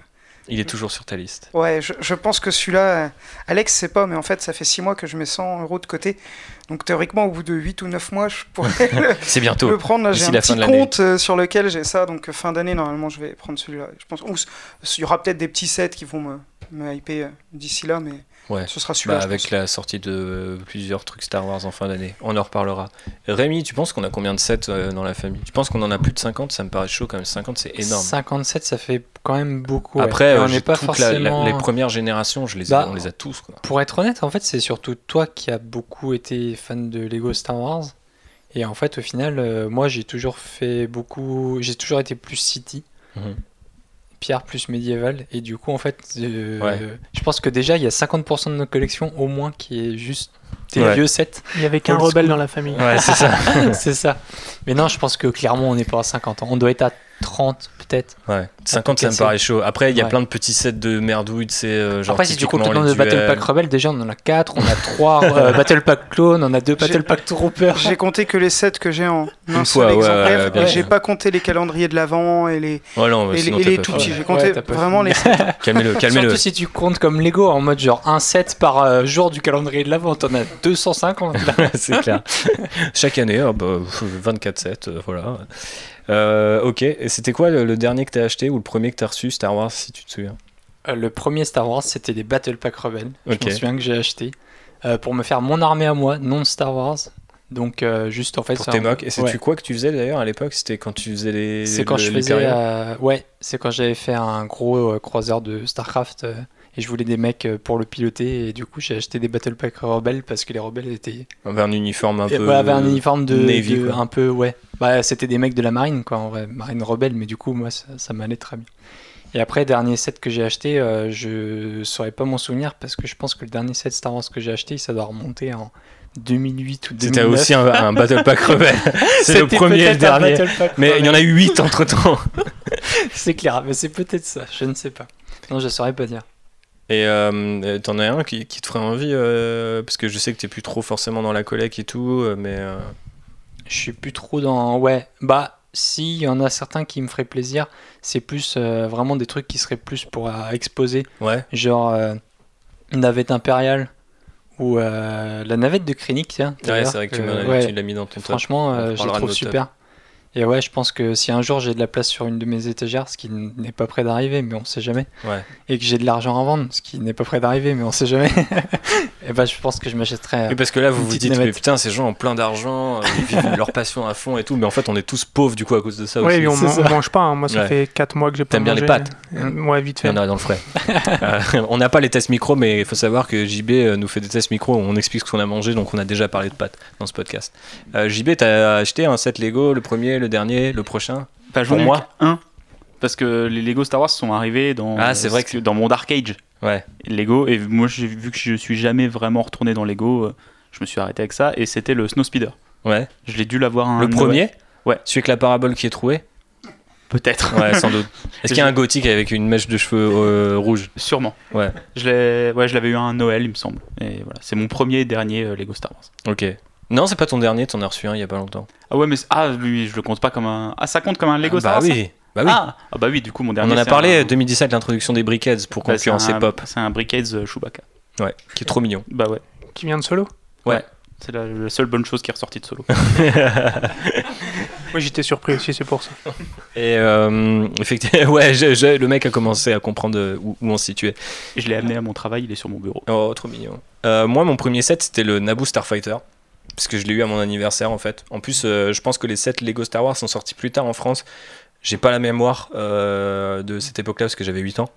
Il est toujours sur ta liste. ouais, je, je pense que celui-là, Alex, c'est pas, mais en fait, ça fait 6 mois que je mets 100 euros de côté. Donc, théoriquement, au bout de 8 ou 9 mois, je pourrais le, *laughs* C'est bientôt. le prendre. J'ai un la petit compte euh, sur lequel j'ai ça. Donc, fin d'année, normalement, je vais prendre celui-là. Je pense. Il y aura peut-être des petits sets qui vont me, me hyper euh, d'ici là, mais Ouais. ce sera celui-là. Bah, avec pense. la sortie de plusieurs trucs Star Wars en fin d'année. On en reparlera. Rémi, tu penses qu'on a combien de sets euh, dans la famille? Tu penses qu'on en a plus de 50 Ça me paraît chaud quand même. 50, c'est énorme. 57, ça fait quand même beaucoup. ouais. Après, euh, on n'est pas toute la- la- forcément. les premières générations, je les ai- Bah, on les a tous. Quoi. Pour être honnête, en fait, c'est surtout toi qui as beaucoup été fan de Lego Star Wars. Et en fait, au final, euh, moi, j'ai toujours fait beaucoup. J'ai toujours été plus City. Mhm. Pierre plus médiéval. Et du coup, en fait, euh, Ouais. je pense que déjà, il y a 50% de notre collection au moins qui est juste Ouais. vieux 7 Il y avait qu'un rebelle school. dans la famille. Ouais, c'est ça. *laughs* C'est ça. Mais non, je pense que clairement, on n'est pas à 50 ans. On doit être à 30 peut-être. Ouais. 50, ça me paraît chaud. Après, il y a Ouais. plein de petits sets de merdouilles, tu sais, euh, genre Après, si tu comptes le nombre de Battle. Pack Rebelle, déjà on en a 4, on a 3 *laughs* Battle Pack Clone, on a 2 Battle Pack Trooper. J'ai compté que les 7 que j'ai en un seul ouais, exemplaire. ouais, j'ai pas compté les calendriers de l'avant et les, Ouais, non, et les, sinon les tout petits. J'ai compté vraiment les fini. 7. Calmez-le, calmez-le. Surtout si tu comptes comme Lego en mode genre un set par euh, jour du calendrier de l'avant, t'en as 250. là. *laughs* c'est clair. Chaque année, oh, bah, 24 sets, euh, voilà. Euh, ok, et c'était quoi le, le dernier que t'as acheté ou le premier que t'as reçu Star Wars, si tu te souviens? Euh, le premier Star Wars, c'était les Battle Pack Rebelle. Ok. Je me souviens que j'ai acheté euh, pour me faire mon armée à moi, non Star Wars. Donc juste en fait. Pour tes un-. Et c'est ouais. quoi que tu faisais d'ailleurs à l'époque? C'était quand tu faisais les. C'est quand le- je faisais. ouais, c'est quand j'avais fait un gros croiseur de StarCraft et je voulais des mecs euh, pour le piloter et du coup j'ai acheté des Battle Pack rebelles parce que les rebelles étaient. Avec un uniforme un et peu. ouais, avaient un uniforme de. Navy, de- un peu, ouais. Bah, c'était des mecs de la marine quoi, en vrai, marine rebelle, mais du coup moi ça, ça m'allait très bien. Et après, dernier set que j'ai acheté, euh, je saurais pas mon souvenir parce que je pense que le dernier set Star Wars que j'ai acheté, ça doit remonter en 2008 ou 2009. C'était aussi un, un Battle Pack *laughs* rebelle. c'est le premier et le dernier. Mais il y en a eu 8 entre temps. *laughs* C'est clair, mais c'est peut-être ça, je ne sais pas. Non, je saurais pas dire. Et euh, t'en as un qui, qui te ferait envie euh, Parce que je sais que t'es plus trop forcément dans la collecte et tout, euh, mais. euh, Je suis plus trop dans. Ouais, bah, si, il y en a certains qui me feraient plaisir, c'est plus vraiment des trucs qui seraient plus pour exposer. Ouais. Genre navette impériale ou la navette de Krennic, tiens. Ouais, c'est vrai que tu ouais, l'as mis dans ton. Franchement, je trouve super. Et ouais, je pense que si un jour j'ai de la place sur une de mes étagères, ce qui n'est pas près d'arriver, mais on sait jamais, Ouais. et que j'ai de l'argent à vendre, ce qui n'est pas près d'arriver, mais on sait jamais, *laughs* et ben je pense que je m'achèterais. Oui, parce que là, vous vous dites, mais putain, ces gens ont plein d'argent, euh, ils vivent *laughs* leur passion à fond et tout, mais en fait, on est tous pauvres du coup à cause de ça Ouais, aussi. mais on, on mange pas. hein. Moi, ça Ouais. fait 4 mois que j'ai pas T'aimes bien les mangé. pâtes Euh, Ouais, vite Il y fait. en a dans le frais. *laughs* Euh, on n'a pas les tests micro, mais il faut savoir que JB euh, nous fait des tests micro on explique ce qu'on a mangé, donc on a déjà parlé de pâtes dans ce podcast. Euh, JB, t'as acheté un set Lego, le premier, le dernier, le prochain Enfin, j'en Pour ai eu moi un. Parce que les Lego Star Wars sont arrivés dans, Ah, c'est vrai que- dans mon Dark Age. Ouais. Lego, et moi, j'ai vu que je suis jamais vraiment retourné dans Lego, euh, je me suis arrêté avec ça, et c'était le Snow Speeder. Ouais. Je l'ai dû l'avoir un. Le premier Ouais. Celui avec la parabole qui est trouée Peut-être. Ouais, sans doute. *laughs* Est-ce qu'il y a un gothique avec une mèche de cheveux euh, rouge Sûrement. Ouais. Je l'ai, ouais, je l'avais eu à un Noël, il me semble. Et voilà, c'est mon premier et dernier euh, Lego Star Wars. Ok. Non, c'est pas ton dernier, t'en as reçu un il y a pas longtemps. Ah ouais, mais ah lui, je le compte pas comme un. Ah, ça compte comme un Lego bah Star Wars. ça oui. Bah oui. Ah, ah bah oui, du coup mon On dernier. en a parlé un- euh, 2017, l'introduction des Brickheads pour bah, concurrencer un- Pop. C'est un Brickheads euh, Chewbacca. Ouais, qui est trop mignon. Bah ouais, Qui vient de solo? C'est la, la seule bonne chose qui est ressortie de Solo. *laughs* *laughs* Moi, j'étais surpris aussi, c'est pour ça. Et euh, effectivement, *laughs* ouais, je- je- le mec a commencé à comprendre euh, où, où on se situait. Et je l'ai amené à mon travail, il est sur mon bureau. Oh, trop mignon. Euh, moi, mon premier set, c'était le Naboo Starfighter. Parce que je l'ai eu à mon anniversaire, en fait. En plus, euh, je pense que les sets Lego Star Wars sont sortis plus tard en France. J'ai pas la mémoire euh, de cette époque-là, parce que j'avais 8 ans.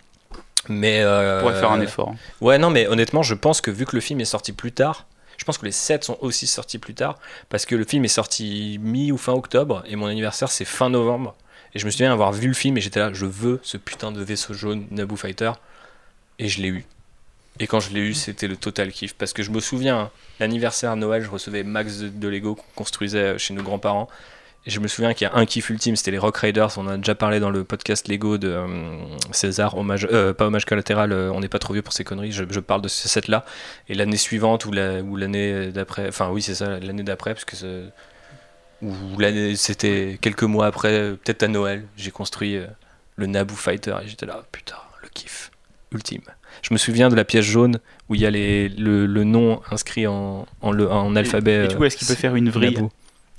Mais. euh, pourrait faire un effort. hein. Ouais, non, mais honnêtement, je pense que vu que le film est sorti plus tard, je pense que les sets sont aussi sortis plus tard, parce que le film est sorti mi ou fin octobre, et mon anniversaire c'est fin novembre. Et je me souviens avoir vu le film, et j'étais là, je veux ce putain de vaisseau jaune Naboo Fighter, et je l'ai eu. Et quand je l'ai eu, c'était le total kiff, parce que je me souviens, hein, l'anniversaire Noël, je recevais max de, Lego qu'on construisait chez nos grands-parents. Et je me souviens qu'il y a un kiff ultime, c'était les Rock Raiders. On a déjà parlé dans le podcast Lego de euh, César, euh, pas hommage collatéral, euh, on n'est pas trop vieux pour ces conneries. Je, parle de ce set-là. Et l'année suivante ou la- ou l'année d'après, enfin oui, c'est ça, l'année d'après, parce que c'était quelques mois après, euh, peut-être à Noël, j'ai construit euh, le Naboo Fighter et j'étais là, putain, le kiff ultime. Je me souviens de la pièce jaune où il y a les, le, le nom inscrit en, en, le, en alphabet. Et du coup, est-ce qu'il peut faire une vrille Naboo.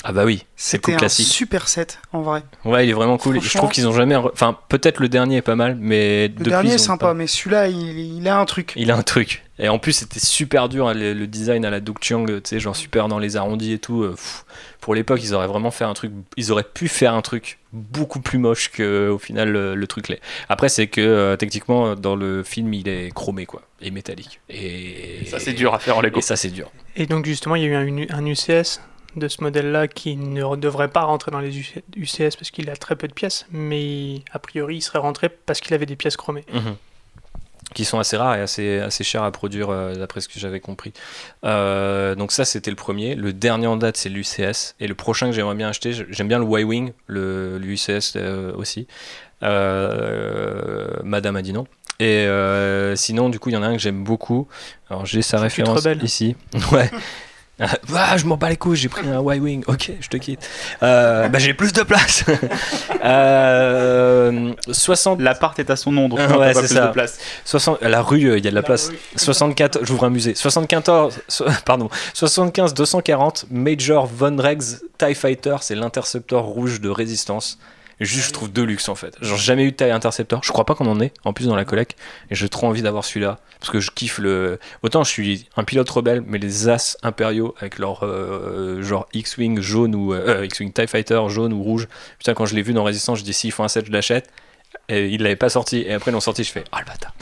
Ah bah oui, c'est un classique. super set, en vrai. Ouais, il est vraiment cool. Je trouve qu'ils ont jamais. re- Enfin, peut-être le dernier est pas mal, mais Le depuis, dernier est sympa, pas- mais celui-là, il, il a un truc. Il a un truc. Et en plus, c'était super dur, hein, le, le design à la Duke Chiang, tu sais, genre super dans les arrondis et tout. euh, pff. pour l'époque, ils auraient vraiment fait un truc. Ils auraient pu faire un truc beaucoup plus moche que au final le, le truc l'est. Après, c'est que euh, techniquement, dans le film, il est chromé, quoi, et métallique. Et Ça, c'est dur à faire en Lego. Et ça, c'est dur. Et donc, justement, il y a eu un, un UCS de ce modèle-là qui ne devrait pas rentrer dans les UC- UCS parce qu'il a très peu de pièces, mais a priori, il serait rentré parce qu'il avait des pièces chromées. Mhm. qui sont assez rares et assez, assez chers à produire euh, d'après ce que j'avais compris. Euh, donc ça c'était le premier. Le dernier en date c'est l'UCS et le prochain que j'aimerais bien acheter, j'aime bien le Y-Wing, l'UCS euh, aussi. Euh, Madame a dit non. Et euh, sinon du coup il y en a un que j'aime beaucoup. Alors j'ai sa référence ici. *laughs* Ouais. Ah, je m'en bats les couilles, j'ai pris un Y-Wing, ok, je te quitte. Euh, bah, j'ai plus de place. *laughs* euh, 60, L'appart est à son nom, donc on ouais, pas c'est plus ça. de place. 60 la rue, euh, il y a de la place. 64, j'ouvre un musée. 74, so- *laughs* pardon, 75 240 Major Von Rex TIE Fighter, c'est l'intercepteur rouge de résistance. Juste, je trouve de luxe en fait. Genre, jamais eu de TIE Interceptor. Je crois pas qu'on en ait, en plus dans la collecte. Et j'ai trop envie d'avoir celui-là. Parce que je kiffe le. Autant je suis un pilote rebelle, mais les As impériaux avec leur euh, genre X-Wing jaune ou. euh, X-Wing TIE Fighter jaune ou rouge. Putain, quand je l'ai vu dans Résistance, je dis s'ils font un set, je l'achète. Et ils l'avaient pas sorti. Et après, ils l'ont sorti, je fais Ah le bâtard.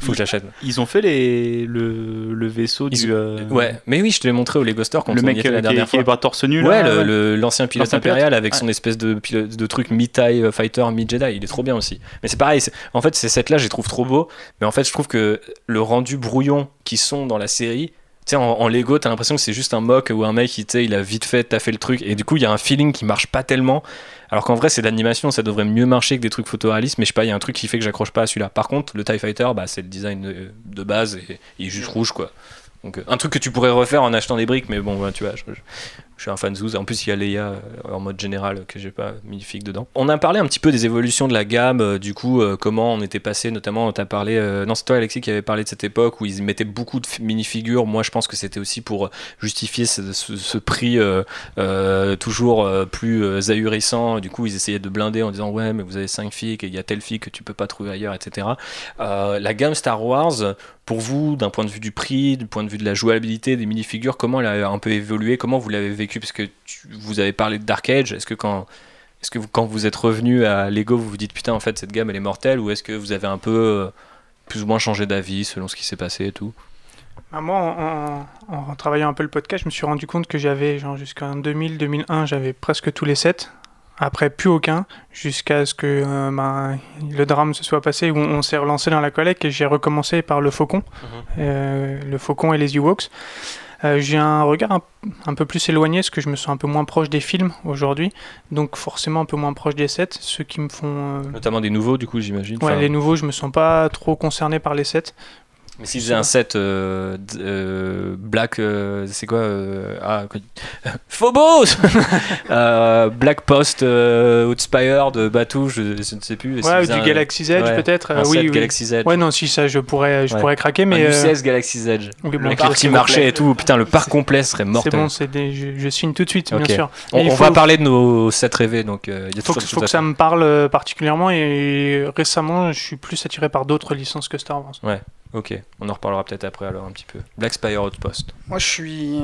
Faut que je l'achète. Ils ont fait les, le, le vaisseau Ils du. euh, Ouais, mais oui, je te l'ai montré au Lego Store quand le on mec y était euh, la qui, dernière est, qui est fois. torse nu Ouais, là. le- le- l'ancien pilote pilote. impérial avec Ouais. son espèce de, pilo- de truc mi-TIE Fighter, mi-Jedi, il est trop bien aussi. Mais c'est pareil, c'est- en fait, ces sets-là, je les trouve trop beaux, mais en fait, je trouve que le rendu brouillon qui sont dans la série, tu sais, en, en Lego, t'as l'impression que c'est juste un mock ou un mec sais, il a vite fait taffé le truc, et du coup, il y a un feeling qui marche pas tellement, alors qu'en vrai, c'est de l'animation, ça devrait mieux marcher que des trucs photoréalistes, mais je sais pas, il y a un truc qui fait que j'accroche pas à celui-là. Par contre, le TIE Fighter, bah, c'est le design de, de base, et il est juste rouge, quoi. Donc, euh, un truc que tu pourrais refaire en achetant des briques, mais bon, ouais, tu vois, je, je- je suis un fan Zouz. En plus, il y a Leia euh, en mode général que j'ai pas magnifique dedans. On a parlé un petit peu des évolutions de la gamme, euh, du coup, euh, comment on était passé, notamment, tu as parlé, non, c'est toi Alexis qui avait parlé de cette époque où ils mettaient beaucoup de minifigures. Moi, je pense que c'était aussi pour justifier ce, prix toujours plus ahurissant. Du coup, ils essayaient de blinder en disant, ouais, mais vous avez 5 filles, et il y a telle fille que tu peux pas trouver ailleurs, etc. La gamme Star Wars, pour vous, d'un point de vue du prix, du point de vue de la jouabilité des minifigures, comment elle a un peu évolué? Comment vous l'avez vécu Parce que tu- vous avez parlé de Dark Age. Est-ce que quand, est-ce que vous- quand vous êtes revenu à Lego, vous vous dites putain, en fait, cette gamme elle est mortelle Ou est-ce que vous avez un peu euh, plus ou moins changé d'avis selon ce qui s'est passé et tout? Bah, moi, en, en- en travaillant un peu le podcast, je me suis rendu compte que j'avais, genre, jusqu'en 2000-2001, j'avais presque tous les sets. Après, plus aucun, jusqu'à ce que euh, bah, le drame se soit passé, où on s'est relancé dans la collecte et j'ai recommencé par le Faucon, euh, le Faucon et les Ewoks. Euh, j'ai un regard un, un peu plus éloigné, parce que je me sens un peu moins proche des films aujourd'hui, donc forcément un peu moins proche des sets, ceux qui me font... euh, Notamment des nouveaux, du coup, j'imagine. Ouais, Enfin, les nouveaux, je me sens pas trop concerné par les sets. Mais s'ils faisaient un set euh, euh, Black, euh, c'est quoi euh, ah, *laughs* Phobos *laughs* Euh, Black Post euh, Outspire de Batou, je, je ne sais plus. Ouais, ou du un- Galaxy's Edge ouais, peut-être. Un euh, set oui, oui. Galaxy's Edge. Ouais, non, si ça, je pourrais, je Ouais. pourrais craquer, mais un euh, UCS Galaxy's Edge. oui, bon, Le parti c'est marché et tout. Putain, le parc complet serait C'est mortel. bon, c'est des- je, je signe tout de suite, bien sûr. on faut- va parler de nos sets rêvés, donc euh, il y a faut toujours que, des faut que ça me parle particulièrement et récemment, je suis plus attiré par d'autres licences que Star Wars. Ok, on en reparlera peut-être après alors un petit peu. Black Spire Outpost. Moi, je suis.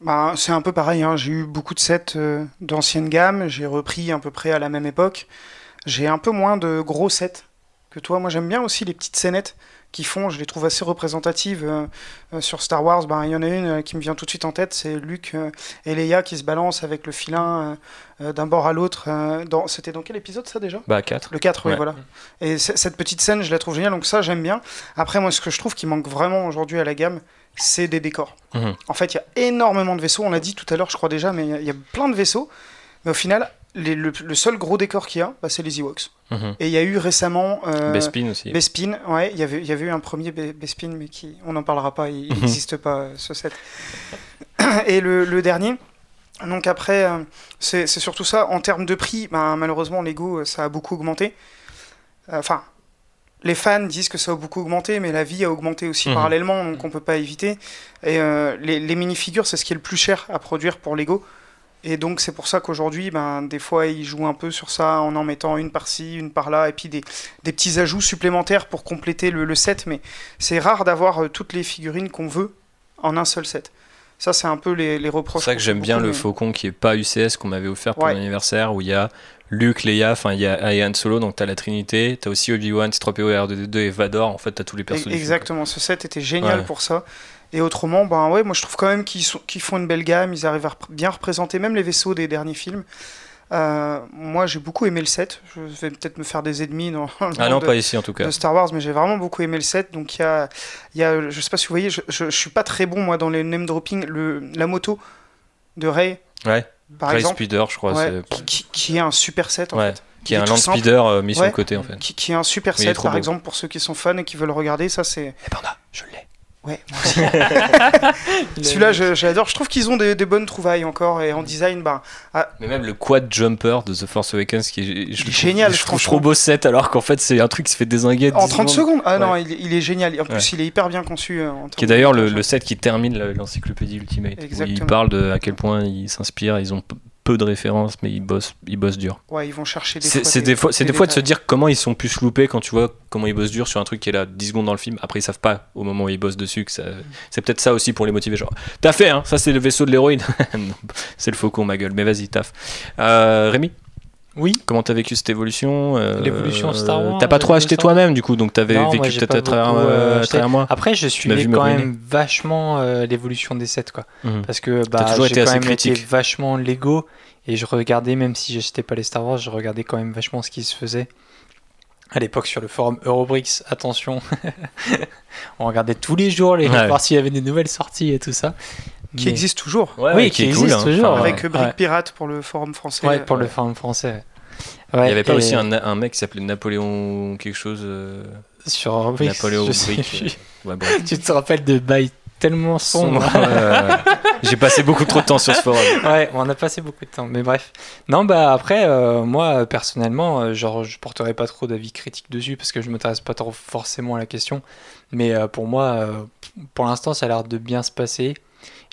Bah, c'est un peu pareil. hein. J'ai eu beaucoup de sets euh, d'ancienne gamme. J'ai repris à peu près à la même époque. J'ai un peu moins de gros sets que toi. Moi, j'aime bien aussi les petites scénettes qui font. Je les trouve assez représentatives euh, euh, sur Star Wars. Ben, Il y en a une euh, qui me vient tout de suite en tête. C'est Luke et Leia qui se balancent avec le filin d'un bord à l'autre. dans... C'était dans quel épisode ça déjà? Bah 4. le 4, oui, Ouais. voilà. Et cette petite scène, je la trouve géniale, donc ça, j'aime bien. Après, moi, ce que je trouve qui manque vraiment aujourd'hui à la gamme, c'est des décors. Mhm. En fait, il y a énormément de vaisseaux, on l'a dit tout à l'heure, je crois déjà, mais il y a- il y, a plein de vaisseaux. Mais au final, les- le, le seul gros décor qu'il y a, bah, c'est les Ewoks. Mhm. Et il y a eu récemment. euh, Bespin aussi. Bespin, ouais, il y avait- il y avait eu un premier Be- Bespin, mais qui, on n'en parlera pas, il Mhm. n'existe pas euh, ce set. Et le, le dernier, donc après, euh, c'est surtout ça. En termes de prix, ben, malheureusement, Lego, euh, ça a beaucoup augmenté. Enfin, les fans disent que ça a beaucoup augmenté, mais la vie a augmenté aussi Mhm. parallèlement, donc on peut pas éviter. Et euh, les, les minifigures, c'est ce qui est le plus cher à produire pour Lego. Et donc c'est pour ça qu'aujourd'hui, ben, des fois, ils jouent un peu sur ça en en mettant une par-ci, une par-là, et puis des, des petits ajouts supplémentaires pour compléter le, le set. Mais c'est rare d'avoir euh, toutes les figurines qu'on veut en un seul set. Ça, c'est un peu les, les C'est reproches. pour ça que j'aime bien le faucon qui est pas UCS qu'on m'avait offert pour Ouais. mon anniversaire où il y a Luke, Leia, enfin il y a Han Solo, donc t'as la Trinité, t'as aussi Obi-Wan, C-3PO, R2D2 et Vador, en fait t'as tous les film, Exactement, ce set était génial Ouais. pour ça. Et autrement, ben ouais, moi je trouve quand même qu'ils font une belle gamme, ils arrivent à rep- bien représenter même les vaisseaux des derniers films. Euh, moi, j'ai beaucoup aimé le 7. Je vais peut-être me faire des ennemis dans le Ah non, de, pas ici en tout cas. de Star Wars, mais j'ai vraiment beaucoup aimé le 7. Donc, il y a, y a, je sais pas si vous voyez, je, je, je suis pas très bon, moi, dans les name dropping. Le, la moto de Rey, Ouais, par Ray exemple, Speeder, je crois, ouais, qui, est un super set, en Ouais, fait. qui est un land speeder euh, mis sur le côté en fait. Qui, qui est un super set, par beau. exemple, pour ceux qui sont fans et qui veulent regarder. Ça, c'est. Eh ben, a- je l'ai. Ouais. *laughs* Celui-là, j'adore. Je trouve qu'ils ont des, des bonnes trouvailles encore. Et en design, bah, Mais même le quad jumper de The Force Awakens qui est, je, Il est génial, Je trouve trop beau set alors qu'en fait c'est un truc qui se fait désinguer en 10 30 secondes. Ah non, il, est- il est génial. En plus, Ouais. il est hyper bien conçu. euh, en Qui est d'ailleurs de le, set qui termine l'encyclopédie Ultimate. Où Exactement. parlent de à quel point ils s'inspirent, ils ont peu de références, mais ils bossent, ils bossent dur. Ouais, ils vont chercher des C'est des fois, des fois de se dire comment ils sont plus loupés quand tu vois comment ils bossent dur sur un truc qui est là 10 secondes dans le film. Après, ils savent pas au moment où ils bossent dessus que ça. C'est peut-être ça aussi pour les motiver. Genre, t'as fait, hein, ça c'est le vaisseau de l'héroïne. *laughs* C'est le faucon, ma gueule. Mais vas-y, taf. Euh, Rémi, Oui. comment t'as vécu cette évolution euh, L'évolution Star Wars, T'as pas trop de acheté toi-même, du coup, donc t'avais Non, vécu peut-être à travers, euh, euh, à acheté. travers moi. Après, je suivais me quand même vachement euh, l'évolution des sets, quoi. Mhm. Parce que bah, j'ai été quand même été vachement Lego et je regardais, même si j'achetais pas les Star Wars, je regardais quand même vachement ce qui se faisait. À l'époque, sur le forum Eurobricks, attention, *laughs* on regardait tous les jours les Ouais. voir s'il y avait des nouvelles sorties et tout ça. Qui Mais- existe toujours. Ouais, Oui, qui cool, existe hein. toujours, Enfin, Avec Brick ouais. Pirate pour le forum français. Ouais, pour le Euh, forum français. Il y avait pas et aussi un, un mec qui s'appelait Napoléon quelque chose euh, sur Eurobricks, Napoléon je sais Brick, plus. euh, ouais, bref. *laughs* Tu te rappelles de bails tellement. Sombre, euh, *laughs* J'ai passé beaucoup trop de temps sur ce forum. Ouais, on a passé beaucoup de temps, mais bref. Non, bah après, euh, moi personnellement, genre, je porterai pas trop d'avis critique dessus parce que je m'intéresse pas trop forcément à la question. Mais euh, pour moi, euh, pour l'instant, ça a l'air de bien se passer.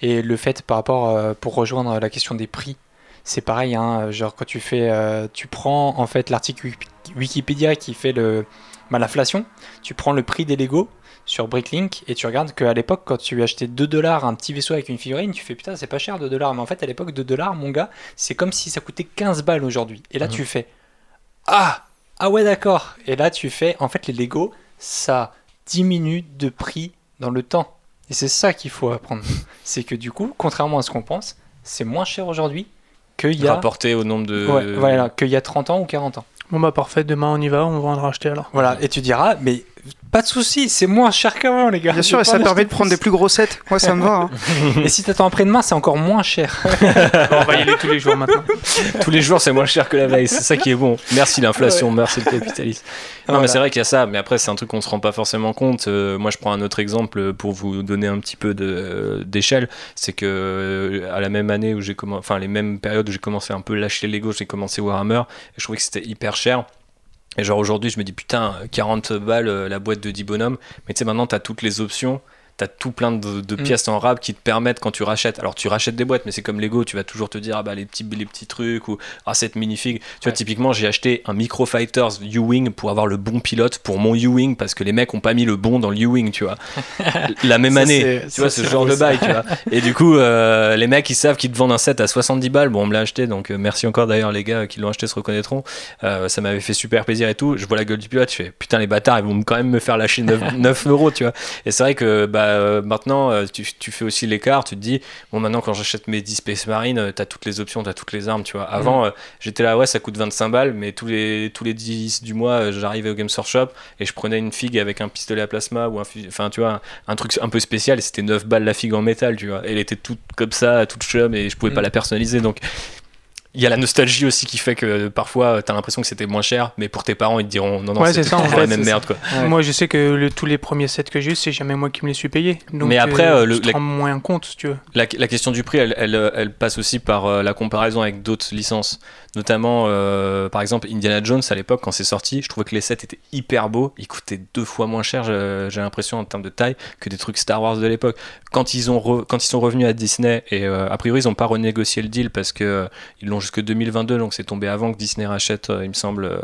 Et le fait par rapport, euh, pour rejoindre la question des prix, c'est pareil. Hein, genre quand tu fais, euh, tu prends en fait l'article Wiki- Wikipédia qui fait le, bah, l'inflation. Tu prends le prix des Lego sur Bricklink et tu regardes qu'à l'époque, quand tu achetais 2 dollars un petit vaisseau avec une figurine, tu fais putain, c'est pas cher 2 dollars. Mais en fait, à l'époque, 2 dollars, mon gars, c'est comme si ça coûtait 15 balles aujourd'hui. Et là, Mhm. tu fais Ah Ah ouais, d'accord. Et là, tu fais en fait, les Lego, ça diminue de prix dans le temps. Et c'est ça qu'il faut apprendre. *laughs* c'est que du coup, contrairement à ce qu'on pense, c'est moins cher aujourd'hui qu'il y a. Rapporté au nombre de. Ouais, voilà, qu'il y a 30 ans ou 40 ans. Bon bah parfait, demain on y va, on va en racheter alors. Voilà, et tu diras, mais pas de souci, c'est moins cher qu'avant, les gars. Bien sûr, et ça permet de prendre des plus. plus gros sets. Moi, ça me va. hein. *laughs* Et si t'attends après-demain, c'est encore moins cher. *laughs* on va y aller tous les jours maintenant. Tous les jours, c'est moins cher que la veille. C'est ça qui est bon. Merci l'inflation, merci le capitalisme. *laughs* Non, Voilà. mais c'est vrai qu'il y a ça. Mais après, c'est un truc qu'on se rend pas forcément compte. Euh, moi, je prends un autre exemple pour vous donner un petit peu de, euh, d'échelle. C'est que euh, à la même année où j'ai commencé, enfin les mêmes périodes où j'ai commencé un peu lâcher Lego, j'ai commencé Warhammer. Et je trouvais que c'était hyper cher. Et genre aujourd'hui, je me dis putain, 40 balles euh, la boîte de 10 bonhommes. Mais tu sais, maintenant, t'as toutes les options. T'as tout plein de, de Mm. pièces en rab qui te permettent quand tu rachètes. Alors tu rachètes des boîtes, mais c'est comme Lego, tu vas toujours te dire ah bah les petits les petits trucs ou ah cette minifig. Tu vois typiquement j'ai acheté un Micro Fighters U-wing pour avoir le bon pilote pour mon U-wing parce que les mecs ont pas mis le bon dans le U-wing, tu vois. *laughs* La même Ça, année, tu vois ce genre de bail, tu vois. *laughs* Et du coup euh, les mecs ils savent qu'ils te vendent un set à 70 balles. Bon on me l'a acheté donc euh, merci encore d'ailleurs les gars qui l'ont acheté se reconnaîtront. Euh, ça m'avait fait super plaisir et tout. Je vois la gueule du pilote, je fais putain les bâtards ils vont quand même me faire lâcher 9, 9 *laughs* euros, tu vois. Et c'est vrai que bah, euh, maintenant, euh, tu, tu fais aussi l'écart. Tu te dis, bon, maintenant, quand j'achète mes 10 Space Marine, euh, t'as toutes les options, t'as toutes les armes, tu vois. Avant, euh, j'étais là, ouais, ça coûte 25 balles, mais tous les, tous les 10 du mois, j'arrivais au Games Workshop et je prenais une figue avec un pistolet à plasma ou un, enfin, tu vois, un, un truc un peu spécial et c'était 9 balles la figue en métal, tu vois. Elle était toute comme ça, toute chum et je pouvais pas Mm. la personnaliser. Donc, il y a la nostalgie aussi qui fait que parfois, t'as l'impression que c'était moins cher, mais pour tes parents, ils te diront, non, non, Ouais, c'est c'est ça, en toujours fait, la même merde, quoi. Ouais. Moi je sais que le- tous les premiers sets que j'ai eu, c'est jamais moi qui me les suis payés. Donc, Mais après, euh, le- tu la- moins compte si tu veux. La, la question du prix, elle, elle, euh, elle passe aussi par euh, la comparaison avec d'autres licences. Notamment, euh, par exemple, Indiana Jones, à l'époque, quand c'est sorti, je trouvais que les sets étaient hyper beaux. Ils coûtaient deux fois moins cher, j'ai l'impression, en termes de taille, que des trucs Star Wars de l'époque. Quand, ils ont re- quand ils sont revenus à Disney, et euh, a priori, ils n'ont pas renégocié le deal parce que euh, ils l'ont jusque 2022, donc c'est tombé avant que Disney rachète, euh, il me semble, euh,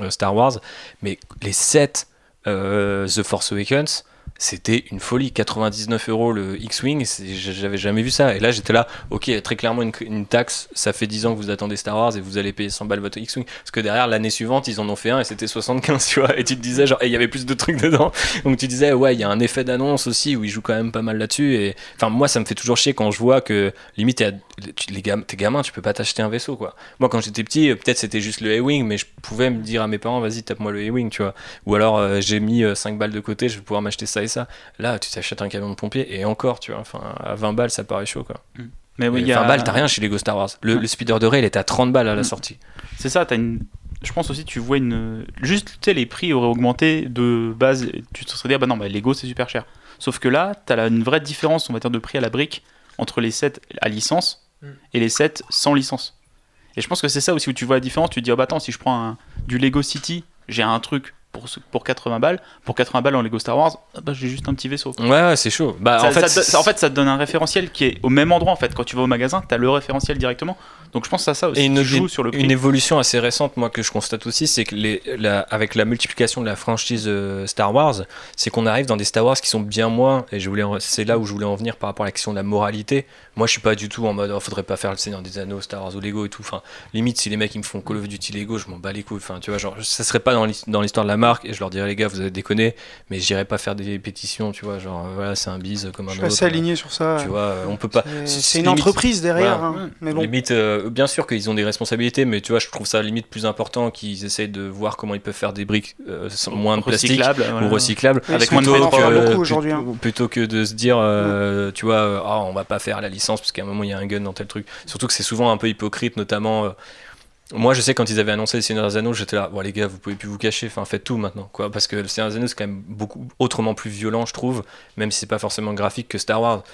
euh, Star Wars. Mais les sets euh, The Force Awakens, c'était une folie. 99 euros le X-Wing, j'avais jamais vu ça. Et là, j'étais là, ok, très clairement une, taxe, ça fait 10 ans que vous attendez Star Wars et vous allez payer 100 balles votre X-Wing. Parce que derrière, l'année suivante, ils en ont fait un et c'était 75, tu vois. Et tu te disais, genre, il y avait plus de trucs dedans. Donc tu disais, ouais, il y a un effet d'annonce aussi où ils jouent quand même pas mal là-dessus. Enfin, moi, ça me fait toujours chier quand je vois que limite, il y a les gam- t'es gamin, tu peux pas t'acheter un vaisseau quoi. Moi quand j'étais petit, euh, peut-être c'était juste le A-Wing, mais je pouvais me dire à mes parents, vas-y, tape-moi le A-Wing, tu vois. Ou alors euh, j'ai mis 5 balles de côté, je vais pouvoir m'acheter ça et ça. Là, tu t'achètes un camion de pompier et encore, tu vois. Enfin, à 20 balles, ça paraît chaud quoi. Mais oui, Et il y a- 20 balles, t'as rien chez Lego Star Wars. Le, le speeder de Rey, il était à 30 balles à la Mm. sortie. C'est ça, t'as une. Je pense aussi, tu vois une. Juste, tu sais, les prix auraient augmenté de base. Tu te serais dit, ah bah non, bah, Lego c'est super cher. Sauf que là, t'as une vraie différence, on va dire, de prix à la brique entre les sets à licence Mm. et les sets sans licence. Et je pense que c'est ça aussi où tu vois la différence. Tu te dis, ah bah attends, si je prends un- du Lego City, j'ai un truc pour, pour 80 balles. Pour 80 balles en Lego Star Wars, ah bah j'ai juste un petit vaisseau. Ouais, ouais, c'est chaud. Bah, Ça- en, fait, ça en fait, ça te donne un référentiel qui est au même endroit. En fait, quand tu vas au magasin, t'as le référentiel directement. Donc je pense à ça aussi. Et une, qui joue sur le prix. une évolution assez récente, moi, que je constate aussi, c'est que les, la- avec la multiplication de la franchise euh, Star Wars, c'est qu'on arrive dans des Star Wars qui sont bien moins, et je voulais, c'est là où je voulais en venir par rapport à la question de la moralité. Moi, je suis pas du tout en mode, oh, faudrait pas faire le Seigneur des Anneaux, Star Wars ou Lego et tout. Enfin, limite, si les mecs ils me font Call of Duty Lego, je m'en bats les couilles. Enfin, tu vois, genre, ça serait pas dans l'his- dans l'histoire de la marque, et je leur dirais, les gars, vous avez déconné, mais j'irai pas faire des pétitions, tu vois, genre, voilà, c'est un bise comme Je un suis autre. assez aligné sur ça. Tu vois, on peut pas. C'est- c'est- C'est une limite- entreprise derrière, Voilà. hein. mais bon. Limite, euh, bien sûr qu'ils ont des responsabilités, mais tu vois, je trouve ça limite plus important qu'ils essayent de voir comment ils peuvent faire des briques euh, sans moins de plastique recyclable. voilà. ou recyclables, Oui, avec moins de train plutôt d'en faire que, beaucoup aujourd'hui. hein. plutôt, plutôt que de se dire, euh, tu vois, euh, Ah, on va pas faire la licence parce qu'à un moment il y a un gun dans tel truc. Surtout que c'est souvent un peu hypocrite, notamment. Moi, je sais quand ils avaient annoncé le Seigneur des Anneaux, j'étais là, bon les gars, vous pouvez plus vous cacher, enfin faites tout maintenant, quoi, parce que le Seigneur des Anneaux c'est quand même beaucoup autrement plus violent, je trouve, même si c'est pas forcément graphique que Star Wars.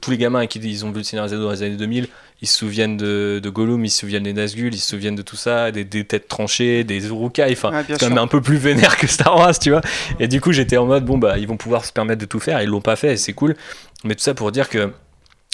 Tous les gamins qui ils ont vu le Seigneur des Anneaux dans les années 2000, ils se souviennent de, de Gollum, ils se souviennent des Nazgûl, ils se souviennent de tout ça, des, des têtes tranchées, des Urukai, enfin Ouais, c'est quand même un peu plus vénère que Star Wars, tu vois. Et du coup, j'étais en mode, bon, bah, ils vont pouvoir se permettre de tout faire, ils l'ont pas fait, et c'est cool. Mais tout ça pour dire que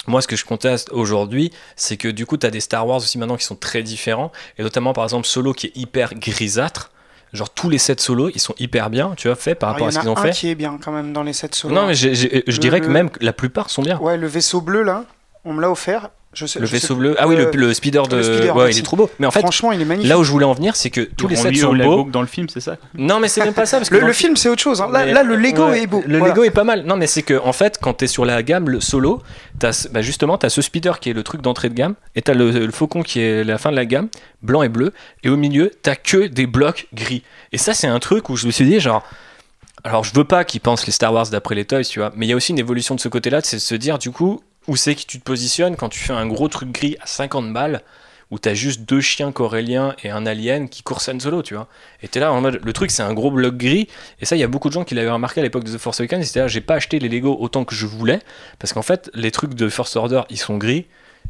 moi, ce que je conteste aujourd'hui, c'est que du coup, tu as des Star Wars aussi maintenant qui sont très différents, et notamment par exemple Solo qui est hyper grisâtre. Genre tous les sets solo, ils sont hyper bien, tu vois, faits par Alors, rapport à il ce y qu'ils en ont a un fait. qui est bien quand même dans les 7 solos. Non, mais j'ai- je Le- dirais que le- même la plupart sont bien. Ouais, le vaisseau bleu là, on me l'a offert. Je sais, Le je sais- vaisseau bleu. Ah oui, le, le speeder de. le speeder, ouais, il est trop beau. Mais en fait, Franchement, il est magnifique. là où je voulais en venir, c'est que tous les sets sont le beaux. Dans le film, c'est ça Non, mais c'est même pas ça. Parce que le, film, c'est autre chose. hein. Là, Mais- là, le Lego ouais, est beau. Le Voilà. Lego est pas mal. Non, mais c'est que en fait, quand t'es sur la gamme le solo, t'as ce- bah justement t'as ce speeder qui est le truc d'entrée de gamme, et t'as le, le faucon qui est la fin de la gamme, blanc et bleu, et au milieu t'as que des blocs gris. Et ça, c'est un truc où je me suis dit genre. Alors, je veux pas qu'ils pensent les Star Wars d'après les toys, tu vois, mais il y a aussi une évolution de ce côté-là, c'est de se dire du coup où c'est que tu te positionnes quand tu fais un gros truc gris à 50 balles où t'as juste deux chiens coréliens et un alien qui courent scène solo, tu vois. Et t'es là en mode, le truc c'est un gros bloc gris, et ça il y a beaucoup de gens qui l'avaient remarqué à l'époque de The Force Awakens, c'était là, j'ai pas acheté les Lego autant que je voulais, parce qu'en fait les trucs de First Order ils sont gris,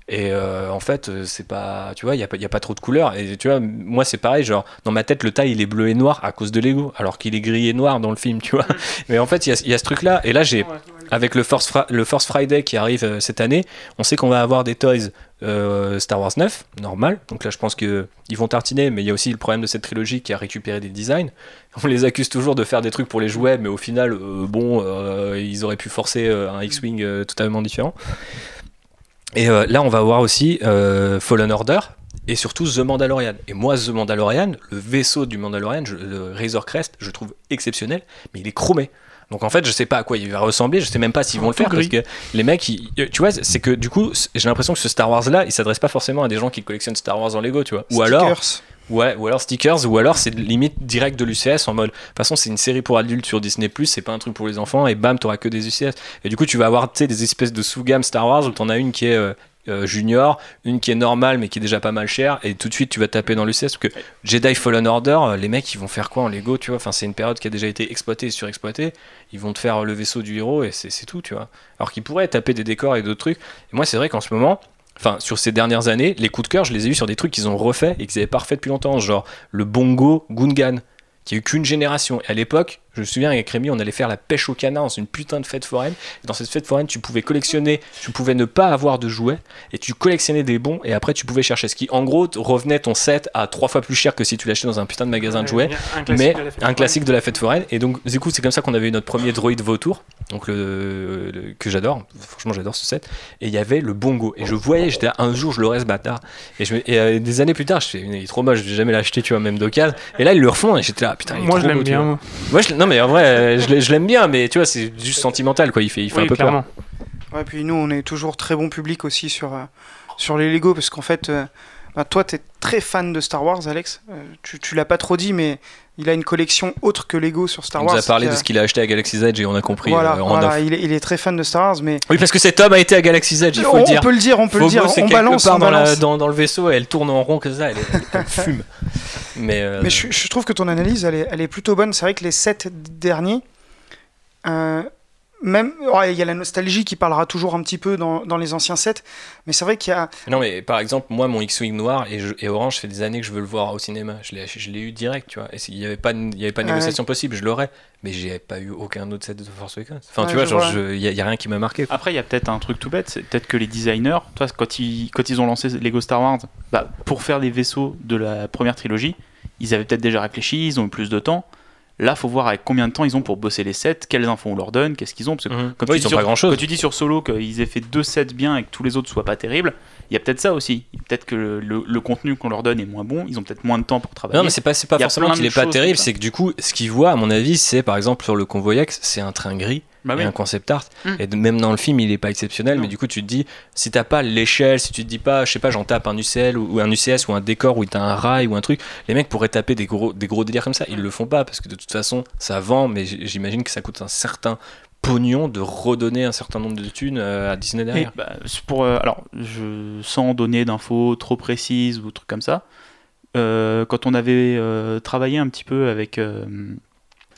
et euh, en fait euh, c'est pas, tu vois, il y a, y a pas trop de couleurs, et tu vois, moi c'est pareil, genre dans ma tête le taille il est bleu et noir à cause de Lego, alors qu'il est gris et noir dans le film, tu vois. Mais en fait il y y a ce truc là, et là j'ai, avec le Force, Friday qui arrive euh, cette année, on sait qu'on va avoir des toys euh, Star Wars 9, normal. Donc là, je pense qu'ils vont tartiner, mais il y a aussi le problème de cette trilogie qui a récupéré des designs. *laughs* On les accuse toujours de faire des trucs pour les jouets, mais au final, euh, bon, ils auraient pu forcer un X-Wing totalement différent. Et là, on va voir aussi Fallen Order. Et surtout The Mandalorian. Et moi, The Mandalorian, le vaisseau du Mandalorian, le Razor Crest, je trouve exceptionnel, mais il est chromé. Donc en fait, je sais pas à quoi il va ressembler, je sais même pas s'ils vont le faire parce que les mecs, ils- tu vois, c'est que du coup, j'ai l'impression que ce Star Wars là, il s'adresse pas forcément à des gens qui collectionnent Star Wars en Lego, tu vois. Ou alors, Stickers. ouais, ou alors stickers, ou alors c'est limite direct de l'UCS en mode. De toute façon, c'est une série pour adultes sur Disney c'est pas un truc pour les enfants, et bam, t'auras que des UCS. Et du coup, tu vas avoir, tu sais, des espèces de sous-gamme Star Wars où t'en as une qui est euh, euh, junior, une qui est normale mais qui est déjà pas mal chère, et tout de suite tu vas taper dans l'UCS parce que Jedi Fallen Order, euh, les mecs ils vont faire quoi en Lego, tu vois? Enfin, c'est une période qui a déjà été exploitée et surexploitée. Ils vont te faire le vaisseau du héros et c'est c'est tout, tu vois. Alors qu'ils pourraient taper des décors et d'autres trucs. Et moi, c'est vrai qu'en ce moment, enfin, sur ces dernières années, les coups de cœur, je les ai eu sur des trucs qu'ils ont refait et qu'ils avaient pas refait depuis longtemps, genre le Bongo Gungan, qui a eu qu'une génération. Et à l'époque, je me souviens avec Rémi, on allait faire la pêche au canard dans une putain de fête foraine. Et dans cette fête foraine, tu pouvais collectionner, tu pouvais ne pas avoir de jouets, et tu collectionnais des bons, et après tu pouvais chercher ce qui, en gros, revenait ton set à trois fois plus cher que si tu l'achetais dans un putain de magasin de jouets Un mais un classique de la fête foraine. Et donc, du coup, c'est comme ça qu'on avait eu notre premier droïde vautour, donc le, le- que j'adore. Franchement, j'adore ce set. Et il y avait le bongo. Et je voyais, j'étais un jour, je l'aurais ce bâtard. Et, je, me- et, euh, des années plus tard, je fais, il est trop moche, je vais jamais l'acheter, tu vois, même d'occasion. Et là, ils le refont, et j'étais là, putain, il est Moi, trop je l'aime bien. vois. moi. Moi, je- non, mais en vrai, euh, je l'ai- je l'aime bien, mais tu vois, c'est juste sentimental, quoi. Il fait, il fait Oui, un peu clairement. peur. Ouais, puis nous, on est toujours très bon public aussi sur, euh, sur les Lego, parce qu'en fait, euh, bah, toi, tu es très fan de Star Wars, Alex. Euh, tu, tu l'as pas trop dit, mais il a une collection autre que Lego sur Star Il Wars. nous a parlé de ce qu'il a acheté à Galaxy's Edge et on a compris Voilà, euh, il, est, il est très fan de Star Wars, mais Oui, parce que cet homme a été à Galaxy's Edge, il faut on, le dire. peut le dire, on peut le dire. On balance, part on dans, la- balance. dans- dans le vaisseau et elle tourne en rond comme ça, elle *laughs* fume. Mais, euh, Mais je, je trouve que ton analyse, elle est, elle est plutôt bonne. C'est vrai que les sept derniers, euh, même, ouais, il y a la nostalgie qui parlera toujours un petit peu dans, dans les anciens sets, mais c'est vrai qu'il y a, Non, mais par exemple, moi, mon X-Wing noir et, je- et orange, ça fait des années que je veux le voir au cinéma. Je l'ai, je l'ai eu direct, tu vois. Et il n'y avait pas, il y avait pas de Ouais. négociation possible, je l'aurais. Mais j'ai pas eu aucun autre set de Force Awakens. Enfin, Ouais, tu vois, je genre, il n'y a, il y a rien qui m'a marqué. quoi. Après, il y a peut-être un truc tout bête, c'est peut-être que les designers, toi, quand ils, quand ils ont lancé Lego Star Wars, bah, pour faire des vaisseaux de la première trilogie, ils avaient peut-être déjà réfléchi, ils ont eu plus de temps. Là, faut voir avec combien de temps ils ont pour bosser les sets, quelles infos on leur donne, qu'est-ce qu'ils ont. Parce que comme Ouais, tu ils dis ont sur- pas grand chose. quand tu dis sur Solo qu'ils aient fait deux sets bien et que tous les autres soient pas terribles, il y a peut-être ça aussi. Peut-être que le, le- le contenu qu'on leur donne est moins bon, ils ont peut-être moins de temps pour travailler. Non, mais c'est pas, pas forcément qu'il est pas terrible, c'est que du coup, ce qu'il voit, à mon avis, c'est par exemple sur le Convoy X, c'est un train gris Bah et oui. un concept art. Mm. Et même dans le film, il est pas exceptionnel, Non. mais du coup, tu te dis, si t'as pas l'échelle, si tu te dis pas, je sais pas, j'en tape un UCL ou, ou un UCS ou un décor où t'as un rail ou un truc, les mecs pourraient taper des gros, des gros délires comme ça. Ils le font pas parce que de toute façon, ça vend, mais j'imagine que ça coûte un certain pognon de redonner un certain nombre de thunes euh, à Disney derrière. Bah, pour, euh, alors, je, sans donner d'infos trop précises ou trucs comme ça, euh, quand on avait euh, travaillé un petit peu avec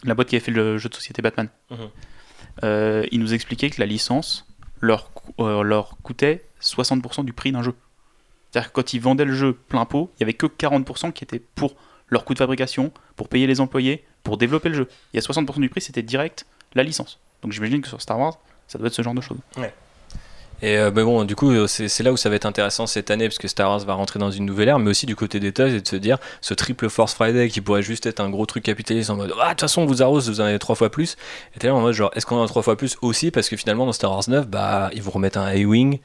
la boîte qui avait fait le jeu de société Batman, Mhm. Euh, ils nous expliquaient que la licence leur, euh, leur coûtait 60% du prix d'un jeu. C'est-à-dire que quand ils vendaient le jeu plein pot, il y avait que 40% qui était pour leur coût de fabrication, pour payer les employés, pour développer le jeu. Il y a 60% du prix, c'était direct la licence. Donc j'imagine que sur Star Wars, ça doit être ce genre de choses. Et euh, bon, du coup, euh, c'est là où ça va être intéressant cette année, parce que Star Wars va rentrer dans une nouvelle ère, mais aussi du côté des toys, et de se dire, ce triple Force Friday qui pourrait juste être un gros truc capitaliste en mode, ah, de toute façon, on vous arrose, vous en avez trois fois plus. Et là en mode, genre, est-ce qu'on en a trois fois plus aussi? Parce que finalement, dans Star Wars 9, bah, ils vont remettre un A-Wing,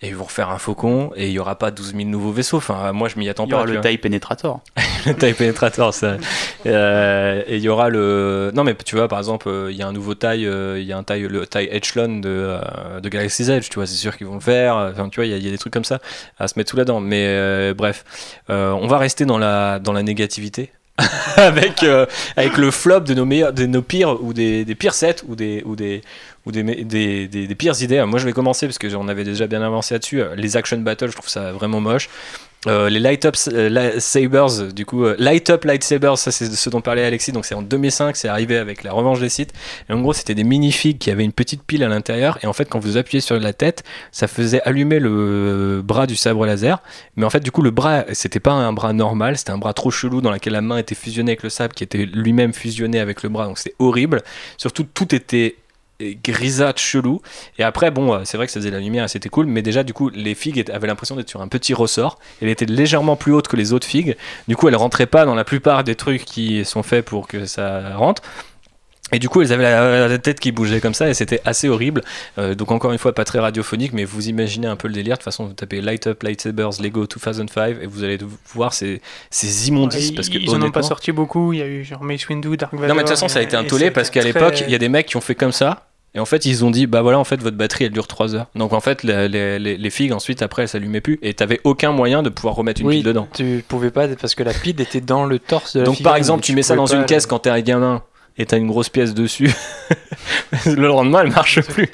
et ils vont refaire un Faucon, et il y aura pas 12 000 nouveaux vaisseaux. Enfin, moi, je m'y attends Il y pas. aura le vois. TIE Penetrator. *laughs* le TIE Penetrator, ça. Euh, et il y aura le. Non, mais tu vois, par exemple, euh, il y a un nouveau TIE, euh, il y a un TIE, le TIE Echelon de, euh, de Galaxy's Edge, tu vois, c'est sûr qu'ils vont le faire. Enfin, tu vois, il y, a- il y a des trucs comme ça à se mettre sous la dent. Mais euh, bref, Euh, on va rester dans la, dans la négativité. *laughs* avec, euh, avec le flop de nos meilleurs de nos pires ou des, des pires sets ou des ou des des, pires idées. Moi je vais commencer parce que on avait déjà bien avancé là-dessus. Les action battles je trouve ça vraiment moche. Euh, les light up euh, sabers, du coup, euh, light up lightsabers, ça c'est ce dont parlait Alexis, donc c'est en 2005, c'est arrivé avec la revanche des sites. Et en gros, c'était des minifigs qui avaient une petite pile à l'intérieur, et en fait, quand vous appuyez sur la tête, ça faisait allumer le euh, bras du sabre laser. Mais en fait, du coup, le bras, c'était pas un bras normal, c'était un bras trop chelou dans lequel la main était fusionnée avec le sabre, qui était lui-même fusionné avec le bras, donc c'était horrible. Surtout, tout était grisâtre chelou et après bon euh, c'est vrai que ça faisait la lumière et c'était cool mais déjà du coup les figues avaient l'impression d'être sur un petit ressort elle était légèrement plus haute que les autres figues du coup elle rentrait pas dans la plupart des trucs qui sont faits pour que ça rentre et du coup, elles avaient la, la tête qui bougeait comme ça et c'était assez horrible. Euh, donc encore une fois, pas très radiophonique, mais vous imaginez un peu le délire. De toute façon, vous tapez Light Up Lightsabers Lego 2005 et vous allez voir ces, ces immondices. Ouais, parce que ils en ont pas sorti beaucoup. Il y a eu genre Mace Windu, Dark Vador. non mais de toute façon ça a été un tollé parce qu'à l'époque il y a des mecs qui ont fait comme ça et en fait ils ont dit bah voilà en fait votre batterie elle dure 3 heures. Donc en fait les, les- figues ensuite après elles s'allumaient plus. Et t'avais aucun moyen de pouvoir remettre une oui, pile dedans. tu pouvais pas parce que la pile était dans le torse de la donc par exemple et tu mets ça dans une caisse quand t'es un gamin et t'as une grosse pièce dessus. *laughs* Le lendemain elle marche plus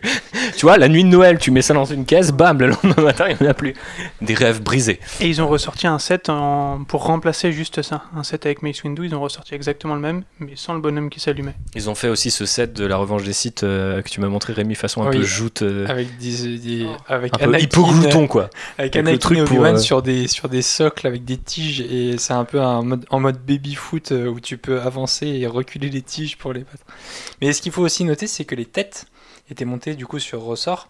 tu vois la nuit de Noël tu mets ça dans une caisse bam le lendemain *laughs* matin il n'y en a plus des rêves brisés Et ils ont ressorti un set en- pour remplacer juste ça. Un set avec Mace Windu, ils ont ressorti exactement le même, mais sans le bonhomme qui s'allumait. ils ont fait aussi ce set de la revanche des sites euh, que tu m'as montré Rémi façon un Oui. peu joute euh, avec des, des- avec un peu Anakin, hypoglouton quoi avec avec le Anakin truc et pour, Obi-Wan euh, sur des sur des socles avec des tiges et c'est un peu un mode, en mode baby foot euh, où tu peux avancer et reculer les tiges pour les battre. Mais ce qu'il faut aussi noter c'est que les têtes étaient montées du coup sur ressort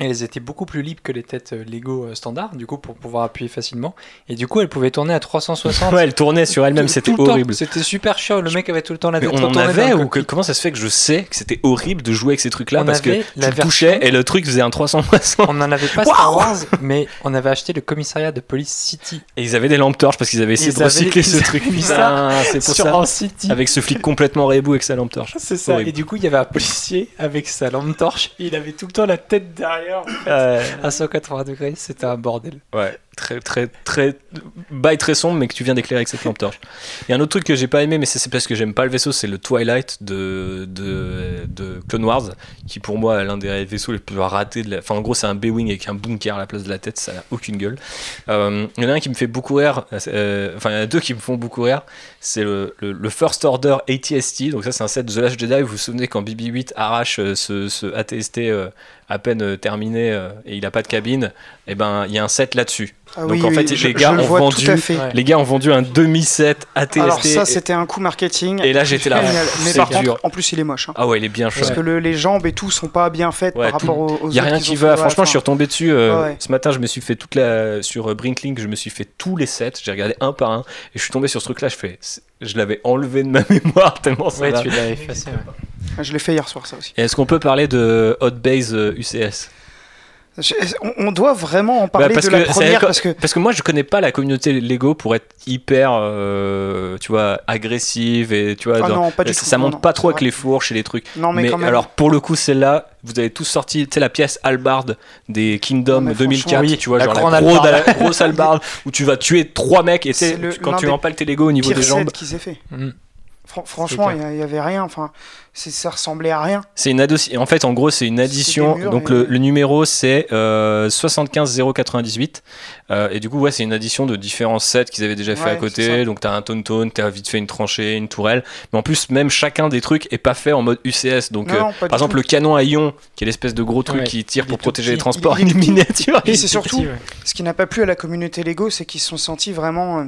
elles étaient beaucoup plus libres que les têtes euh, Lego euh, standard du coup pour pouvoir appuyer facilement et du coup elles pouvaient tourner à *laughs* 360 ouais elle tournait sur elle-même tout- c'était horrible C'était super chiant, le mec avait tout le temps la tête on avait ou que- comment ça se fait que je sais que c'était horrible de jouer avec ces trucs-là parce que tu la le touchais et le truc faisait un 360 On n'en avait pas Star Wars, mais on avait acheté le commissariat de Police City et ils avaient des lampes torches parce qu'ils avaient essayé Ils de recycler avaient- ce *laughs* truc Putain, c'est pour sur ça en City. avec ce flic complètement rebou avec sa lampe torche C'est ça. Horrible. Et du coup, il y avait un policier avec sa lampe torche. Et il avait tout le temps la tête derrière. À 180 degrés, c'était un bordel. Ouais, très, très, très. Bail très sombre, mais que tu viens d'éclairer avec cette lampe torche. Il y a un autre truc que j'ai pas aimé, mais c'est parce que j'aime pas le vaisseau, c'est le Twilight de, de, Clone Wars, qui pour moi est l'un des vaisseaux les plus ratés. De la... Enfin, en gros, c'est un B-Wing avec un bunker à la place de la tête, ça n'a aucune gueule. Euh, il y en a un qui me fait beaucoup rire, euh, enfin, il y en a deux qui me font beaucoup rire. C'est le, First Order ATST, donc ça, c'est un set de The Last Jedi. Vous vous souvenez quand BB-8 arrache euh, ce, ce ATST à peine terminé et il a pas de cabine, et ben il y a un set là-dessus. Ah Donc, oui, en oui, fait, je- les gars ont vois vendu- tout fait. Les gars ont vendu un demi-set ATST. Alors ça, c'était un coup marketing. et là, j'étais là. Mais c'est par contre, en plus, il est moche. hein. Ah ouais, il est bien chaud. Parce que le- les jambes et tout sont pas bien faites Ouais, par tout- rapport aux, aux Il y a autres rien qui va. fait. Franchement, Ouais, je suis retombé dessus euh, Ouais. ce matin. Je me suis fait toute la sur euh, Brinklink. Je me suis fait tous les sets. J'ai regardé un par un et je suis tombé sur ce truc-là. Je fais, je l'avais enlevé de ma *laughs* mémoire tellement ça. Ouais, tu l'as effacé. ouais. enfin, Je l'ai fait hier soir, ça aussi. Est-ce qu'on peut parler de Hot Base euh, UCS Je- on, doit vraiment en parler Bah, parce de la que c'est première parce que Parce que moi, je connais pas la communauté Lego pour être hyper, euh, tu vois, agressive et tu vois. Ah dans- non, pas du ça, tout, ça monte non, pas trop avec vrai. les fourches et les trucs. non mais, Mais, quand même. alors pour le coup celle-là, vous avez tous sorti, tu sais la pièce Albarde des Kingdom Non, mais 2004, franchement, oui, tu vois la genre grande la, gros- Albarde. la grosse Albarde *laughs* où tu vas tuer trois mecs et C'est quand tu empales tes Lego au niveau des jambes, qu'ils aient fait. Mm. Fran- franchement, il y, avait rien. Enfin, c'est- ça ressemblait à rien. c'est une addition. En fait, en gros, c'est une addition. murs Donc et- le, le numéro c'est euh, 75098 euh, et du coup ouais, c'est une addition de différents sets qu'ils avaient déjà fait à côté. Donc t'as un tonton, t'as vite fait une tranchée, une tourelle, mais en plus même chacun des trucs est pas fait en mode UCS. Donc Non, euh, non, par exemple tout. le canon à ion, qui est l'espèce de gros truc Ouais, qui tire il pour protéger les transports, Il une petit. miniature. Puis c'est surtout Petit, ouais. ce qui n'a pas plu à la communauté Lego, c'est qu'ils se sont sentis vraiment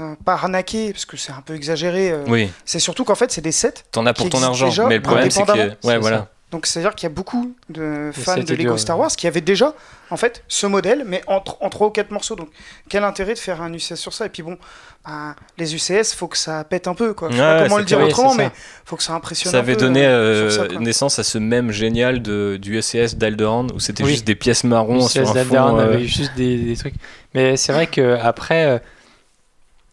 euh, pas arnaqués parce que c'est un peu exagéré. euh. Oui, C'est surtout qu'en fait, c'est des sets. t'en as pour ton argent, déjà, mais le problème c'est que ouais C'est voilà. ça. Donc c'est-à-dire qu'il y a beaucoup de fans de Lego dur, Star ouais. Wars qui avaient déjà en fait ce modèle, mais en, en 3 ou 4 morceaux. Donc quel intérêt de faire un UCS sur ça? Et puis bon, bah, les UCS, faut que ça pète un peu. Quoi. Je sais Ouais, pas ouais, comment le dire clair. autrement, mais faut que ça impressionne Ça un avait peu, donné euh, euh, ça, naissance à ce même génial de, du SCS d'Alderan où c'était Oui. juste des pièces marron sur UCS un fond. avait juste des, des trucs. Mais c'est vrai que après, euh,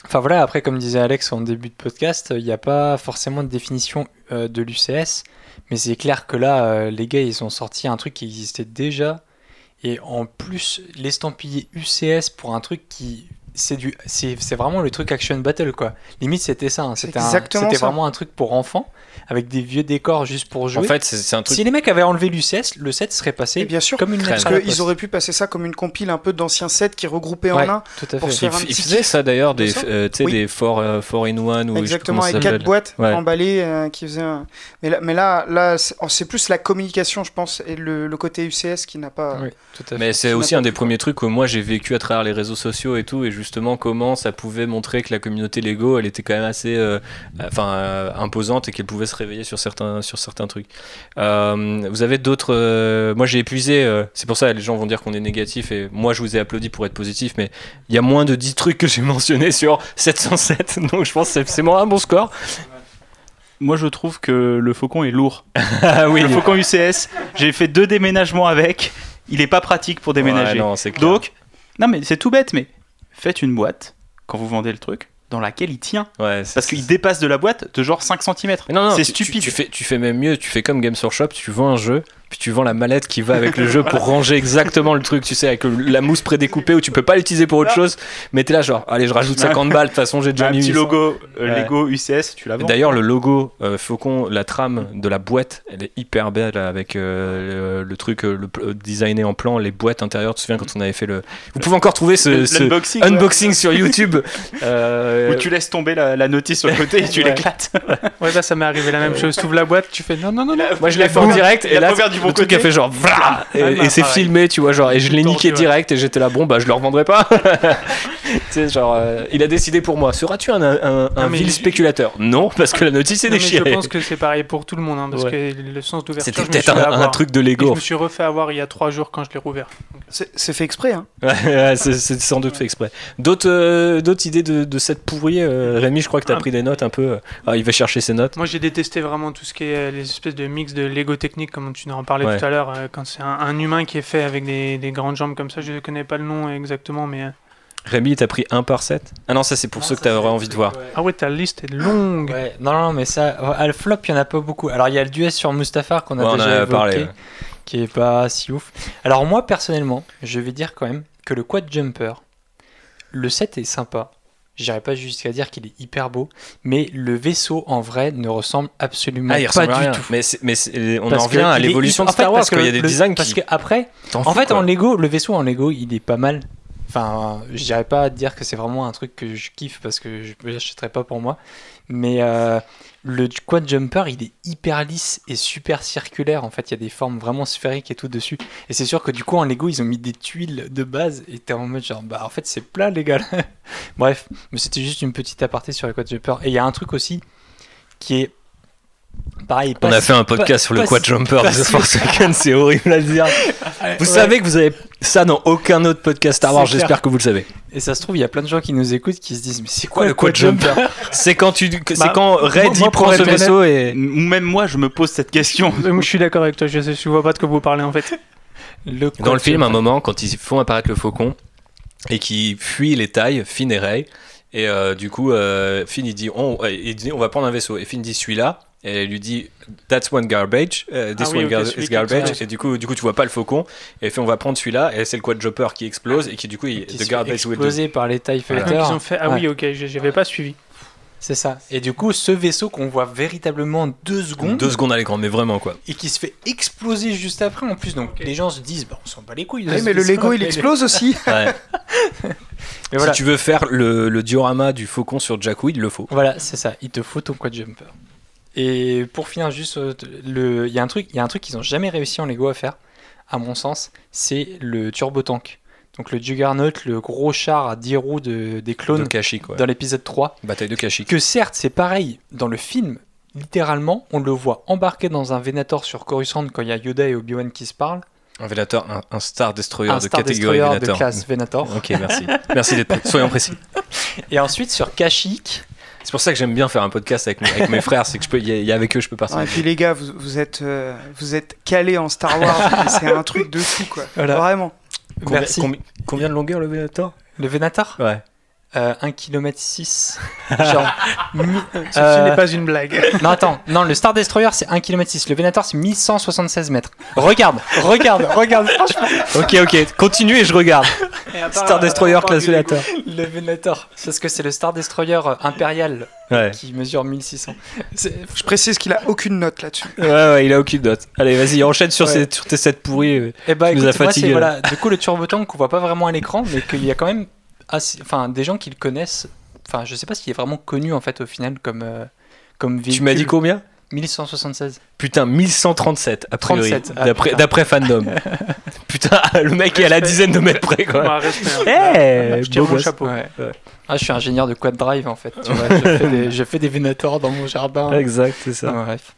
enfin voilà, après comme disait Alex en début de podcast, il n'y a pas forcément de définition euh, de l'UCS, mais c'est clair que là, euh, les gars, ils ont sorti un truc qui existait déjà, et en plus l'estampiller UCS pour un truc qui c'est du c'est c'est vraiment le truc action battle quoi. Limite c'était ça hein. C'était un- c'était vraiment un truc pour enfants avec des vieux décors juste pour jouer En fait, c'est un truc. si les mecs avaient enlevé l'UCS le set serait passé Et bien sûr, comme une Parce lettre parce qu'ils auraient pu passer ça comme une compile un peu d'anciens sets qui regroupaient Ouais, en un. tout à pour fait se faire un Il, il petit faisait ça d'ailleurs, des, euh, tu sais, Oui. des 4 in 1 ou Exactement, avec quatre boîtes Ouais. emballées euh, qui faisaient un... Mais là, mais là, là c'est oh, c'est plus la communication, je pense, et le, le côté UCS qui n'a pas... Oui, tout à fait. Mais c'est aussi un des premiers trucs que moi j'ai vécu à travers les réseaux sociaux et tout, et justement comment ça pouvait montrer que la communauté Lego elle était quand même assez euh, enfin, euh, imposante et qu'elle pouvait se réveiller sur certains, sur certains trucs. Euh, vous avez d'autres. euh, moi j'ai épuisé, euh, c'est pour ça les gens vont dire qu'on est négatif, et moi je vous ai applaudi pour être positif, mais il y a moins de 10 trucs que j'ai mentionnés sur 707, *laughs* donc je pense que c'est- moi un bon score. Moi, je trouve que le Faucon est lourd. *laughs* Ah oui, Le Faucon UCS, j'ai fait deux déménagements avec. Il est pas pratique pour déménager. Ouais, non, c'est clair. Donc, non mais c'est tout bête, mais faites une boîte quand vous vendez le truc dans laquelle il tient. Ouais, Parce qu'il dépasse de la boîte de genre 5 cm. Non, non, c'est tu- tu- stupide. Tu, fais, tu fais même mieux, tu fais comme Games Workshop, tu vends un jeu, puis tu vends la mallette qui va avec le jeu pour ranger exactement le truc, tu sais, avec la mousse prédécoupée où tu peux pas l'utiliser pour autre chose, mais t'es là genre, allez, je rajoute 50 balles, de toute façon j'ai déjà un mis petit 800. logo euh, Ouais. Lego UCS, tu la vends. D'ailleurs, le logo euh, Faucon, la trame de la boîte, elle est hyper belle avec euh, le, le truc le, designé en plan, les boîtes intérieures. Tu te souviens quand on avait fait le. Vous pouvez encore trouver ce, ouais. unboxing sur *laughs* YouTube. Euh, Où tu laisses tomber la, la notice sur le côté et tu Ouais. l'éclates. Ouais, bah ça m'est arrivé la même chose. Tu ouvres la boîte, tu fais non, non, non, non. Moi je l'ai fait en direct et là du bon le truc a fait genre Vra et, bah, et c'est filmé tu vois genre et je l'ai niqué direct et j'étais là bon bah je le revendrai pas *laughs* tu sais genre euh, il a décidé pour moi seras-tu un, un, un Non, mais vil spéculateur? Non parce que la notice est Non, mais je déchirée pense que c'est pareil pour tout le monde, hein, parce Ouais. que le sens d'ouverture. c'était peut-être un, truc de Et je Lego me suis refait avoir il y a trois jours quand je l'ai rouvert. C'est fait exprès, hein. *laughs* C'est sans doute fait exprès d'autres euh, d'autres idées de, de cette pourrie euh, Rémi je crois que t'as Ah. pris des notes un peu ah, il va chercher ses notes Moi, j'ai détesté vraiment tout ce qui est les espèces de mix de Lego technique, comme tu en parlais Ouais. tout à l'heure, euh, quand c'est un, un humain qui est fait avec des, des grandes jambes comme ça. Je ne connais pas le nom exactement, mais. euh, Rémi t'as pris un par 7 ah non ça c'est pour ceux que t'aurais envie de voir Ah ouais, ta liste est longue. Ouais, non, non, mais ça, à le flop, il y en a pas beaucoup. Alors, il y a le duel sur Mustafar qu'on a Ouais, on en déjà a évoqué. parlé, ouais. qui est pas si ouf. Alors moi personnellement, je vais dire quand même que le quad jumper, le set est sympa. J'irai pas jusqu'à dire qu'il est hyper beau, mais le vaisseau en vrai ne ressemble absolument Ah, il pas du rien. tout. Mais, on Parce en revient à l'évolution de en Star Wars, parce que quoi. Il y a des le- designs Parce qui. que après, t'en en fous, fait, quoi. en Lego, le vaisseau en Lego, il est pas mal. Enfin, je dirais pas dire que c'est vraiment un truc que je kiffe parce que je ne l'achèterai pas pour moi. Mais euh, le quad jumper, il est hyper lisse et super circulaire. En fait, il y a des formes vraiment sphériques et tout dessus. Et c'est sûr que du coup, en Lego, ils ont mis des tuiles de base et t'es en mode genre, bah en fait, c'est plat, les gars. *laughs* Bref, mais c'était juste une petite aparté sur le quad jumper. Et il y a un truc aussi qui est pareil. On a fait un podcast sur le quad jumper pas de The si- Force *laughs* Awakens, c'est horrible à le dire. Vous Ouais. savez que vous avez ça dans aucun autre podcast Star Wars, j'espère que vous le savez. Et ça se trouve, il y a plein de gens qui nous écoutent qui se disent Mais c'est Quoi quoi le quad quad jumper C'est quand tu, c'est Bah, quand Red moi, prend ce vaisseau et Ou Même moi, je me pose cette question. *laughs* Moi, Je suis d'accord avec toi, je, sais, je vois pas de quoi vous parlez en fait. Le dans le film, à un moment, quand ils font apparaître le faucon et qui fuit les tailles, Finn et Rey, et euh, du coup, euh, Finn il dit, on, il dit, on va prendre un vaisseau, et Finn dit celui-là, et elle lui dit, that's one garbage, euh, this Ah oui, one gar- is garbage, et du coup, du coup, tu vois pas le faucon, et elle fait, on va prendre celui-là, et c'est le quad jumper qui explose, et qui du coup, il, the se fait garbage will do. exploser par les TIE Fighters. ils ont fait. Ah oui, ok, j'avais pas suivi. C'est ça. Et du coup, ce vaisseau qu'on voit véritablement en deux secondes Deux secondes à l'écran, mais vraiment quoi. et qui se fait exploser juste après en plus. Donc les gens se disent Bah, on s'en bat les couilles. Ouais, ce mais le. Lego il explose aussi. *laughs* Ouais. *laughs* Mais voilà, Si tu veux faire le, le diorama du faucon sur Jakku, il le faut. voilà c'est ça. Il te faut ton quad jumper. Et pour finir, juste, euh, il y a un truc, il y a un truc qu'ils ont jamais réussi en Lego à faire, à mon sens, c'est le turbo tank. Donc le Juggernaut, le gros char à 10 roues de... des De clones Kashyyyk, ouais. dans l'épisode 3. Bataille de Kashyyyk. Que certes, c'est pareil dans le film, littéralement, on le voit embarqué dans un Venator sur Coruscant quand il y a Yoda et Obi-Wan qui se parlent. Un Venator, un, un Star Destroyer un de Star catégorie Destroyer de classe Venator. *laughs* Ok, merci. merci d'être Soyons précis. *laughs* Et ensuite sur Kashyyyk, C'est pour ça que j'aime bien faire un podcast avec, mes- avec mes frères, c'est que je peux, y a, y a avec eux, je peux Ouais, et participer. puis les gars, vous, vous êtes, euh, vous êtes calés en Star Wars. *laughs* c'est un truc de fou quoi. Voilà. Vraiment. Combien, merci. combi- combien de longueur le Venator? Le Venator? Ouais. Euh, 1 km 6. Genre. mi- Ce euh, n'est pas une blague. *laughs* Non, attends, non, le Star Destroyer c'est 1 km 6. Le Venator c'est 1176 mètres. Regarde, regarde, *laughs* regarde, franchement. Ok, ok, continue et je regarde. Star Destroyer classe Venator. Le Venator. Parce que c'est le Star Destroyer euh, impérial Ouais. qui mesure 1600. C'est- Je précise qu'il a aucune note là-dessus. ouais, ouais, il a aucune note. Allez, vas-y, enchaîne sur, Ouais. ces, sur tes sets pourris. euh. Eh bah Tu nous écoute, as moi, c'est, fatigués, voilà, du coup le Turbo Tank qu'on voit pas vraiment à l'écran, mais qu'il y a quand même assez, enfin, des gens qui le connaissent. Enfin, je sais pas s'il est vraiment connu en fait au final comme, euh, comme véhicule. Tu m'as dit combien? 1176. Putain, 1137, a priori, 37, ah, d'après, putain. d'après Fandom. *laughs* Putain, le mec est à la dizaine de mètres près, quoi. Hein. Eh, Je tire beau mon chapeau. Ouais. Ouais. Ah, je suis ingénieur de quad drive en fait. Tu vois, je, fais des, je fais des Venator dans mon jardin. Exact, c'est ça. Ouais, bref.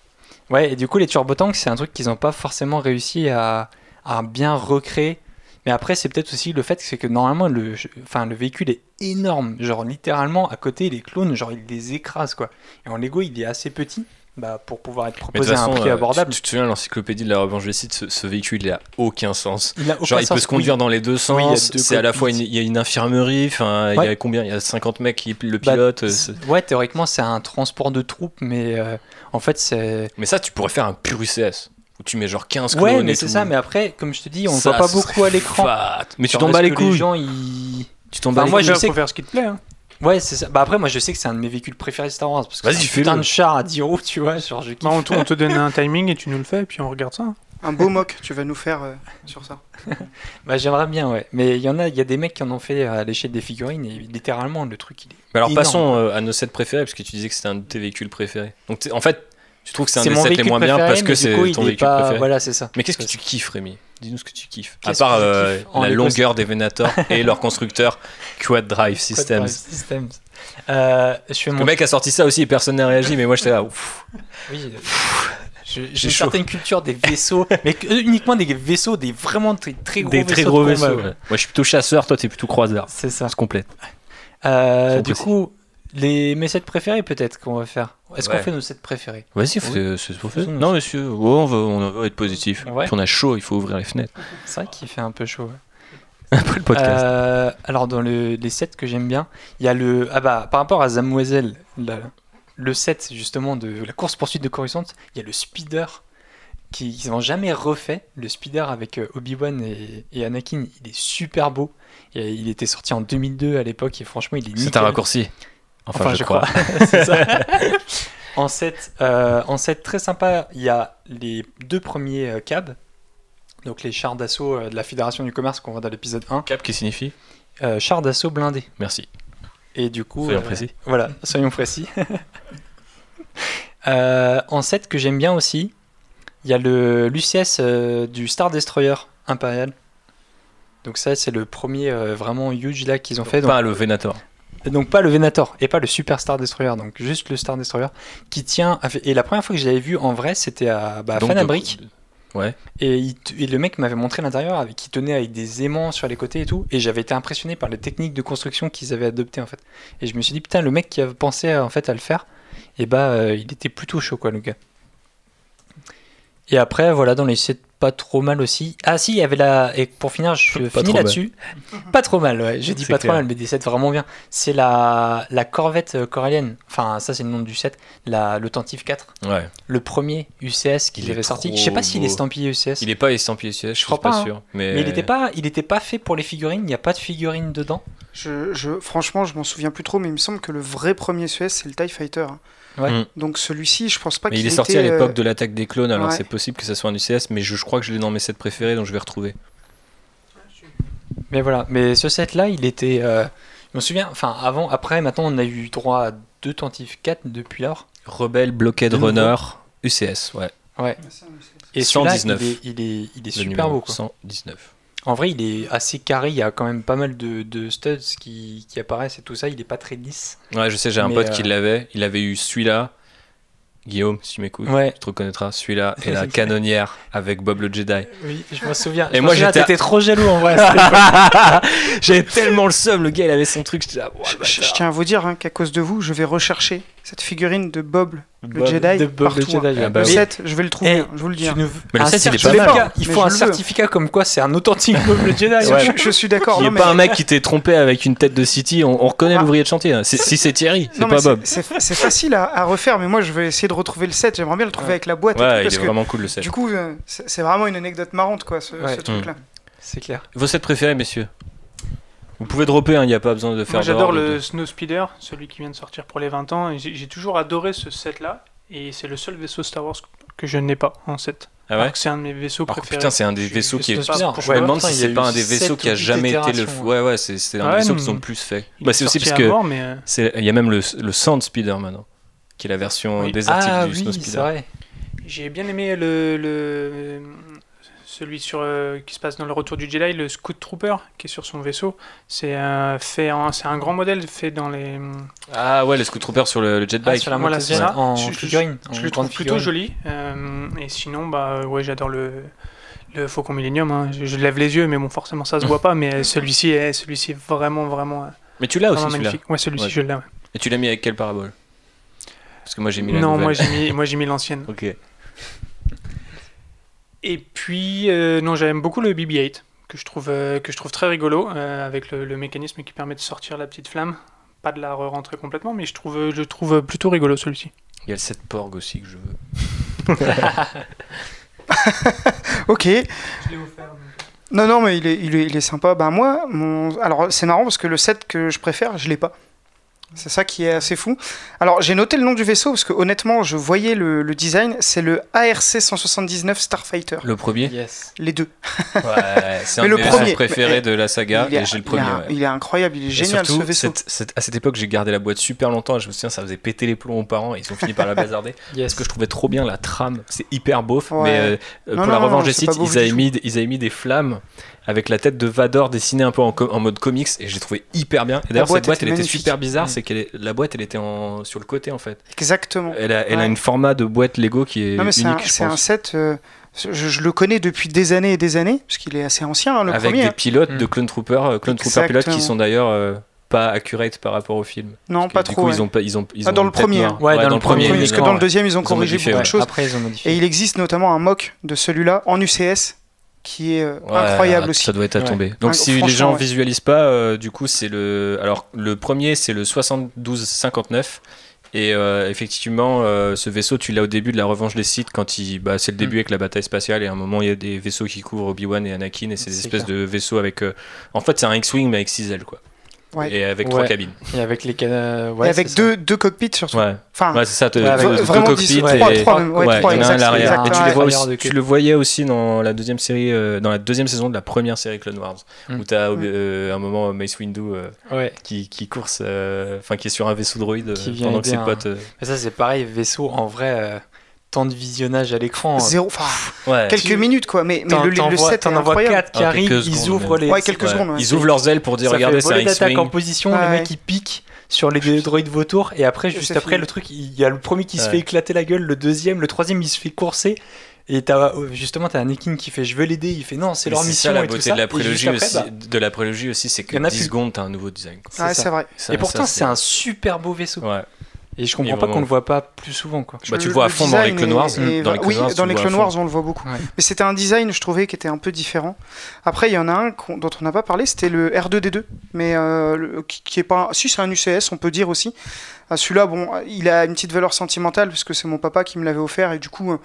Ouais, et du coup, les Turbo Tanks, c'est un truc qu'ils n'ont pas forcément réussi à, à bien recréer. Mais après, c'est peut-être aussi le fait c'est que normalement, le, enfin, le véhicule est énorme. Genre, littéralement, à côté, les clones, genre, ils les écrasent, quoi. Et en Lego, il est assez petit bah, pour pouvoir être proposé toute à un façon, prix euh, abordable. tu, tu te souviens, l'encyclopédie de la revanche des sites, ce, ce véhicule, il a aucun sens. Il a aucun Genre, il peut se conduire dans les deux sens. c'est à la fois, une, il y a une infirmerie, enfin, il y a combien Il y a 50 mecs qui le Bah, pilotent. Ouais, théoriquement, c'est un transport de troupes, mais euh, en fait, c'est. Mais ça, tu pourrais faire un pur UCS. Où tu mets genre 15 clones Ouais, mais et c'est tout. ça, mais après, comme je te dis, on ne Ça, voit pas beaucoup à l'écran. fat. Mais tu t'en bats les que Les couilles. gens, ils. Tu t'en bats Enfin, les moi, couilles. je Déjà, sais faire ce qui te plaît. hein. Ouais, c'est ça. Bah après, moi, je sais que c'est un de mes véhicules préférés de Star Wars. Parce que Vas-y, c'est un de char à 10 roues, tu vois. Genre, je kiffe. Bah, on, te, on te donne un timing et tu nous le fais et puis on regarde ça. Un beau mock, tu vas nous faire euh, sur ça. *laughs* Bah, j'aimerais bien, ouais. Mais il y en a, il y a des mecs qui en ont fait à l'échelle des figurines et littéralement, le truc, il est. Mais alors énorme, passons euh, à nos sets préférés, parce que tu disais que c'était un de tes véhicules préférés. Donc en fait, tu trouves que c'est un des mon sets les moins bien parce que c'est ton véhicule pas- préféré? Voilà, c'est ça. Mais qu'est-ce que tu kiffes, Rémi? Dis-nous ce que tu kiffes. À part euh, la longueur des Venator *laughs* et leur constructeur Quad Drive Quad Systems. Drive Systems. Euh, je fais Le mon. mec a sorti ça aussi et personne n'a réagi, mais moi j'étais là. ouf. Oui, euh, J'ai une certaine culture des vaisseaux, mais que- uniquement des vaisseaux, des vraiment très, très gros Des vaisseaux. très gros vaisseaux. ouais. ouais. Moi je suis plutôt chasseur, toi t'es plutôt croiseur. C'est ça. Ça se complète. Euh, du coup, les, mes sets préférés, peut-être qu'on va faire. Est-ce Ouais. qu'on fait nos sets préférés Vas-y, Oui. c'est pour faire. Faisons Non, monsieur, oh, on, va être positif. Ouais. Puis on a chaud, il faut ouvrir les fenêtres. C'est vrai qu'il fait un peu chaud. *laughs* Après le podcast. Euh, alors dans le- les sets que j'aime bien, il y a le ah bah par rapport à Zamoiselle, le set justement de la course poursuite de Coruscant, il y a le speeder qu'ils n'ont jamais refait. Le speeder avec euh, Obi-Wan et, et Anakin, il est super beau. Et il était sorti en 2002 à l'époque et franchement, il est C'est un raccourci. Enfin, Enfin, je, je crois. *laughs* C'est ça. en set, euh, en set très sympa, il y a les deux premiers euh, cabs. Donc les chars d'assaut euh, de la Fédération du Commerce qu'on voit dans l'épisode 1. Cap qui signifie? Euh, chars d'assaut blindés. Merci. Et du coup, Soyons précis. Voilà, soyons précis. *laughs* En set que j'aime bien aussi, il y a le l'UCS du Star Destroyer Impérial. Donc ça, c'est le premier euh, vraiment huge là qu'ils ont fait. Donc Pas le Venator. Donc pas le Venator et pas le Super Star Destroyer, donc juste le Star Destroyer qui tient. Et la première fois que je l'avais vu en vrai, c'était à bah, Donc, Fanabric. Ouais. Et, il et le mec m'avait montré l'intérieur avec qui tenait avec des aimants sur les côtés et tout. Et j'avais été impressionné par les techniques de construction qu'ils avaient adoptées en fait. Et je me suis dit putain le mec qui a pensé en fait à le faire, et bah euh, il était plutôt chaud quoi le gars. Et après voilà dans les sets pas trop mal aussi. Ah si il y avait la et pour finir je Pas finis là-dessus. pas trop mal ouais. Je dis C'est pas trop mal mais des sets vraiment bien. C'est la la Corvette euh, corallienne. Enfin ça c'est le nom du set. La le Tentive 4. Ouais. Le premier UCS qu'il avait sorti. Je sais pas s'il est estampillé UCS. Il est pas estampillé UCS, je suis crois pas, pas, hein. sûr. Mais, Mais il n'était pas, il était pas fait pour les figurines. Il n'y a pas de figurines dedans. Je, je- franchement, je m'en souviens plus trop, mais il me semble que le vrai premier CS, c'est le TIE Fighter. Ouais. Mm. Donc celui-ci, je pense pas Mais qu'il il est sorti était, à l'époque euh, de l'attaque des clones, alors ouais. c'est possible que ça soit un UCS, mais je, je crois que je l'ai dans mes sets préférés, donc je vais retrouver. Mais voilà. Mais ce set-là, il était. euh, je me souviens. Enfin, avant, après, maintenant, on a eu droit à deux tentatifs 4 depuis lors. Rebelle, Blockade. Runner, UCS, ouais. Ouais. Et celui-là, il 119. est, il est, il est super beau. Quoi. 119. En vrai, il est assez carré. Il y a quand même pas mal de, de studs qui, qui apparaissent et tout ça. Il est pas très lisse. Ouais, je sais, j'ai un pote qui euh, l'avait. Il avait eu celui-là. Guillaume, si tu m'écoutes, Ouais. tu te reconnaîtras. Celui-là *laughs* et la canonnière avec Bob le Jedi. Oui, je me souviens. Et Je moi, j'étais- trop jaloux en vrai. *laughs* J'avais tellement le seum, le gars il avait son truc, j'étais là, oh, le Je, tiens à vous dire hein, qu'à cause de vous, je vais rechercher cette figurine de Bob, le Bob- Jedi, de Bob le partout. hein. Jedi. Ah bah le oui. 7, je vais le trouver, Eh, hein, je vous le dis. Tu hein. ne- Mais le un set, il est pas certificat, mal. Il faut un veux. certificat comme quoi c'est un authentique Bob le Jedi. Je, ouais. je- je suis d'accord. Il non, est mais- pas un mec qui t'est trompé avec une tête de City, on, on reconnaît Ah. l'ouvrier de chantier. hein. C'est- Si c'est Thierry, c'est pas Bob. C'est facile à, à refaire, mais moi je vais essayer de retrouver le set. J'aimerais bien le trouver avec la boîte. Ouais, il est vraiment cool le set. du coup, euh, c'est vraiment une anecdote marrante, quoi, ce, truc-là. C'est clair. Vos sets préférés, messieurs? Vous pouvez dropper, il n'y a pas besoin de faire Moi j'adore le de- Snow Speeder, celui qui vient de sortir pour les 20 ans. et J'ai j'ai toujours adoré ce set-là. Et c'est le seul vaisseau Star Wars que je n'ai pas en set. Ah ouais Alors que c'est un de mes vaisseaux Alors que préférés. putain, c'est un des vaisseaux je qui est. pourquoi. Je me demande si c'est pas un des vaisseaux qui a jamais été le. Ouais, ouais, c'est c'est un Ouais, des vaisseaux qui ont le plus fait. Il Bah, est c'est aussi parce que mort, mais euh, c'est- il y a même le, le Sand Speeder maintenant, qui est la version Oui. désertique Ah du Snow oui, c'est Speeder. vrai. j'ai bien aimé le, le- celui sur euh, qui se passe dans le Retour du Jedi, le Scout Trooper qui est sur son vaisseau. C'est un fait, en- c'est un grand modèle fait dans les. Ah ouais, le Scout Trooper sur le, le jet Ah, bike. sur la Voilà, c'est ça. En Je- figurine. Je en le trouve plutôt joli. euh, et sinon, bah ouais, j'adore le le Faucon Millennium. hein. Je, je lève les yeux, mais bon, forcément, ça se voit pas. Mais celui-ci est celui-ci est vraiment vraiment, euh, Mais tu l'as aussi celui-là. Ouais, celui-ci Ouais. je l'ai. ouais. Et tu l'as mis avec quelle parabole? Parce que moi j'ai mis la Non, nouvelle. moi j'ai mis moi j'ai mis l'ancienne. *laughs* Ok. Et puis, euh, non, j'aime beaucoup le BB-8, que je trouve, euh, que je trouve très rigolo, euh, avec le, le mécanisme qui permet de sortir la petite flamme. Pas de la re-rentrer complètement, mais je trouve, je trouve plutôt rigolo celui-ci. Il y a le set Porg aussi que je veux. *laughs* Ok. Je l'ai offert. Non, non, mais il est, il est, il est sympa. Ben moi, mon... alors c'est marrant parce que le set que je préfère, je l'ai pas. C'est ça qui est assez fou. Alors j'ai noté le nom du vaisseau parce que honnêtement, je voyais le, le design. C'est le ARC 179 Starfighter. Le premier Yes. Les deux. Ouais, c'est *laughs* un de le mes vaisseaux préférés mais- de la saga il, est, et j'ai le il premier. est- ouais. il est incroyable, il est Et génial surtout, ce vaisseau. cette- cette- à cette époque, j'ai gardé la boîte super longtemps et je me souviens, ça faisait péter les plombs aux parents et ils ont fini par la *laughs* bazarder. Yes. Parce que je trouvais trop bien la trame, c'est hyper beauf. Ouais. Mais euh, euh, Non, pour la revanche des sites, ils avaient, mis, ils avaient mis des flammes avec la tête de Vador dessinée un peu en, co- en mode comics et j'ai trouvé hyper bien. Et d'ailleurs, boîte cette boîte, était elle était super bizarre, Mm. c'est que la boîte, elle était en, sur le côté en fait. Exactement. Elle a, elle a Ouais. une format de boîte Lego qui est Non mais c'est un, unique, je c'est un pense. set. euh, je, je le connais depuis des années et des années parce qu'il est assez ancien hein, le avec premier. des hein. pilotes Mm. de Clone Trooper, euh, Clone Trooper pilotes qui sont d'ailleurs euh, pas accurate par rapport au film. Non, Parce que pas du trop. coup, ouais. ils ont pas, ils ont, ils Ah, ont dans une le premier, hein. Ouais, dans le premier, Premier, parce que dans le ouais. deuxième ils ont Ils ont corrigé modifié, beaucoup ouais. de choses. Après, ils ont modifié. Et il existe notamment un mock de celui-là en UCS qui est euh, Ouais, incroyable aussi. Ça doit être à Ouais. tomber. Donc si les gens ouais. visualisent pas, euh, du coup c'est le. Alors le premier c'est le 7259 Et euh, effectivement, euh, ce vaisseau, tu l'as au début de la revanche des Sith, quand il, bah, c'est le début Mm. avec la bataille spatiale, et à un moment, il y a des vaisseaux qui couvrent Obi-Wan et Anakin, et c'est des C'est espèces clair. de vaisseaux avec. euh, en fait, c'est un X-Wing, mais avec 6 ailes, quoi. Ouais. Et avec Ouais. trois cabines. Et avec les cana- Et ouais, avec c'est deux, deux cockpits surtout. Ouais, Enfin, ouais c'est ça. te- Ouais, avec deux- vraiment cockpits dix- et- trois, trois même, ouais, Ouais, trois, il y en a un à exact, l'arrière. Et tu les vois aussi- tu le voyais aussi dans la deuxième série, euh, dans la deuxième saison de la première série Clone Wars, Mm. où tu as Mm. un moment Mace Windu euh, qui, qui course, euh, enfin qui est sur un vaisseau droïde euh, Qui vient pendant que ses potes. euh, Mais ça, c'est pareil, vaisseau, en vrai, euh, temps de visionnage à l'écran. zéro, enfin, Ouais. quelques Tu- minutes quoi. Mais, le, le set envoies incroyable. 4 qui arrivent, ils secondes, ouvrent même. les. Ouais, quelques Ouais. secondes. ouais. Ils ouvrent leurs ailes pour dire ça regardez, c'est un d'attaque en position, ouais. mecs ils piquent sur les deux droïdes vautours, et après, juste c'est après, fini. le truc, il y a le premier qui se fait éclater la gueule, le deuxième, le troisième, il se fait courser. Et t'as, justement, t'as Anakin qui fait Je veux l'aider, il fait Non, c'est leur C'est mission ça la et tout beauté ça. de la prélogie après, aussi. bah, De la prélogie aussi, c'est que y en a 10 plus. secondes, t'as un nouveau design. quoi. c'est c'est vrai. Ça- Et pourtant, c'est un super beau vaisseau. Ouais. Et je comprends pas qu'on le voit pas plus souvent, quoi. Bah, tu Le- le vois à fond dans les design Clone Wars. est- Dans les oui, Wars, tu dans le les Clone. Wars, on le voit beaucoup. Ouais. Mais c'était un design, je trouvais, qui était un peu différent. Après, il y en a un dont on n'a pas parlé, c'était le R2D2, mais euh, le- qui, qui est pas. Si, c'est un UCS, on peut dire aussi. Ah, Celui-là, bon, il a une petite valeur sentimentale parce que c'est mon papa qui me l'avait offert et du coup, euh,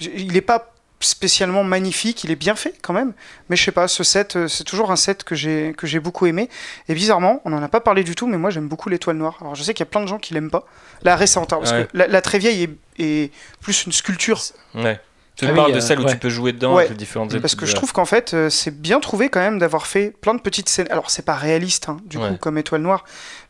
il n'est pas spécialement magnifique, il est bien fait quand même, mais je sais pas, ce set, euh, c'est toujours un set que j'ai que j'ai beaucoup aimé. Et bizarrement, on n'en a pas parlé du tout, mais moi j'aime beaucoup l'étoile noire. Alors je sais qu'il y a plein de gens qui l'aiment pas, la récente, hein, parce Ouais. que la, la très vieille est, est plus une sculpture Ouais. Tu Ah oui, parles de euh, celle où ouais. tu peux jouer dedans Ouais. avec les différentes. Parce que je trouve qu'en fait, euh, c'est bien trouvé quand même d'avoir fait plein de petites scènes. Alors, c'est pas réaliste, hein, du Ouais. coup, comme Étoile Noire,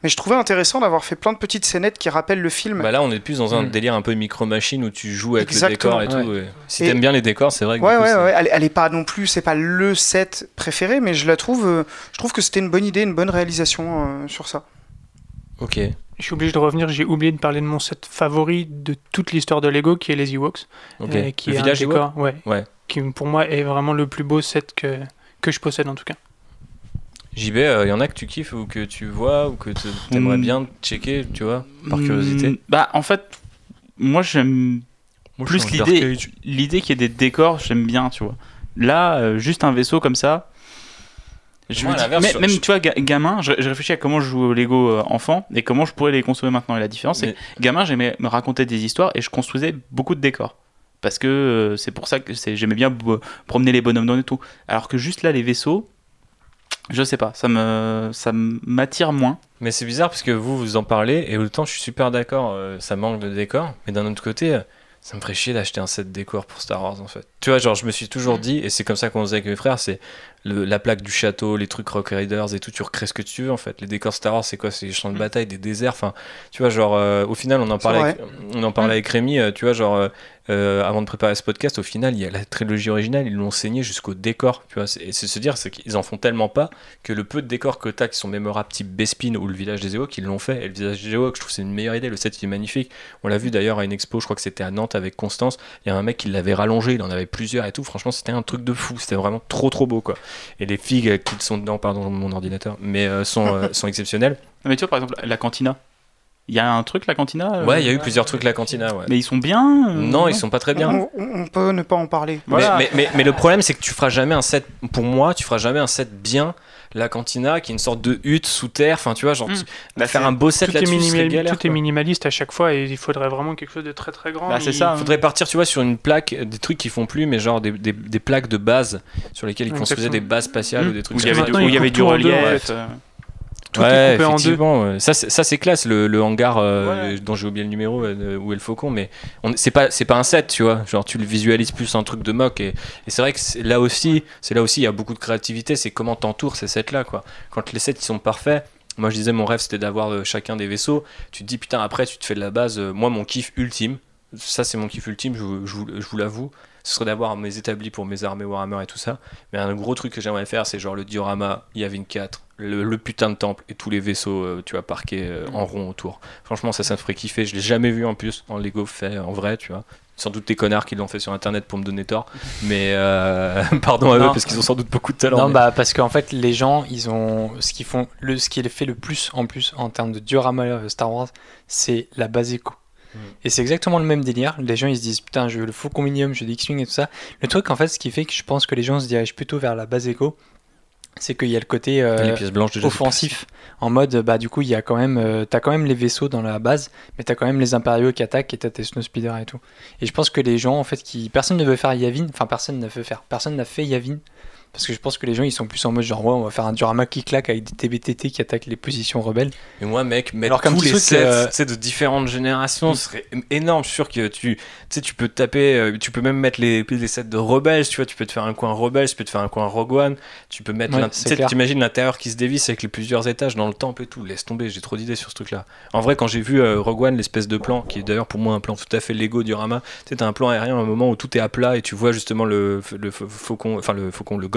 mais je trouvais intéressant d'avoir fait plein de petites scénettes qui rappellent le film. Bah là, on est plus dans un Mm. délire un peu micro-machine où tu joues avec Exactement. le décor et tout. Et Si Et- t'aimes bien les décors, c'est vrai que. ouais, coup, ouais, ouais. Elle, elle est pas non plus, c'est pas le set préféré, mais je la trouve, euh, je trouve que c'était une bonne idée, une bonne réalisation euh, sur ça. Ok. Je suis obligé de revenir, j'ai oublié de parler de mon set favori de toute l'histoire de Lego, qui est les Ewoks. ok. euh, qui le est un village Ewok décor, ouais, Ouais. qui pour moi est vraiment le plus beau set que, que je possède en tout cas. JB, il y en a que tu kiffes ou que tu vois ou que te- t'aimerais Mm. bien checker, tu vois, par curiosité. Hmm, Bah, en fait, moi j'aime plus l'idée qu'il y ait des décors, j'aime bien, tu vois. Là, euh, juste un vaisseau comme ça. Je Moi, dis- même, je- tu vois, ga- gamin, je, je réfléchis à comment je joue au Lego euh, enfant et comment je pourrais les consommer maintenant. Et la différence, c'est que gamin, j'aimais me raconter des histoires et je construisais beaucoup de décors. Parce que euh, c'est pour ça que j'aimais bien promener les bonhommes dans et tout. Alors que juste là, les vaisseaux, je sais pas, ça me ça m'attire moins. Mais c'est bizarre parce que vous, vous en parlez et autant je suis super d'accord, euh, ça manque de décor, mais d'un autre côté, ça me ferait chier d'acheter un set décor pour Star Wars en fait. Tu vois, genre je me suis toujours dit, et c'est comme ça qu'on faisait avec mes frères, c'est le- la plaque du château, les trucs Rock Raiders et tout, tu recrées ce que tu veux en fait. Les décors Star Wars, c'est quoi? C'est des champs de bataille, des déserts, enfin, tu vois, genre euh, au final, on en parlait, avec, on en parlait avec Rémi, euh, tu vois, genre euh, avant de préparer ce podcast, au final, il y a la trilogie originale, ils l'ont saigné jusqu'au décor, tu vois. c'est- Et c'est se dire, c'est qu'ils en font tellement pas que le peu de décors que t'as qui sont mémorables, type Bespin ou le village des Ewoks, ils l'ont fait. Et le village des Ewoks, je trouve que c'est une meilleure idée. Le set, il est magnifique. On l'a vu d'ailleurs à une expo, je crois que c'était à Nantes avec Constance. Il y a un mec qui l'avait rallongé, il en avait plusieurs et tout. Franchement, c'était un truc de fou. C'était vraiment trop, trop beau, quoi. Et les euh, qui sont dedans, pardon, mon ordinateur, mais euh, sont, euh, *laughs* sont exceptionnelles. Non, Mais tu vois, par exemple, la cantina. Il y a un truc, la cantina euh, Ouais, il y a eu plusieurs trucs, la cantina, ouais. Mais ils sont bien euh, Non, ils sont pas très bien. On, on- on peut ne pas en parler. Voilà. Mais, mais, mais, mais le problème, c'est que tu feras jamais un set, pour moi, tu feras jamais un set bien. La cantina, qui est une sorte de hutte sous terre, enfin, tu vois, genre, Mm. Bah, faire un beau set est, là-dessus, tout est quoi. minimaliste à chaque fois et il faudrait vraiment quelque chose de très très grand. Bah, c'est Il- ça, hein. faudrait partir, tu vois, sur une plaque, des trucs qui font plus, mais genre des, des, des plaques de base sur lesquelles ils construisaient Exactement. des bases spatiales Mmh. ou des trucs Où il y avait, où il y avait du relief. Tout est ouais, coupé en deux. Ça, c'est- ça c'est classe, le, le hangar euh, Ouais. dont j'ai oublié le numéro, euh, où est le faucon, mais c'est pas, pas un set, tu vois. Genre, tu le visualises plus un truc de mock. Et, et c'est vrai que là aussi, c'est là aussi, il y a beaucoup de créativité, c'est comment t'entoures ces sets-là, quoi. Quand les sets ils sont parfaits, moi je disais, mon rêve c'était d'avoir euh, chacun des vaisseaux. Tu te dis, putain, après, tu te fais de la base. moi, mon kiff ultime, ça c'est mon kiff ultime, je, je vous l'avoue, ce serait d'avoir mes établis pour mes armées Warhammer et tout ça. Mais un gros truc que j'aimerais faire, c'est genre le diorama Yavin 4, le, le putain de temple et tous les vaisseaux, euh, tu vois, parqués euh, en rond autour. Franchement, ça, ça me ferait kiffer. Je l'ai jamais vu en plus en Lego fait en vrai, tu vois. Sans doute des connards qui l'ont fait sur internet pour me donner tort. *laughs* Mais euh, *laughs* pardon à eux parce qu'ils ont sans doute beaucoup de talent. Non, mais- bah parce qu'en fait, les gens, ils ont ce qu'ils font, le ce qui est fait le plus en plus en termes de diorama Star Wars, c'est la base éco. Et c'est exactement le même délire. Les gens, ils se disent putain, je veux le Faucon Minium, je veux le X-wing et tout ça. Le truc, en fait, ce qui fait que je pense que les gens se dirigent plutôt vers la base éco, c'est qu'il y a le côté euh, offensif. En mode, bah du coup, il y a quand même, euh, t'as quand même les vaisseaux dans la base, mais t'as quand même les impériaux qui attaquent et t'as tes snowspeeders et tout. Et je pense que les gens, en fait, qui, personne ne veut faire Yavin, enfin personne ne veut faire, personne n'a fait Yavin. Parce que je pense que les gens ils sont plus en mode genre ouais on va faire un diorama qui claque avec des TBTT qui attaquent les positions rebelles. Et moi, mec, mettre Alors, tous les truc, sets euh, de différentes générations Mm. serait énorme. Je suis sûr que tu, tu sais, tu peux taper, euh, tu peux même mettre les, les sets de Rebels, tu vois, tu peux te faire un coin Rebels, tu peux te faire un coin Rogue One, tu peux mettre, Ouais, tu t'imagines l'intérieur qui se dévisse avec les plusieurs étages dans le temple et tout. Laisse tomber, j'ai trop d'idées sur ce truc-là. En vrai, quand j'ai vu euh, Rogue One, l'espèce de plan, qui est d'ailleurs pour moi un plan tout à fait Lego diorama, tu sais, un plan aérien à un moment où tout est à plat et tu vois justement le, le fa- faucon, enfin le faucon, le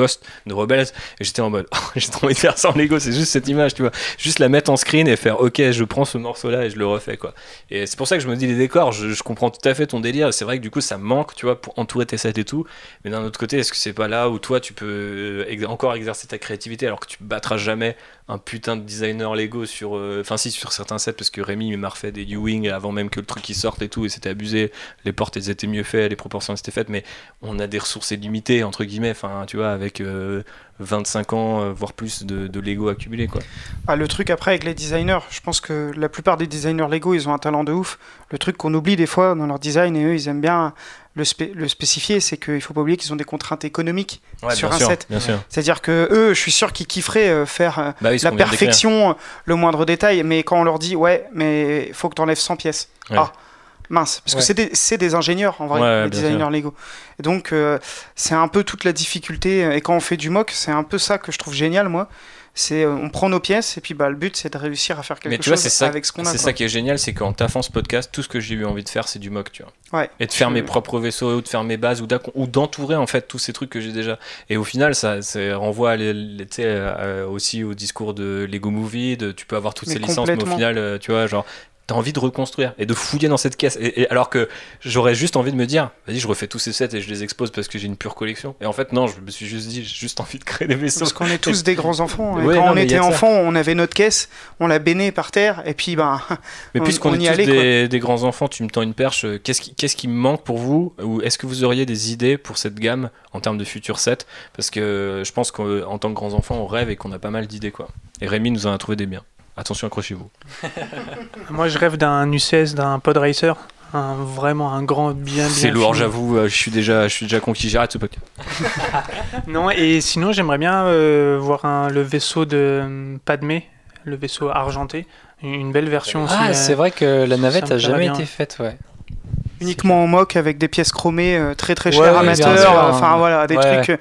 de Rebels, et j'étais en mode, *laughs* j'ai trop envie de faire ça en Lego, c'est juste cette image, tu vois. Juste la mettre en screen et faire ok je prends ce morceau là et je le refais quoi. Et c'est pour ça que je me dis les décors je, comprends tout à fait ton délire c'est vrai que du coup ça manque tu vois pour entourer tes sets et tout. Mais d'un autre côté est-ce que c'est pas là où toi tu peux euh, encore exercer ta créativité alors que tu battras jamais un putain de designer Lego sur euh, enfin si sur certains sets parce que Rémi m'a refait des U-Wing avant même que le truc qui sorte et tout et c'était abusé les portes elles étaient mieux faites les proportions étaient faites mais on a des ressources illimitées entre guillemets enfin tu vois avec euh, 25 ans euh, voire plus de, de Lego accumulé quoi Ah, le truc après avec les designers, je pense que la plupart des designers Lego, ils ont un talent de ouf. Le truc qu'on oublie des fois dans leur design, et eux, ils aiment bien le, spé- le spécifier, c'est qu'il faut pas oublier qu'ils ont des contraintes économiques Ouais, sur bien un sûr, set. C'est-à-dire que eux, je suis sûr qu'ils kifferaient euh, faire euh, Bah oui, la perfection, le moindre détail, mais quand on leur dit ouais, mais faut que tu enlèves 100 pièces. Ouais. Ah, mince, parce Ouais. que c'est des, ingénieurs en vrai, Ouais, les designers Lego. Et donc euh, c'est un peu toute la difficulté. Et quand on fait du mock, c'est un peu ça que je trouve génial, moi. C'est euh, on prend nos pièces et puis bah, le but c'est de réussir à faire quelque Mais tu vois, chose c'est ça, avec ce qu'on a. c'est quoi. ça qui est génial, c'est qu'en taffant ce podcast, tout ce que j'ai eu envie de faire, c'est du mock, tu vois. Ouais. Et de faire mes propres vaisseaux, ou de faire mes bases, ou d'entourer en fait tous ces trucs que j'ai déjà. Et au final, ça, ça renvoie à les- euh, aussi au discours de Lego Movie, de tu peux avoir toutes Mais ces licences, mais au final, euh, tu vois, genre. T'as envie de reconstruire et de fouiller dans cette caisse. Et, et alors que j'aurais juste envie de me dire, vas-y, je refais tous ces sets et je les expose parce que j'ai une pure collection. Et en fait, non, je me suis juste dit, j'ai juste envie de créer des vaisseaux. Parce qu'on est tous des grands enfants. Et Ouais, quand non, on était enfant, on avait notre caisse, on la bénait par terre, et puis ben, *laughs* Mais On- puisqu'on on est tous allait, des, des grands enfants, tu me tends une perche. euh, Qu'est-ce qui, qu'est-ce qui me manque pour vous? Ou est-ce que vous auriez des idées pour cette gamme en termes de futurs sets Parce que euh, je pense qu'en tant que grands enfants, on rêve et qu'on a pas mal d'idées. quoi. Et Rémi nous en a trouvé des biens. Attention, accrochez-vous. *laughs* Moi, je rêve d'un UCS, d'un pod racer. Un, vraiment un grand bien bien. C'est lourd, j'avoue. euh, Je suis déjà, je suis déjà conquis. J'arrête ce podcast. *laughs* Non, et sinon, j'aimerais bien euh, voir un, le vaisseau de euh, Padmé, le vaisseau argenté. Une belle version aussi. Ah c'est vrai que la navette a jamais bien. été faite ouais. uniquement en mock avec des pièces chromées euh, très très chères, ouais, amateurs. euh, Enfin voilà, des Ouais. trucs.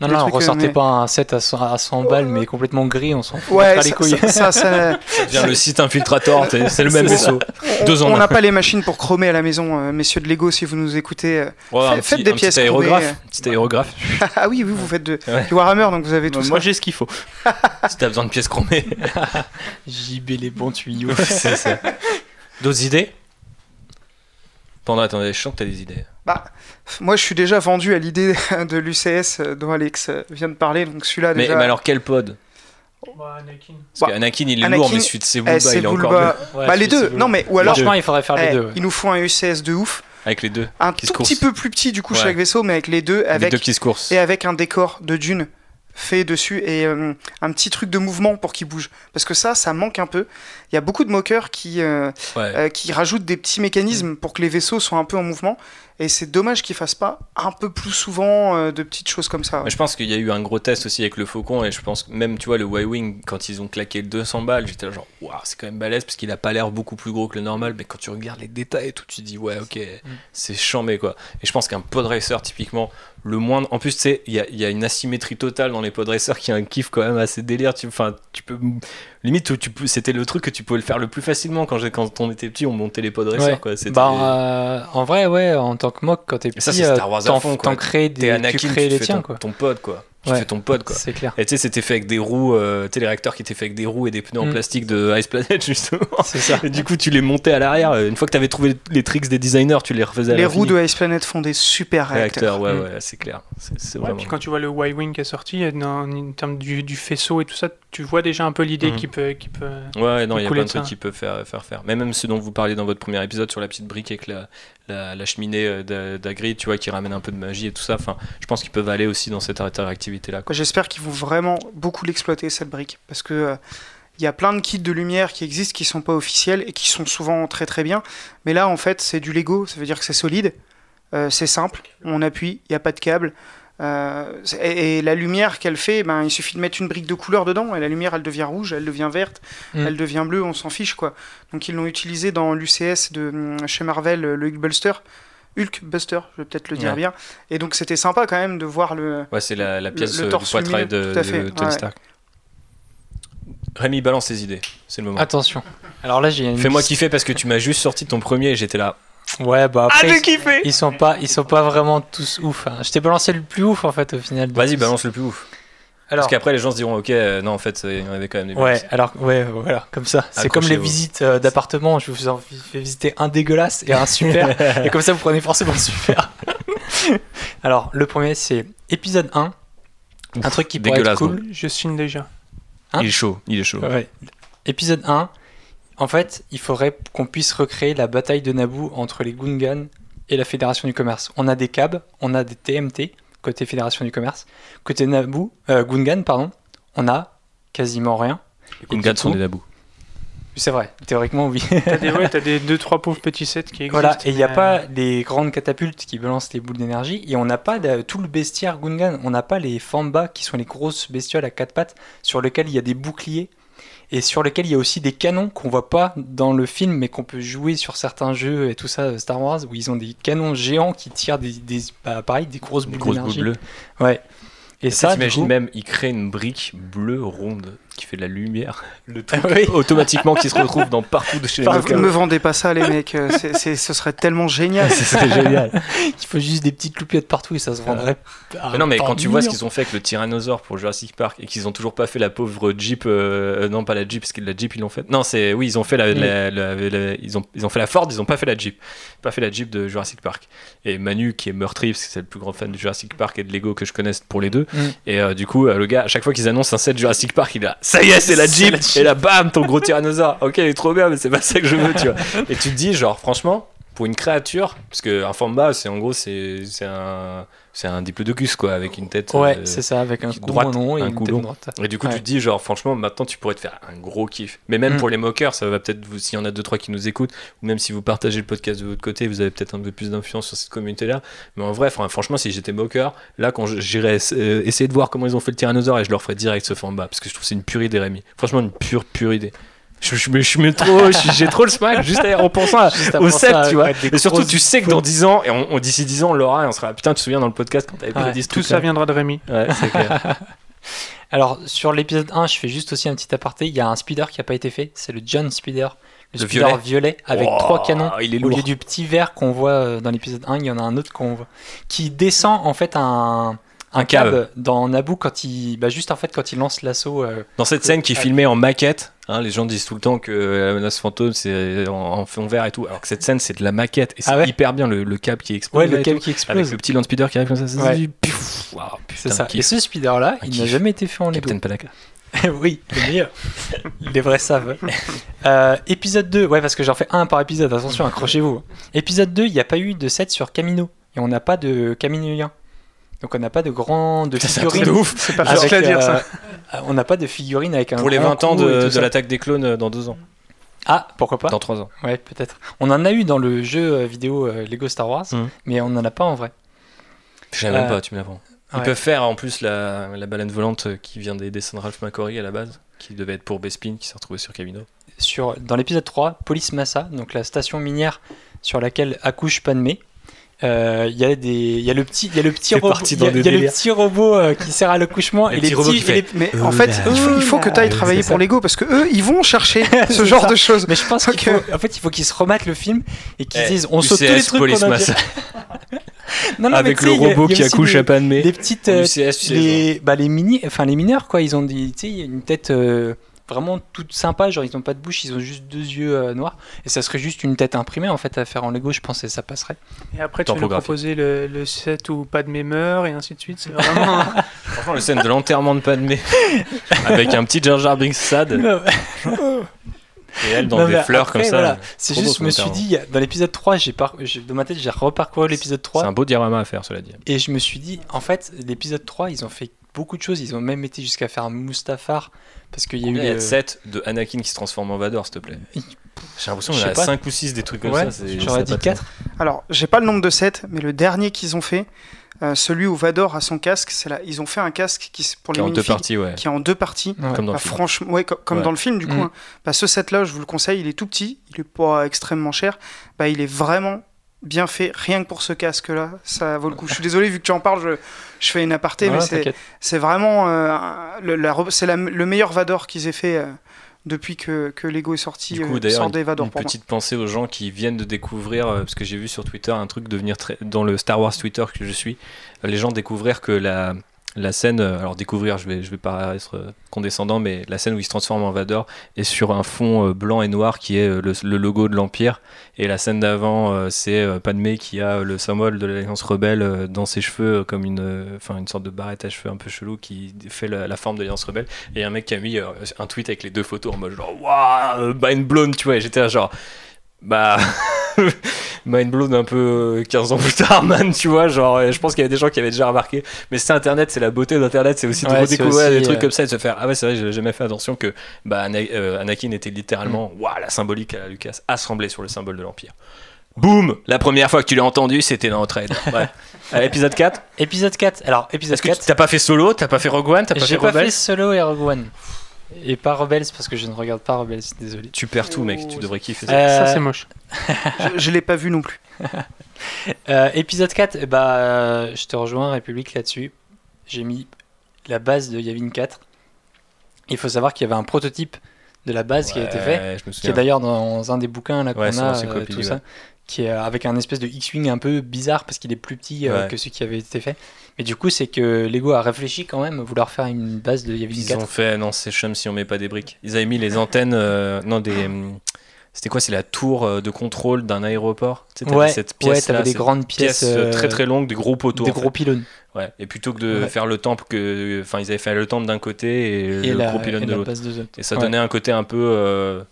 Non non, trucs, euh, ressortez mais- pas un set à 100, à 100 balles mais complètement gris, on s'en fout. Ouais, pas ça, les couilles. ça, ça- ça- *laughs* Ça devient le site infiltrator. C'est le même C'est vaisseau. Deux on n'a pas les machines pour chromer à la maison, euh, messieurs de Lego, si vous nous écoutez. euh. Ouais, Faites- petit- des un petit pièces aérographe. chromées. Petit aérographe. *laughs* ah oui, oui, vous faites de, Ouais. du Warhammer, donc vous avez tout Moi ça. j'ai ce qu'il faut. *laughs* si t'as besoin de pièces chromées. JB les bons tuyaux. C'est ça. D'autres idées? Pendant, attendez, je sens que t'as des idées. Moi, je suis déjà vendu à l'idée *laughs* de l'UCS dont Alex vient de parler, donc celui-là Mais, déjà. mais alors, quel pod bah, Anakin. Parce Bah, qu'Anakin, il est Anakin, lourd, mais celui de ses eh, il est encore Bulba. mieux. Ouais, Bah, les deux, non mais ou alors Franchement, il faudrait faire les eh, deux. ouais. il nous faut un UCS de ouf, Avec les deux. un Qui tout se petit peu plus petit du coup Ouais. chaque vaisseau, mais avec les deux, Avec avec deux qui se coursent. et avec un décor de dune fait dessus et euh, un petit truc de mouvement pour qu'il bouge. Parce que ça, ça manque un peu. Il y a beaucoup de mockers qui, euh, Ouais. euh, qui rajoutent des petits mécanismes pour que les vaisseaux soient un peu en mouvement. Et c'est dommage qu'ils fassent pas un peu plus souvent euh, de petites choses comme ça. Mais je pense qu'il y a eu un gros test aussi avec le Faucon et je pense que même tu vois le Y-Wing quand ils ont claqué le 200 balles j'étais là genre waouh c'est quand même balèze parce qu'il a pas l'air beaucoup plus gros que le normal mais quand tu regardes les détails et tout tu te dis ouais ok c'est chambé quoi et je pense qu'un pod racer typiquement le moindre. En plus tu sais il y y a une asymétrie totale dans les pod racers qui a un kiff quand même assez délire. Tu enfin tu peux limite tu c'était le truc que tu pouvais le faire le plus facilement quand quand on était petit on montait les pod racers Ouais. quoi. C'était Bah, euh, en vrai, ouais, en tant que mock, quand t'es petit, euh, t'en crées t'es des, Anakin tu crées les tiens, ton, quoi. ton pod quoi tu Ouais. fais ton pod quoi C'est clair. Et tu sais, c'était fait avec des roues, euh, tu sais, les réacteurs qui étaient faits avec des roues et des pneus en Mm. plastique de Ice Planet, *laughs* justement. C'est ça. Et du coup, tu les montais à l'arrière. Une fois que tu avais trouvé les tricks des designers, tu les refaisais à les roues de Ice Planet font des super réacteurs. réacteurs. Ouais, Mm. ouais, c'est clair. C'est c'est Ouais, vraiment. puis quand tu vois le Y-Wing qui est sorti, dans, en termes du, du faisceau et tout ça, tu vois déjà un peu l'idée Mhm. qui peut, qui peut. Ouais, non, il y a plein de trucs qui peuvent faire, faire faire. Mais même ce dont vous parliez dans votre premier épisode sur la petite brique avec la, la, la cheminée euh, d'A- d'Agri, tu vois, qui ramène un peu de magie et tout ça. Enfin, je pense qu'ils peuvent aller aussi dans cette interactivité-là. J'espère qu'ils vont vraiment beaucoup l'exploiter cette brique parce que euh, il y a plein de kits de lumière qui existent qui sont pas officiels et qui sont souvent très très bien. Mais là en fait c'est du Lego, ça veut dire que c'est solide, euh, c'est simple, on appuie, il n'y a pas de câble. Euh, et, et la lumière qu'elle fait, ben, il suffit de mettre une brique de couleur dedans et la lumière elle devient rouge, elle devient verte, Mm. elle devient bleue, on s'en fiche quoi. Donc ils l'ont utilisé dans l'UCS de hum, chez Marvel, le Hulkbuster. Hulkbuster, je vais peut-être le dire Ouais. bien. Et donc c'était sympa quand même de voir le, Ouais, c'est la, la pièce le euh, torse du poitrail de, lumineux, de Tony ouais. Stark. Rémi, balance ses idées. C'est le moment. Attention. Alors là, j'ai une. Fais-moi kiffer parce que tu m'as juste sorti ton premier et j'étais là. Ouais, bah Ah, après. j'ai kiffé ils sont pas, ils sont pas vraiment tous ouf. hein. Je t'ai balancé le plus ouf en fait au final. Vas-y, tous. balance le plus ouf. Alors, Parce qu'après, les gens se diront, ok, euh, non, en fait, il y en avait quand même des ouais, bonus. alors ouais, voilà, comme ça. C'est comme les visites euh, d'appartements. Je vous en fais visiter un dégueulasse et un super, *laughs* et comme ça vous prenez forcément le super. *laughs* alors le premier c'est épisode 1 un truc qui pourrait être cool. Je signe déjà. Hein il est chaud, il est chaud. Ouais. Épisode 1, en fait, il faudrait qu'on puisse recréer la bataille de Naboo entre les Gungans et la Fédération du Commerce. On a des CAB, on a des TMT, côté Fédération du Commerce. Côté Naboo, euh, Gungan, pardon, on a quasiment rien. Les Gungans sont des nabous. C'est vrai, théoriquement, oui. T'as des, ouais, t'as des *laughs* deux trois pauvres petits sets qui existent. voilà, et il n'y a pas les grandes catapultes qui balancent les boules d'énergie, et on n'a pas de- tout le bestiaire Gungan, on n'a pas les Famba qui sont les grosses bestioles à quatre pattes sur lesquelles il y a des boucliers et sur lesquels il y a aussi des canons qu'on voit pas dans le film mais qu'on peut jouer sur certains jeux et tout ça euh, Star Wars où ils ont des canons géants qui tirent des, des bah, pareil des grosses Des boules grosses boules bleues. Ouais. Et ça, ça, t'imagines coup, même, il crée une brique bleue ronde qui fait de la lumière. *laughs* Le truc Oui. automatiquement qui se retrouve dans partout de chez les Enfin, moqueurs. ne me vendez pas ça, les mecs. euh, c'est- c'est- ce serait tellement génial. *laughs* C'est génial. *laughs* il faut juste des petites loupiottes partout et ça se vendrait. Mais non, mais quand tu vois ce qu'ils ont fait avec le tyrannosaure pour Jurassic Park et qu'ils ont toujours pas fait la pauvre Jeep, euh, non pas la Jeep parce que la Jeep ils l'ont fait. Non, c'est oui ils ont fait la, la- la- la- ils ont ils ont fait la Ford, ils ont pas fait la Jeep, pas fait la Jeep de Jurassic Park. Et Manu qui est meurtri parce que c'est le plus grand fan de Jurassic Park et de Lego que je connaisse pour les deux. Mm. Et euh, du coup euh, le gars à chaque fois qu'ils annoncent un set Jurassic Park il a ça y est c'est la Jeep. et là bam ton gros tyrannosaure. Ok il est trop bien mais c'est pas ça que je veux tu vois. *laughs* Et tu te dis genre franchement pour une créature parce que un format c'est en gros c'est un c'est un diplodocus quoi avec une tête Ouais, euh, c'est ça, avec un droite, long et un une tête droite. et du coup, Ouais. tu te dis, genre, franchement, maintenant, tu pourrais te faire un gros kiff. Mais même Mm. pour les moqueurs, ça va peut-être, vous- s'il y en a deux, trois qui nous écoutent, ou même si vous partagez le podcast de votre côté, vous avez peut-être un peu plus d'influence sur cette communauté-là. Mais en vrai, franchement, si j'étais moqueur, là, quand j'irais euh, essayer de voir comment ils ont fait le tyrannosaure, et je leur ferais direct ce format, parce que je trouve que c'est une pure idée, Rémi. Franchement, une pure, pure idée. Je, je, je mets trop, j'ai trop le smile juste en pensant à- Juste au set, tu vois. Et surtout, tu sais que dans 10 ans, et on, on- d'ici 10 ans, on l'aura, et on sera, putain, tu te souviens dans le podcast quand t'avais Ouais, ce Tout ça viendra de Rémi. Ouais, c'est clair. *laughs* Alors, sur l'épisode 1, je fais juste aussi un petit aparté. Il y a un speeder qui n'a pas été fait. C'est le John Speeder. Le, Le speeder violet. violet, avec Oh, trois canons. Il est Au lieu du petit vert qu'on voit euh, dans l'épisode 1, il y en a un autre qu'on voit. Qui descend en fait un, un cab. cab dans Naboo quand il. Bah, juste en fait quand il lance l'assaut. euh, Dans cette scène qui est filmée en maquette, hein, les gens disent tout le temps que la menace fantôme c'est en, en fond vert et tout, alors que cette scène c'est de la maquette et c'est Ah ouais hyper bien le, le câble qui explose. Ouais, le cab tout, qui Avec explose. le petit land speeder qui arrive comme ça, ça Ouais. C'est putain, ça. Et ce speeder là, il n'a jamais été fait en. Captain Palaka. *laughs* oui, le meilleur. *laughs* Les vrais savent. *laughs* Euh, épisode 2, ouais, parce que j'en fais un par épisode, attention, accrochez-vous. Épisode 2, il n'y a pas eu de set sur Camino. Et on n'a pas de Caminoïen. Donc on n'a pas de grand de figurines. de ouf. C'est pas avec, facile à dire, ça. euh, on n'a pas de figurines avec un Pour les grand 20 ans de, l'attaque des clones euh, dans deux ans, Ah, pourquoi pas dans trois ans. Ouais, peut-être. On en a eu dans le jeu euh, vidéo euh, Lego Star Wars, Mhm. mais on n'en a pas en vrai. Je savais même Euh, pas, tu me l'apprends. Ils ouais. peuvent faire en plus la, la baleine volante euh, qui vient des dessins de Ralph McQuarrie à la base, qui devait être pour Bespin, qui s'est retrouvé sur Camino. Sur, dans l'épisode 3, Police Massa, donc la station minière sur laquelle accouche Padmé, euh, il y a des il y a le petit il y a le petit robot il y a, y le petit robot euh, qui sert à l'accouchement Le et les petits et les- Mais en fait, il faut, il faut que tu ailles travailler pour. Lego parce que eux, ils vont chercher *laughs* ce genre ça. de choses. mais je pense qu'il Ok. faut en fait il faut qu'ils se remettent le film et qu'ils Eh, disent on saute tous les UCS trucs qu'on a Massa. *laughs* non, non, mais Avec le y a- robot il y a qui accouche des- à les petites En euh, UCS, sais, genre. les bah les mini enfin les mineurs quoi ils ont des tu sais une tête euh, vraiment toutes sympas, genre ils ont pas de bouche, ils ont juste deux yeux euh, noirs, et ça serait juste une tête imprimée en fait à faire en Lego, je pense, et ça passerait. Et après, tu Topographie. proposer le, le set où pas de meurt et ainsi de suite. C'est vraiment. *laughs* Franchement, le scène de l'enterrement de Padmé *laughs* avec un petit Jar Jar Binks sad et elle dans Non, des fleurs après, comme ça. voilà, C'est juste, je me suis dit, dans l'épisode 3, j'ai par... dans ma tête, j'ai reparcouru l'épisode C'est 3, un beau diorama à faire, cela dit. et je me suis dit, en fait, l'épisode 3, ils ont fait beaucoup de choses, ils ont même été jusqu'à faire un Mustafar, parce qu'il y a eu. Il y a le- 7 de Anakin qui se transforme en Vador, s'il te plaît. J'ai l'impression sais a pas. 5 ou 6 des trucs comme Ouais, ça. j'aurais dit passe. 4. Alors, j'ai pas le nombre de sets, mais le dernier qu'ils ont fait, euh, celui où Vador a son casque, c'est là. Ils ont fait un casque qui, pour les Qui est en deux parties, ouais. qui est en deux parties. Comme dans Bah, le film. franchement, ouais, comme Ouais. dans le film du coup. Mm. hein. Bah, ce set-là, je vous le conseille, il est tout petit, il est pas extrêmement cher. Bah, il est vraiment bien fait, rien que pour ce casque-là, ça vaut le coup. Je suis désolé, vu que tu en parles, je, je fais une aparté, mais c'est- vraiment euh, le, c'est meilleur Vador qu'ils aient fait euh, depuis que, que Lego est sorti. Du euh, coup, d'ailleurs, sort une, une pour moi. petite pensée aux gens qui viennent de découvrir, euh, parce que j'ai vu sur Twitter un truc devenir très. dans le Star Wars Twitter que je suis, euh, les gens découvrir que la, la scène. euh, alors, découvrir, je vais, je vais pas être euh, condescendant, mais la scène où il se transforme en Vador est sur un fond euh, blanc et noir qui est le, logo de l'Empire. Et la scène d'avant, c'est Padmé qui a le symbole de l'Alliance Rebelle dans ses cheveux, comme une, enfin une sorte de barrette à cheveux un peu chelou qui fait la, forme de l'Alliance Rebelle. Et un mec qui a mis un tweet avec les deux photos en mode genre, waouh, mind blown, tu vois. J'étais genre, bah. *laughs* Mind blown un peu euh, 15 ans plus tard, man, tu vois. Genre, euh, je pense qu'il y avait des gens qui avaient déjà remarqué. Mais c'est Internet, c'est la beauté d'Internet, c'est aussi de Ouais, redécouvrir des trucs euh, comme ça et de se faire Ah ouais, c'est vrai, j'ai jamais fait attention que bah, Ana- euh, Anakin était littéralement, waouh, la symbolique à la Lucas, assemblée sur le symbole de l'Empire. Boum La première fois que tu l'as entendu, c'était dans Trade. *laughs* Ouais. À l'épisode 4 Épisode 4. Alors, épisode Est-ce que 4. tu- t'as pas fait solo? T'as pas fait Rogue One? T'as pas fait J'ai pas Rebels? fait Solo et Rogue One. Et pas Rebels parce que je ne regarde pas Rebels, désolé. Tu perds tout, mec, tu devrais kiffer ça. Euh, Ça, c'est moche. *laughs* Je, je l'ai pas vu non plus. *laughs* Euh, épisode 4, eh bah, euh, je te rejoins, République, là-dessus. J'ai mis la base de Yavin 4. Il faut savoir qu'il y avait un prototype de la base qui a été fait, Ouais, je me qui est d'ailleurs dans un des bouquins là, qu'on Ouais, a, euh, tout ouais. ça, qui est avec un espèce de X-Wing un peu bizarre parce qu'il est plus petit euh, Ouais. que ce qui avait été fait. Mais du coup, c'est que Lego a réfléchi quand même à vouloir faire une base de Yavin Ils 4. ont fait, non, c'est chum si on met pas des briques. Ils avaient mis les antennes, euh, non, des. C'était quoi C'est la tour euh, de contrôle d'un aéroport t'avais Ouais, cette ouais, pièce t'avais des grandes pièces, euh, très euh, très longues, des gros poteaux. des fait. gros pylônes. Ouais. Et plutôt que de Ouais. faire le temple, que, enfin, ils avaient fait le temple d'un côté et, Et le la, gros pylône de la l'autre. Et ça Ouais. donnait un côté un peu. euh,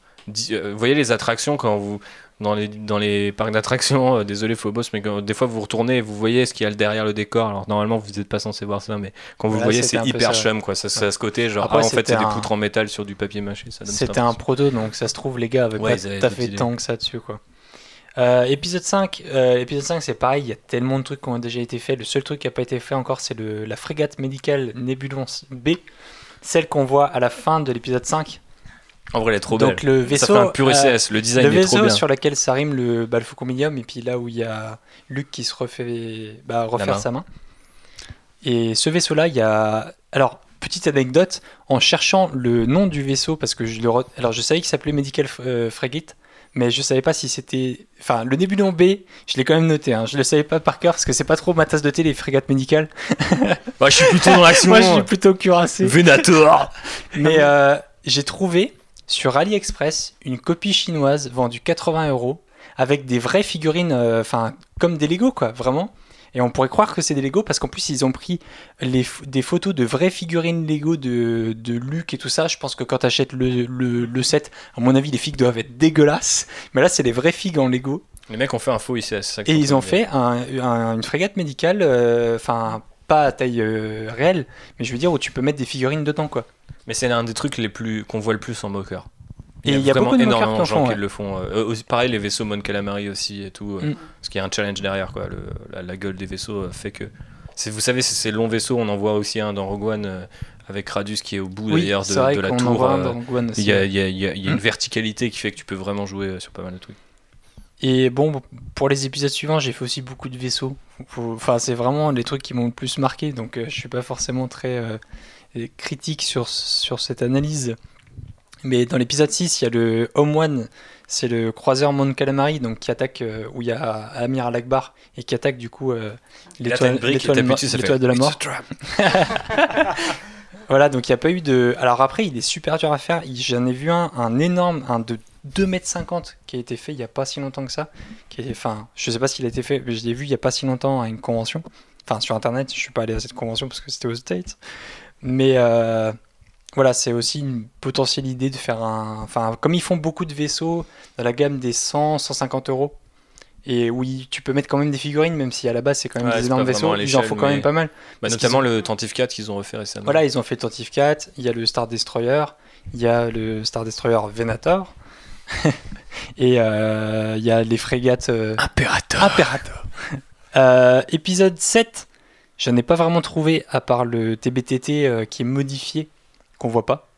euh, vous voyez les attractions quand vous. Dans les, dans les parcs d'attractions, euh, désolé Phobos, mais quand, des fois vous retournez et vous voyez ce qu'il y a derrière le décor. Alors normalement vous n'êtes pas censé voir ça, mais quand vous voyez c'est hyper chum quoi. Ça, ça a ce côté genre Après, ah, en fait c'est des poutres en métal sur du papier mâché. C'était un proto, donc ça se trouve, les gars avaient Ouais, pas tout à fait tant que ça dessus, quoi. Euh, épisode 5, euh, épisode 5 c'est pareil, il y a tellement de trucs qui ont déjà été faits. Le seul truc qui n'a pas été fait encore, c'est la frégate médicale Nebulon B, celle qu'on voit à la fin de l'épisode 5. En vrai elle est trop Donc belle. le vaisseau, ça fait un pur euh, ICS. Le design le est trop vaisseau bien. sur lequel s'arrime le, bah, le Faucon et puis là où il y a Luke qui se refait bah, refaire main. sa main. Et ce vaisseau-là, il y a. Alors, petite anecdote, en cherchant le nom du vaisseau, parce que je le. re- Alors, je savais qu'il s'appelait Medical euh, Frigate, mais je savais pas si c'était. Enfin, le Nébulon B, je l'ai quand même noté, hein. je le savais pas par cœur, parce que c'est pas trop ma tasse de thé, les frégates médicales. Bah, je suis plutôt dans *laughs* l'action. Moi, je suis plutôt cuirassé. Venator. Mais euh, j'ai trouvé sur AliExpress une copie chinoise vendue 80 euros avec des vraies figurines, euh, enfin comme des Lego quoi, vraiment. Et on pourrait croire que c'est des Lego parce qu'en plus ils ont pris les, des photos de vraies figurines Lego de, de Luke et tout ça. Je pense que quand tu achètes le, le, le set, à mon avis les figues doivent être dégueulasses. Mais là c'est des vraies figues en Lego. Les mecs ont fait un faux ICS. Et ils ont fait un- un- une frégate médicale, euh, enfin pas à taille euh, réelle, mais je veux dire où tu peux mettre des figurines dedans quoi. Mais c'est l'un des trucs les plus qu'on voit le plus en moqueur. Et il y a vraiment beaucoup de énormément de gens qui le font. euh, aussi, pareil, les vaisseaux Mon Calamari aussi et tout. euh, Mm. Parce qu'il y a un challenge derrière, quoi. Le- la, la gueule des vaisseaux euh, fait que. Vous savez, c'est ces longs vaisseaux, on en voit aussi un dans Rogue One euh, avec Radius qui est au bout d'ailleurs de, la tour. euh, Il y a, y y y a Mm. une verticalité qui fait que tu peux vraiment jouer euh, sur pas mal de trucs. Et bon, pour les épisodes suivants, j'ai fait aussi beaucoup de vaisseaux. Enfin, c'est vraiment les trucs qui m'ont le plus marqué, donc euh, je suis pas forcément très euh, critique sur, sur cette analyse. Mais dans l'épisode 6, il y a le Home One, c'est le croiseur Mon Calamari, donc qui attaque, euh, où il y a Amiral Akbar, et qui attaque du coup euh, l'étoile de la mort. *laughs* Voilà, donc il n'y a pas eu de. Alors après, il est super dur à faire. J'en ai vu un, un énorme, un de 2m50 qui a été fait il n'y a pas si longtemps que ça. Qui est, enfin, je sais pas s'il a été fait, mais je l'ai vu il n'y a pas si longtemps à une convention. Enfin, sur internet, je suis pas allé à cette convention parce que c'était aux States. Mais euh, voilà, c'est aussi une potentielle idée de faire un. Enfin, comme ils font beaucoup de vaisseaux dans la gamme des 100, 150 euros. Et oui, tu peux mettre quand même des figurines, même si à la base c'est quand même Ouais, des énormes vaisseaux. Ils en font quand mais- même pas mal. Bah, notamment le Tantive 4 qu'ils ont refait récemment. Voilà, ils ont fait Tantive 4, il y a le Star Destroyer, il y a le Star Destroyer Venator, *laughs* et euh, il y a les frégates euh, Imperator. Imperator. *laughs* Euh, épisode 7, je n'ai pas vraiment trouvé, à part le TBTT euh, qui est modifié, qu'on voit pas.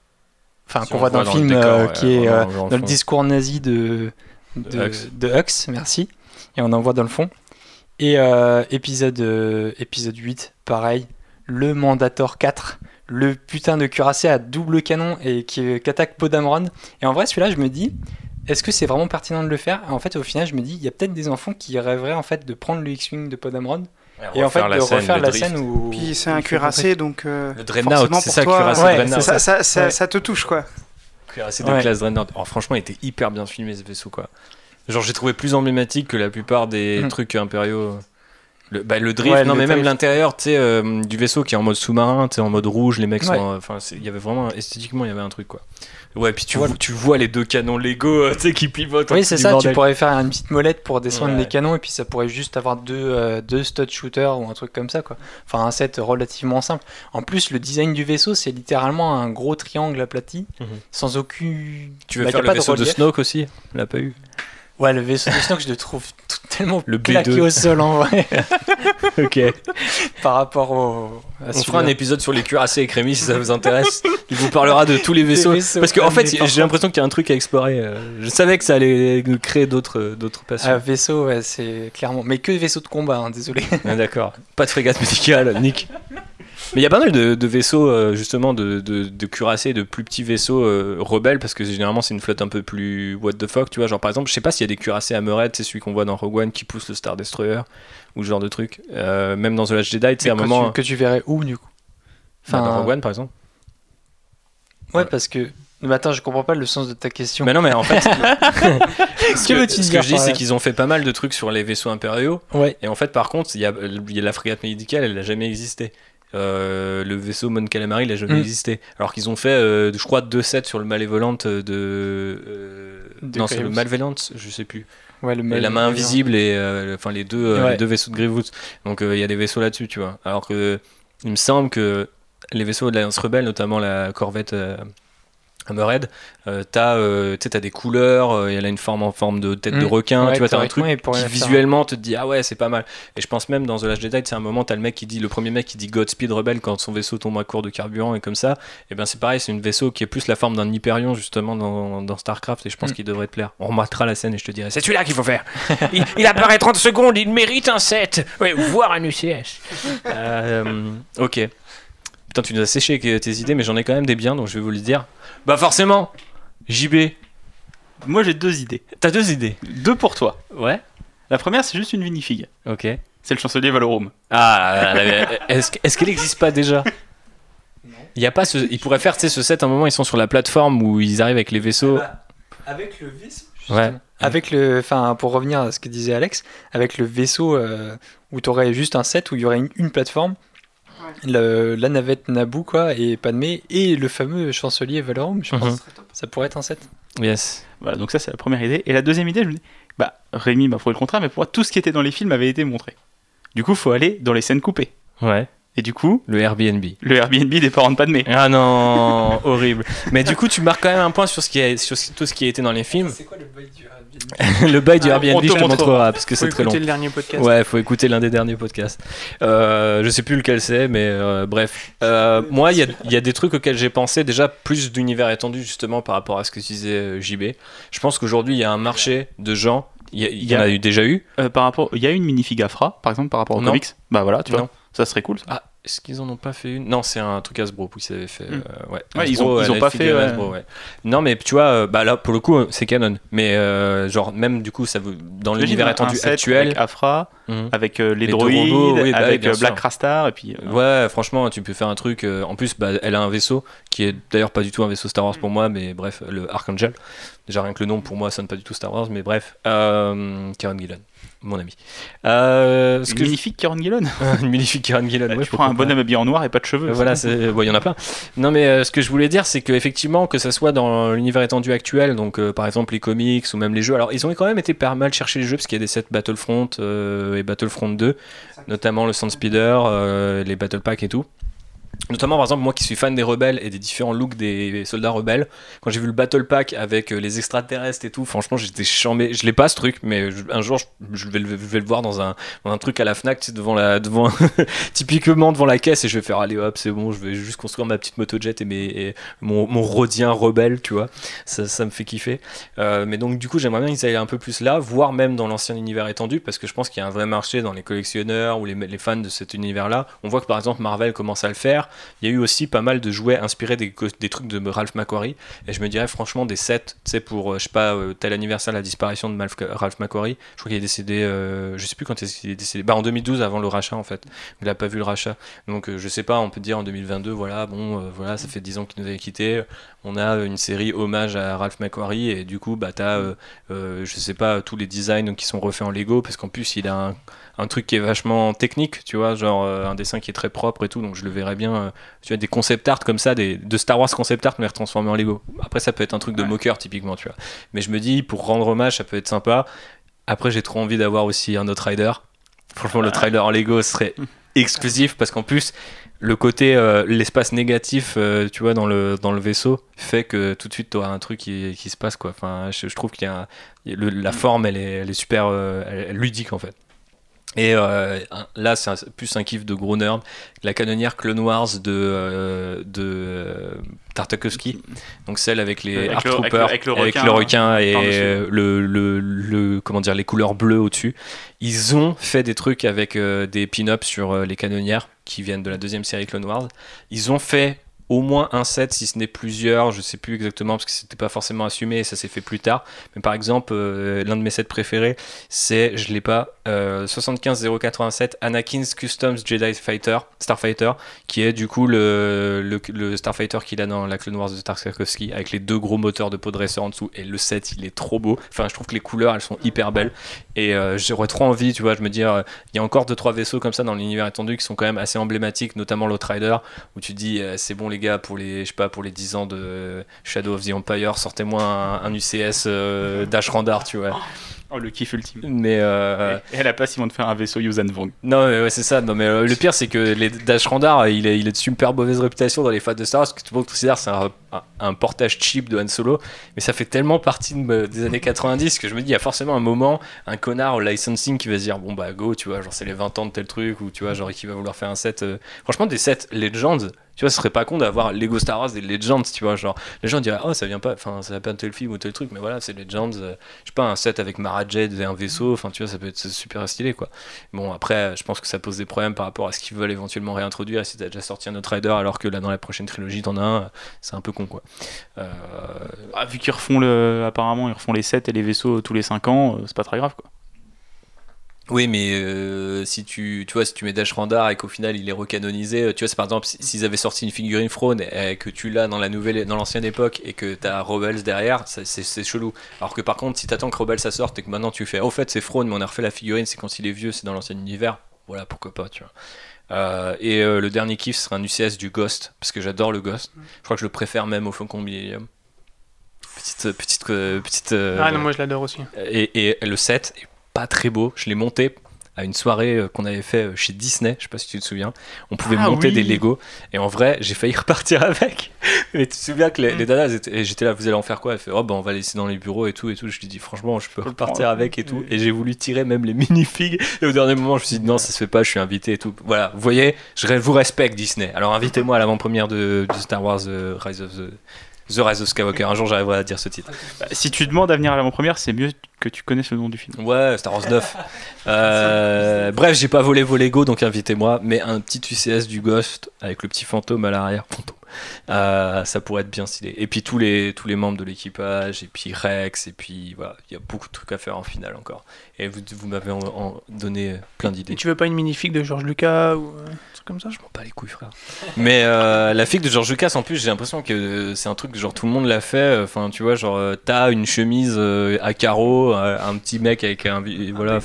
Enfin, Si qu'on on voit dans le film, décor, euh, qui est dans le fond. discours nazi de, De de, Hux. de Hux, merci. Et on en voit dans le fond. Et épisode, épisode 8, pareil, le Mandator 4, le putain de cuirassé à double canon et qui, qui attaque Podamron. Et en vrai, celui-là, je me dis, est-ce que c'est vraiment pertinent de le faire? Et En fait, au final, je me dis, il y a peut-être des enfants qui rêveraient en fait de prendre le X-Wing de Podamron et en fait de refaire la drift. scène où. Puis c'est un cuirassé, donc euh, Le Dreadnought, forcément, c'est pour ça, toi, cuirassé ouais, Dreadnought. ça, ça, ça, Ouais. ça te touche quoi. Cuirassé de Ouais. classe Dreadnought. Oh, franchement, il était hyper bien filmé ce vaisseau, quoi. Genre, j'ai trouvé plus emblématique que la plupart des Mm. trucs impériaux. Le, bah, le drift, Ouais, non, le mais même l'intérieur, tu sais, euh, du vaisseau qui est en mode sous-marin, tu sais, en mode rouge, les mecs Ouais. sont. Enfin, il y avait vraiment, esthétiquement, il y avait un truc, quoi. Ouais, puis tu, Voilà. vois, tu vois les deux canons Lego, *laughs* tu sais, qui pivotent. Oui, c'est ça, tu pourrais faire une petite molette pour descendre Ouais. les canons et puis ça pourrait juste avoir deux, euh, deux stud shooters ou un truc comme ça, quoi. Enfin, un set relativement simple. En plus, le design du vaisseau, c'est littéralement un gros triangle aplati, Mhm. sans aucune. Tu veux Bah, faire le pas de vaisseau de, relief. Snoke aussi? On l'a pas eu. Ouais, le vaisseau de Snoke, je le trouve *laughs* tellement Le claqué B2. au sol en vrai *laughs* ok. par rapport au. à On fera un épisode sur les cuirassés et Crémy si ça vous intéresse. *laughs* Il vous parlera de tous les vaisseaux. vaisseaux, Parce qu'en ouais, fait, j'ai l'impression qu'il y a un truc à explorer. euh, Je savais que ça allait nous créer d'autres d'autres passions. Un vaisseau, ouais, c'est clairement. Mais que vaisseau de combat, hein, désolé. Ah, D'accord. Pas de frégate médicale, Nick. Mais il y a pas mal de, de vaisseaux, euh, justement, de, de, de cuirassés, de plus petits vaisseaux euh, rebelles, parce que généralement c'est une flotte un peu plus what the fuck, tu vois. Genre par exemple, je sais pas s'il y a des cuirassés Hammerhead, c'est celui qu'on voit dans Rogue One qui pousse le Star Destroyer, ou ce genre de truc. Euh, même dans The Last Jedi, à un moment. tu, que tu verrais où du coup? Bah, dans Rogue One par exemple. ouais, parce que. Mais attends, je comprends pas le sens de ta question. Mais non, mais en fait, *laughs* ce Que que, veux-tu ce que dire je dis, c'est qu'ils ont fait pas mal de trucs sur les vaisseaux impériaux. Ouais. Et en fait, par contre, il y a, il y a la frégate médicale, elle n'a jamais existé. Euh, le vaisseau Mon Calamari, il n'a jamais Mm. existé. Alors qu'ils ont fait, euh, je crois, deux sets sur le Malevolent de. euh, De non, c'est le. Malevolent, je sais plus. Ouais, le Et la main invisible et euh, enfin les deux, euh, Ouais. les deux vaisseaux de Grievous. Donc euh, il y a des vaisseaux là-dessus, tu vois. Alors que il me semble que les vaisseaux de l'Alliance Rebelle, notamment la corvette euh, Hammerhead, euh, t'as euh, des couleurs, euh, elle a une forme en forme de tête de Mm. requin, Ouais, tu vois, t'as un truc qui visuellement te dit ah ouais c'est pas mal. Et je pense même dans The Last Jedi, c'est un moment t'as le mec qui dit le premier mec qui dit Godspeed Rebelle quand son vaisseau tombe à court de carburant et comme ça. Et ben c'est pareil, c'est une vaisseau qui est plus la forme d'un Hyperion justement dans, dans Starcraft et je pense Mm. qu'il devrait te plaire. On remarquera la scène et je te dirai c'est celui-là qu'il faut faire. *laughs* il, il apparaît 30 secondes, il mérite un set, ouais, voire un UCS. Euh, ok. Putain, tu nous as séché tes idées, mais j'en ai quand même des biens, donc je vais vous le dire. Bah forcément, JB, Moi j'ai deux idées. t'as deux idées. Deux pour toi. Ouais. La première c'est juste une minifig. Ok. C'est le chancelier Valorum. Ah, est-ce est-ce qu'elle n'existe pas déjà? Il y a pas ce, ils pourraient faire tu sais, ce set un moment ils sont sur la plateforme où ils arrivent avec les vaisseaux. Avec le vaisseau Ouais. Avec le, enfin, pour revenir à ce que disait Alex, avec le vaisseau euh, où tu aurais juste un set où il y aurait une, une plateforme, le- la navette Naboo quoi et Padmé et le fameux chancelier Valorum, je pense. Mhm. Ça pourrait être un set. Yes. Voilà, donc ça c'est la première idée. Et la deuxième idée, je me dis, bah Rémi m'a prouvé le contraire, mais pour moi tout ce qui était dans les films avait été montré. Du coup, faut aller dans les scènes coupées. Ouais. Et du coup, Le Airbnb. le Airbnb des parents de Padmé. Ah non, *laughs* horrible. Mais du coup, tu marques quand même un point sur ce qui est, sur ce- tout ce qui a été dans les films. C'est quoi le bail du *laughs* le bail du Ah, Airbnb, je te montrera. montrera parce que Faut c'est très long. écouter le dernier podcast. Ouais, faut écouter l'un des derniers podcasts. Euh, je sais plus lequel c'est, mais euh, bref. Euh, moi, il y a, il y a des trucs auxquels j'ai pensé déjà plus d'univers étendu justement par rapport à ce que disait euh, JB. Je pense qu'aujourd'hui, il y a un marché de gens. Il y, en a eu déjà eu. Par rapport, il y a une minifig Afra, par exemple, par rapport aux Non. comics. Bah voilà, tu Non. vois, ça serait cool. ça. Ah, est-ce qu'ils en ont pas fait une? Non, c'est un truc Hasbro qui s'avait fait. Mm. euh, ouais. Ouais, ils ont- ils euh, ont pas fait, figure ouais. Hasbro, ouais. Non, mais tu vois, euh, bah là pour le coup, c'est canon. Mais euh, genre même du coup, ça veut dans l'univers set actuel. Avec Afra, Mhm. avec euh, les, Les droïdes, robots, oui, bah oui, avec euh, Black sûr. Crastar, et puis. euh, Ouais, franchement, tu peux faire un truc. euh, en plus, bah, elle a un vaisseau qui est d'ailleurs pas du tout un vaisseau Star Wars pour moi, mais bref, le Archangel. Déjà rien que le nom pour moi sonne pas du tout Star Wars, mais bref, euh, Karen Gillan, mon ami. Euh, ce Une que magnifique Karen Gillan. *laughs* une magnifique Karen Gillan. ouais, tu prends un bonhomme habillé en noir et pas de cheveux. Voilà, il y en a plein. Non, mais euh, ce que je voulais dire, c'est que effectivement, que ça soit dans l'univers étendu actuel, donc euh, par exemple les comics ou même les jeux. Alors, ils ont quand même été pas mal chercher les jeux parce qu'il y a des sets Battlefront euh, Battlefront 2, notamment le Sandspeeder, euh, les Battle Pack et tout. Notamment, par exemple, moi qui suis fan des rebelles et des différents looks des soldats rebelles, quand j'ai vu le Battle Pack avec euh, les extraterrestres et tout, franchement, j'étais chambé. Je l'ai pas ce truc, mais un jour, je, vais, le, voir dans un, truc à la Fnac, devant la, devant, *laughs* typiquement devant la caisse, et je vais faire allez hop, c'est bon, je vais juste construire ma petite motojet et, mes, et mon, mon rodien rebelle, tu vois. Ça, me fait kiffer. Euh, mais donc, du coup, j'aimerais bien qu'ils aillent un peu plus là, voire même dans l'ancien univers étendu, parce que je pense qu'il y a un vrai marché dans les collectionneurs ou les fans de cet univers-là. On voit que par exemple, Marvel commence à le faire. Il y a eu aussi pas mal de jouets inspirés des, trucs de Ralph McQuarrie. Et je me dirais, franchement, des sets, tu sais, pour, euh, je sais pas, euh, tel anniversaire la disparition de Ralph McQuarrie. Je crois qu'il est décédé, euh, je sais plus quand est-ce est décédé. Bah, en 2012, avant le rachat, en fait. Il a pas vu le rachat. Donc, euh, je sais pas, on peut dire en 2022, voilà, bon, voilà, ça fait 10 ans qu'il nous avait quittés. On a une série hommage à Ralph McQuarrie. Et du coup, bah, t'as, je sais pas, tous les designs qui sont refaits en Lego. Parce qu'en plus, il a un, un truc qui est vachement technique, tu vois, genre euh, un dessin qui est très propre et tout. Donc, je le verrais bien. euh, tu as des concept art comme ça, des, de Star Wars concept art, mais retransformés en Lego. Après, ça peut être un truc de Ouais. moqueur, typiquement, tu vois. Mais je me dis, pour rendre hommage, ça peut être sympa. Après, j'ai trop envie d'avoir aussi un autre rider. Franchement, le trailer en Lego serait *laughs* exclusif parce qu'en plus, le côté, euh, l'espace négatif, euh, tu vois, dans le, dans le vaisseau, fait que tout de suite, tu auras un truc qui, qui se passe, quoi. Enfin, je, je trouve qu'il y a, un- le- la forme, elle est, elle est super euh, ludique, en fait. Et euh, là, c'est un- plus un kiff de gros nerd. La canonnière Clone Wars de, euh, de euh, Tartakovsky, donc celle avec les Avec le- avec le- Troopers, avec le avec requin, le requin et par-dessus. le, le, le- comment dire, les couleurs bleues au-dessus. Ils ont fait des trucs avec euh, des pin-ups sur les canonnières qui viennent de la deuxième série Clone Wars. Ils ont fait au moins un set, si ce n'est plusieurs, je sais plus exactement parce que c'était pas forcément assumé et ça s'est fait plus tard. Mais par exemple, euh, l'un de mes sets préférés, c'est, je l'ai pas, euh, 75087 Anakin's Customs Jedi Fighter, Starfighter, qui est du coup le, le, Starfighter qu'il a dans la Clone Wars de Tartakovsky avec les deux gros moteurs de podresseur en dessous. Et le set, il est trop beau. Enfin, je trouve que les couleurs, elles sont hyper belles. Et euh, j'aurais trop envie, tu vois, je me dire, euh, il y a encore deux trois vaisseaux comme ça dans l'univers étendu qui sont quand même assez emblématiques, notamment l'Outrider, où tu dis, c'est bon les gars, pour les, je sais pas, pour les 10 ans de Shadow of the Empire, sortez-moi un, un UCS euh, Dash Randar, tu vois. Oh, le kiff ultime. Mais euh, Et à la place, ils vont te faire un vaisseau Yuuzhan Vong. non, mais ouais, c'est ça. Non, mais euh, le pire, c'est que les Dash Randar, il a, il de super mauvaise réputation dans les fans de Star Wars, parce que tout le monde considère que c'est un, un- un portage cheap de Han Solo. Mais ça fait tellement partie de des années 90 que je me dis, il y a forcément un moment, un connard au licensing qui va se dire, bon bah go, tu vois, genre c'est les 20 ans de tel truc, ou tu vois, genre qui va vouloir faire un set. euh, Franchement, des sets Legends. Tu vois, ce serait pas con d'avoir Lego Star Wars et Legends, tu vois, genre les gens diraient, oh ça vient pas, enfin ça va pas de tel film ou tel truc, mais voilà, c'est Legends, euh, je sais pas, un set avec Mara Jade et un vaisseau, enfin tu vois, ça peut être super stylé quoi. Bon, après, je pense que ça pose des problèmes par rapport à ce qu'ils veulent éventuellement réintroduire. Et si t'as déjà sorti un autre Rider alors que là, dans la prochaine trilogie, t'en as un, c'est un peu con, quoi. Euh, Ah, vu qu'ils refont le. Apparemment, ils refont les sets et les vaisseaux tous les 5 ans, euh, c'est pas très grave quoi. Oui, mais euh, si tu, tu vois, si tu mets Dash Randar et qu'au final il est recanonisé, euh, tu vois, c'est par exemple si- s'ils avaient sorti une figurine Throne et que tu l'as dans la nouvelle, dans l'ancienne époque et que t'as Rebels derrière, c'est chelou. Alors que par contre, si t'attends que Rebels ça sorte et que maintenant tu fais, au fait c'est Throne, mais on a refait la figurine, c'est quand il est vieux, c'est dans l'ancien univers, voilà, pourquoi pas, tu vois. Euh, et euh, le dernier kiff sera un UCS du Ghost, parce que j'adore le Ghost. Je crois que je le préfère même au Falcon Millennium. Petite, petite, petite. Ah non, moi je l'adore aussi. et, et le set est pas très beau. Je l'ai monté à une soirée euh, qu'on avait fait euh, chez Disney, je sais pas si tu te souviens. On pouvait Ah monter oui. des Lego et en vrai, j'ai failli *laughs* repartir avec. Mais tu te souviens que les, Mm. les dadas, étaient- et j'étais là, vous allez en faire quoi? Elle fait, oh bah on va laisser dans les bureaux et tout et tout. Je lui dis, franchement, je peux repartir avec et tout. Et j'ai voulu tirer même les *laughs* minifigs. Et au dernier moment, je me suis dit, non, ça se fait pas, je suis invité et tout. Voilà, vous voyez, je vous respecte Disney. Alors invitez-moi à l'avant-première de, de Star Wars euh, Rise of the. The Rise of Skywalker, un jour j'arriverai à dire ce titre. Si tu demandes à venir à l'avant-première, c'est mieux que tu connaisses le nom du film. Ouais, Star Wars 9. *laughs* Euh, bref, j'ai pas volé vos Lego, donc invitez-moi. Mais un petit UCS du Ghost avec le petit fantôme à l'arrière. *laughs* Fantôme. Euh, ça pourrait être bien stylé. Et puis tous les, tous les membres de l'équipage, et puis Rex, et puis voilà, il y a beaucoup de trucs à faire en finale encore. Et vous, vous m'avez en- en donné plein Et d'idées. tu veux pas une minifig de George Lucas ou un truc comme ça? Je m'en bats les couilles, frère. Mais euh, la figue de George Lucas, en plus, j'ai l'impression que c'est un truc que genre tout le monde l'a fait. Enfin, tu vois, genre euh, t'as une chemise euh, à carreaux, un petit mec avec un. voilà.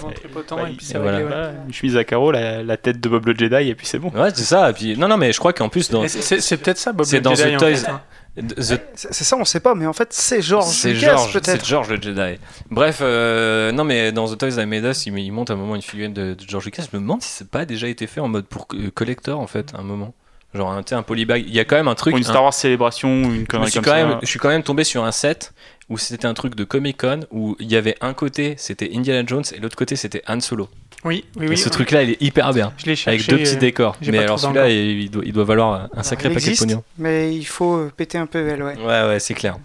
C'est une chemise à carreaux, la, la tête de Bob le Jedi, et puis c'est bon. Ouais, c'est ça. Et puis, non, non, mais je crois qu'en plus, dans. C'est- C'est c'est peut-être ça, Bob C'est le dans Jedi, The en Toys. fait, hein. The C'est c'est ça, on sait pas, mais en fait, c'est George C'est Lucas, George, c'est. George le Jedi. Bref, euh, non mais dans The Toys I Made Us, il, il monte à un moment une figurine de, de George Lucas. Je me demande si c'est pas déjà été fait en mode pour euh, collector en fait, à un moment. Genre un, un polybag. Il y a quand même un truc. Ou une un- Star Wars célébration, ou une je, suis comme quand ça. même, je suis quand même tombé sur un set où c'était un truc de Comic Con où il y avait un côté c'était Indiana Jones et l'autre côté c'était Han Solo. Oui, oui, et oui. ce truc-là, il est hyper bien. Je l'ai cherché. Avec deux petits euh, décors. Mais alors celui-là, il, doit, il doit valoir un sacré il paquet de existe, pognon. mais il faut péter un peu elle, ouais. Ouais, ouais, c'est clair.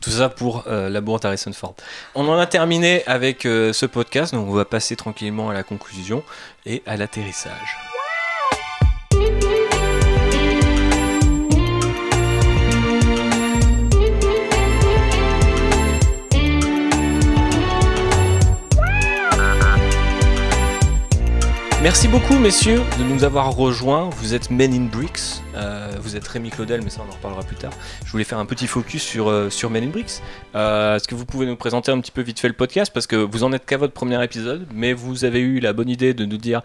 Tout ça pour euh, la bourre Harrison Ford. On en a terminé avec euh, ce podcast, donc on va passer tranquillement à la conclusion et à l'atterrissage. Merci beaucoup, messieurs, de nous avoir rejoints. Vous êtes Men in Bricks. Euh, vous êtes Rémi Claudel, mais ça, on en reparlera plus tard. Je voulais faire un petit focus sur, euh, sur Men in Bricks. Euh, Est-ce que vous pouvez nous présenter un petit peu vite fait le podcast? Parce que vous en êtes qu'à votre premier épisode, mais vous avez eu la bonne idée de nous dire,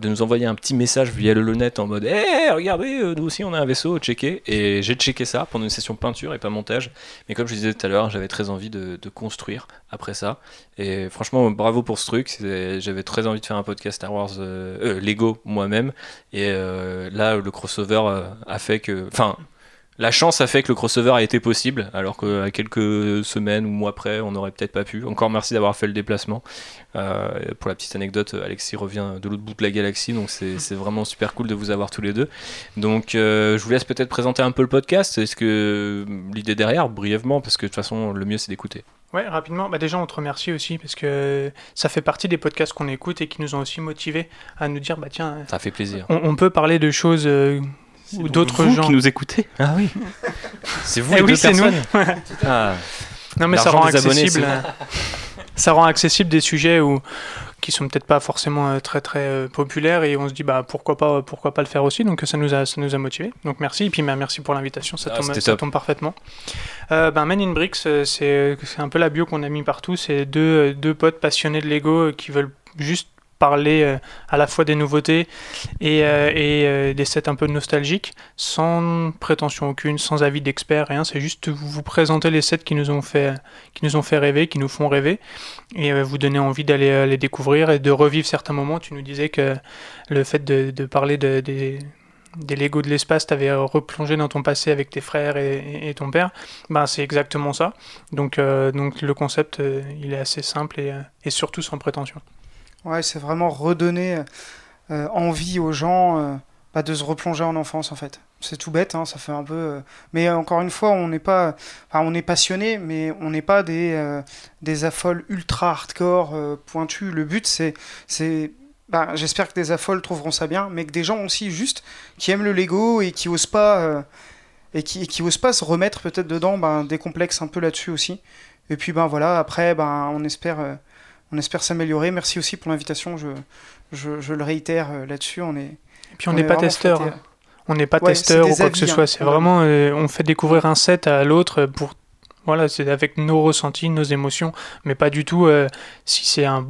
de nous envoyer un petit message via le Lonet en mode Hé, regardez, euh, nous aussi on a un vaisseau, checker. Et j'ai checké ça pendant une session peinture et pas montage. Mais comme je disais tout à l'heure, j'avais très envie de, de construire après ça. Et franchement, bravo pour ce truc. J'avais très envie de faire un podcast Star Wars euh, euh, Lego moi-même. Et euh, là, le crossover a fait que. Enfin. La chance a fait que le crossover a été possible, alors qu'à quelques semaines ou mois près, on n'aurait peut-être pas pu. Encore merci d'avoir fait le déplacement. Euh, pour la petite anecdote, Alexis revient de l'autre bout de la galaxie, donc c'est *laughs* c'est vraiment super cool de vous avoir tous les deux. Donc euh, je vous laisse peut-être présenter un peu le podcast. Est-ce que l'idée derrière, brièvement, parce que de toute façon, le mieux c'est d'écouter. Ouais, rapidement. Bah déjà, on te remercie aussi parce que ça fait partie des podcasts qu'on écoute et qui nous ont aussi motivés à nous dire bah tiens, Ça fait plaisir. on, on peut parler de choses euh, ou d'autres vous gens. qui nous écoutez. Ah oui. *laughs* C'est vous Eh les oui, deux c'est nous. personnes. Ah. Non, mais ça rend abonnés, accessible. euh, ça rend accessible des sujets où qui sont peut-être pas forcément euh, très très euh, populaires et on se dit bah pourquoi pas pourquoi pas le faire aussi. Donc ça nous a ça nous a motivé donc merci. Et puis bah, merci pour l'invitation. Ça, Ah, tombe, ça parfaitement. Euh, ben Men in Bricks euh, c'est un peu la bio qu'on a mis partout. C'est deux euh, deux potes passionnés de Lego euh, qui veulent juste parler euh, à la fois des nouveautés et, euh, euh, des sets un peu nostalgiques sans prétention aucune sans avis d'expert rien c'est juste vous, présenter les sets qui nous ont fait qui nous ont fait rêver qui nous font rêver et vous donner envie d'aller les découvrir et de revivre certains moments. Tu nous disais que le fait de, parler de- des, Lego de l'espace t'avait replongé dans ton passé avec tes frères et, ton père. Ben, c'est exactement ça. Donc, donc le concept, il est assez simple et surtout sans prétention. Ouais, c'est vraiment redonner euh, envie aux gens euh, bah, de se replonger en enfance, en fait. C'est tout bête, hein, ça fait un peu. euh, Mais encore une fois, on n'est pas. On est passionné, mais on n'est pas des, des affoles ultra hardcore, euh. Le but, c'est. c'est bah, J'espère que des affoles trouveront ça bien, mais que des gens aussi, juste, qui aiment le Lego et qui osent pas. et qui, qui osent pas se remettre peut-être dedans ben, des complexes un peu là-dessus aussi. Et puis, ben voilà, après, ben, on espère. On espère s'améliorer. Merci aussi pour l'invitation. Je, je, je le réitère euh, là-dessus. On est. Et puis on est n'est pas testeur. hein. On n'est pas Ouais, testeur ou quoi que ce soit. hein, C'est vraiment. vraiment, euh, on fait découvrir un set à l'autre pour, voilà, c'est avec nos ressentis, nos émotions, mais pas du tout euh, si c'est un,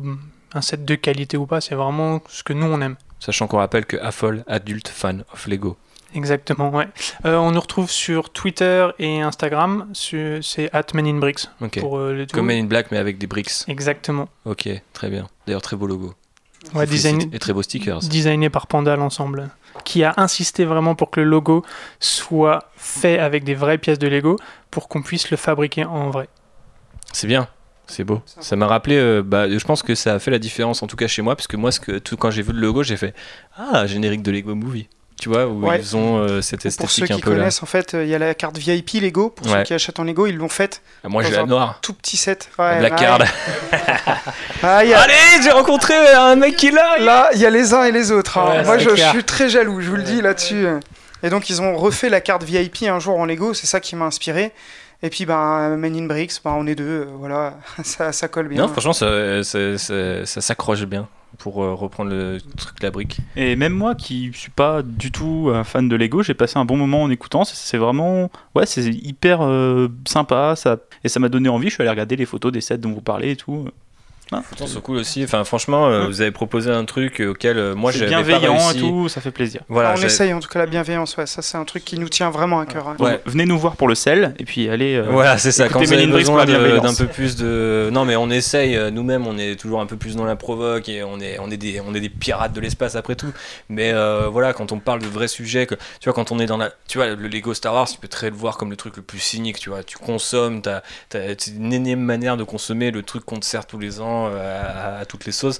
un set de qualité ou pas. C'est vraiment ce que nous on aime. Sachant qu'on rappelle que Affol, adulte fan of Lego. Exactement, ouais. Euh, on nous retrouve sur Twitter et Instagram. sur- C'est @meninbricks Ok. pour euh, les tout. Comme Men in Black, mais avec des bricks. Exactement. Ok, très bien. D'ailleurs, très beau logo. Ouais, design- Et très beaux stickers. designé par Panda l'ensemble, qui a insisté vraiment pour que le logo soit fait avec des vraies pièces de Lego pour qu'on puisse le fabriquer en vrai. C'est bien. C'est beau. Ça m'a rappelé, euh, bah, je pense que ça a fait la différence, en tout cas chez moi, parce que moi, ce que, tout, quand j'ai vu le logo, j'ai fait Ah, générique de Lego Movie. Tu vois, où Ouais. ils ont euh, cette Pour ceux esthétique un qui peu là. connaissent, en fait, euh, il y a la carte VIP Lego. Pour Ouais. ceux qui achètent en Lego, ils l'ont faite. Ah, Moi, j'ai la un noire. Tout petit set. La Ouais, Card. *laughs* Ah, a- Allez, j'ai rencontré un mec qui l'a. Là, il y a les uns et les autres. hein. Ouais, Moi, je, suis très jaloux, je vous le dis là-dessus. Et donc ils ont refait la carte VIP un jour en Lego, c'est ça qui m'a inspiré. Et puis ben, Men in Bricks, ben, on est deux, euh, voilà, *laughs* ça, ça colle bien. Non, franchement, ça, ça, ça- ça s'accroche bien pour euh, reprendre le truc la brique. Et même moi qui suis pas du tout un fan de Lego, j'ai passé un bon moment en écoutant. C'est- C'est vraiment, ouais, c'est hyper euh, sympa. Ça et ça m'a donné envie. Je suis allé regarder les photos des sets dont vous parlez et tout. Ah, Pourtant, c'est cool aussi. Enfin, franchement, euh, Ouais. vous avez proposé un truc auquel euh, moi pas bienveillant réussi. et tout, ça fait plaisir. Voilà, on j'ai- essaye en tout cas la bienveillance, ouais, ça c'est un truc qui nous tient vraiment à cœur. hein. Donc, Ouais. venez nous voir pour le sel et puis allez. euh, Voilà, c'est ça. Quand vous avez besoin d'un peu plus de. Non, mais on essaye. euh, Nous-mêmes, on est toujours un peu plus dans la provoque et on est, on est des, on est des pirates de l'espace après tout. Mais euh, voilà, quand on parle de vrais sujets, que, tu vois, quand on est dans la, tu vois, le Lego Star Wars, tu peux très le voir comme le truc le plus cynique. Tu vois, tu consommes, t'as, c'est une énième manière de consommer le truc qu'on te sert tous les ans euh, à, à toutes les sauces.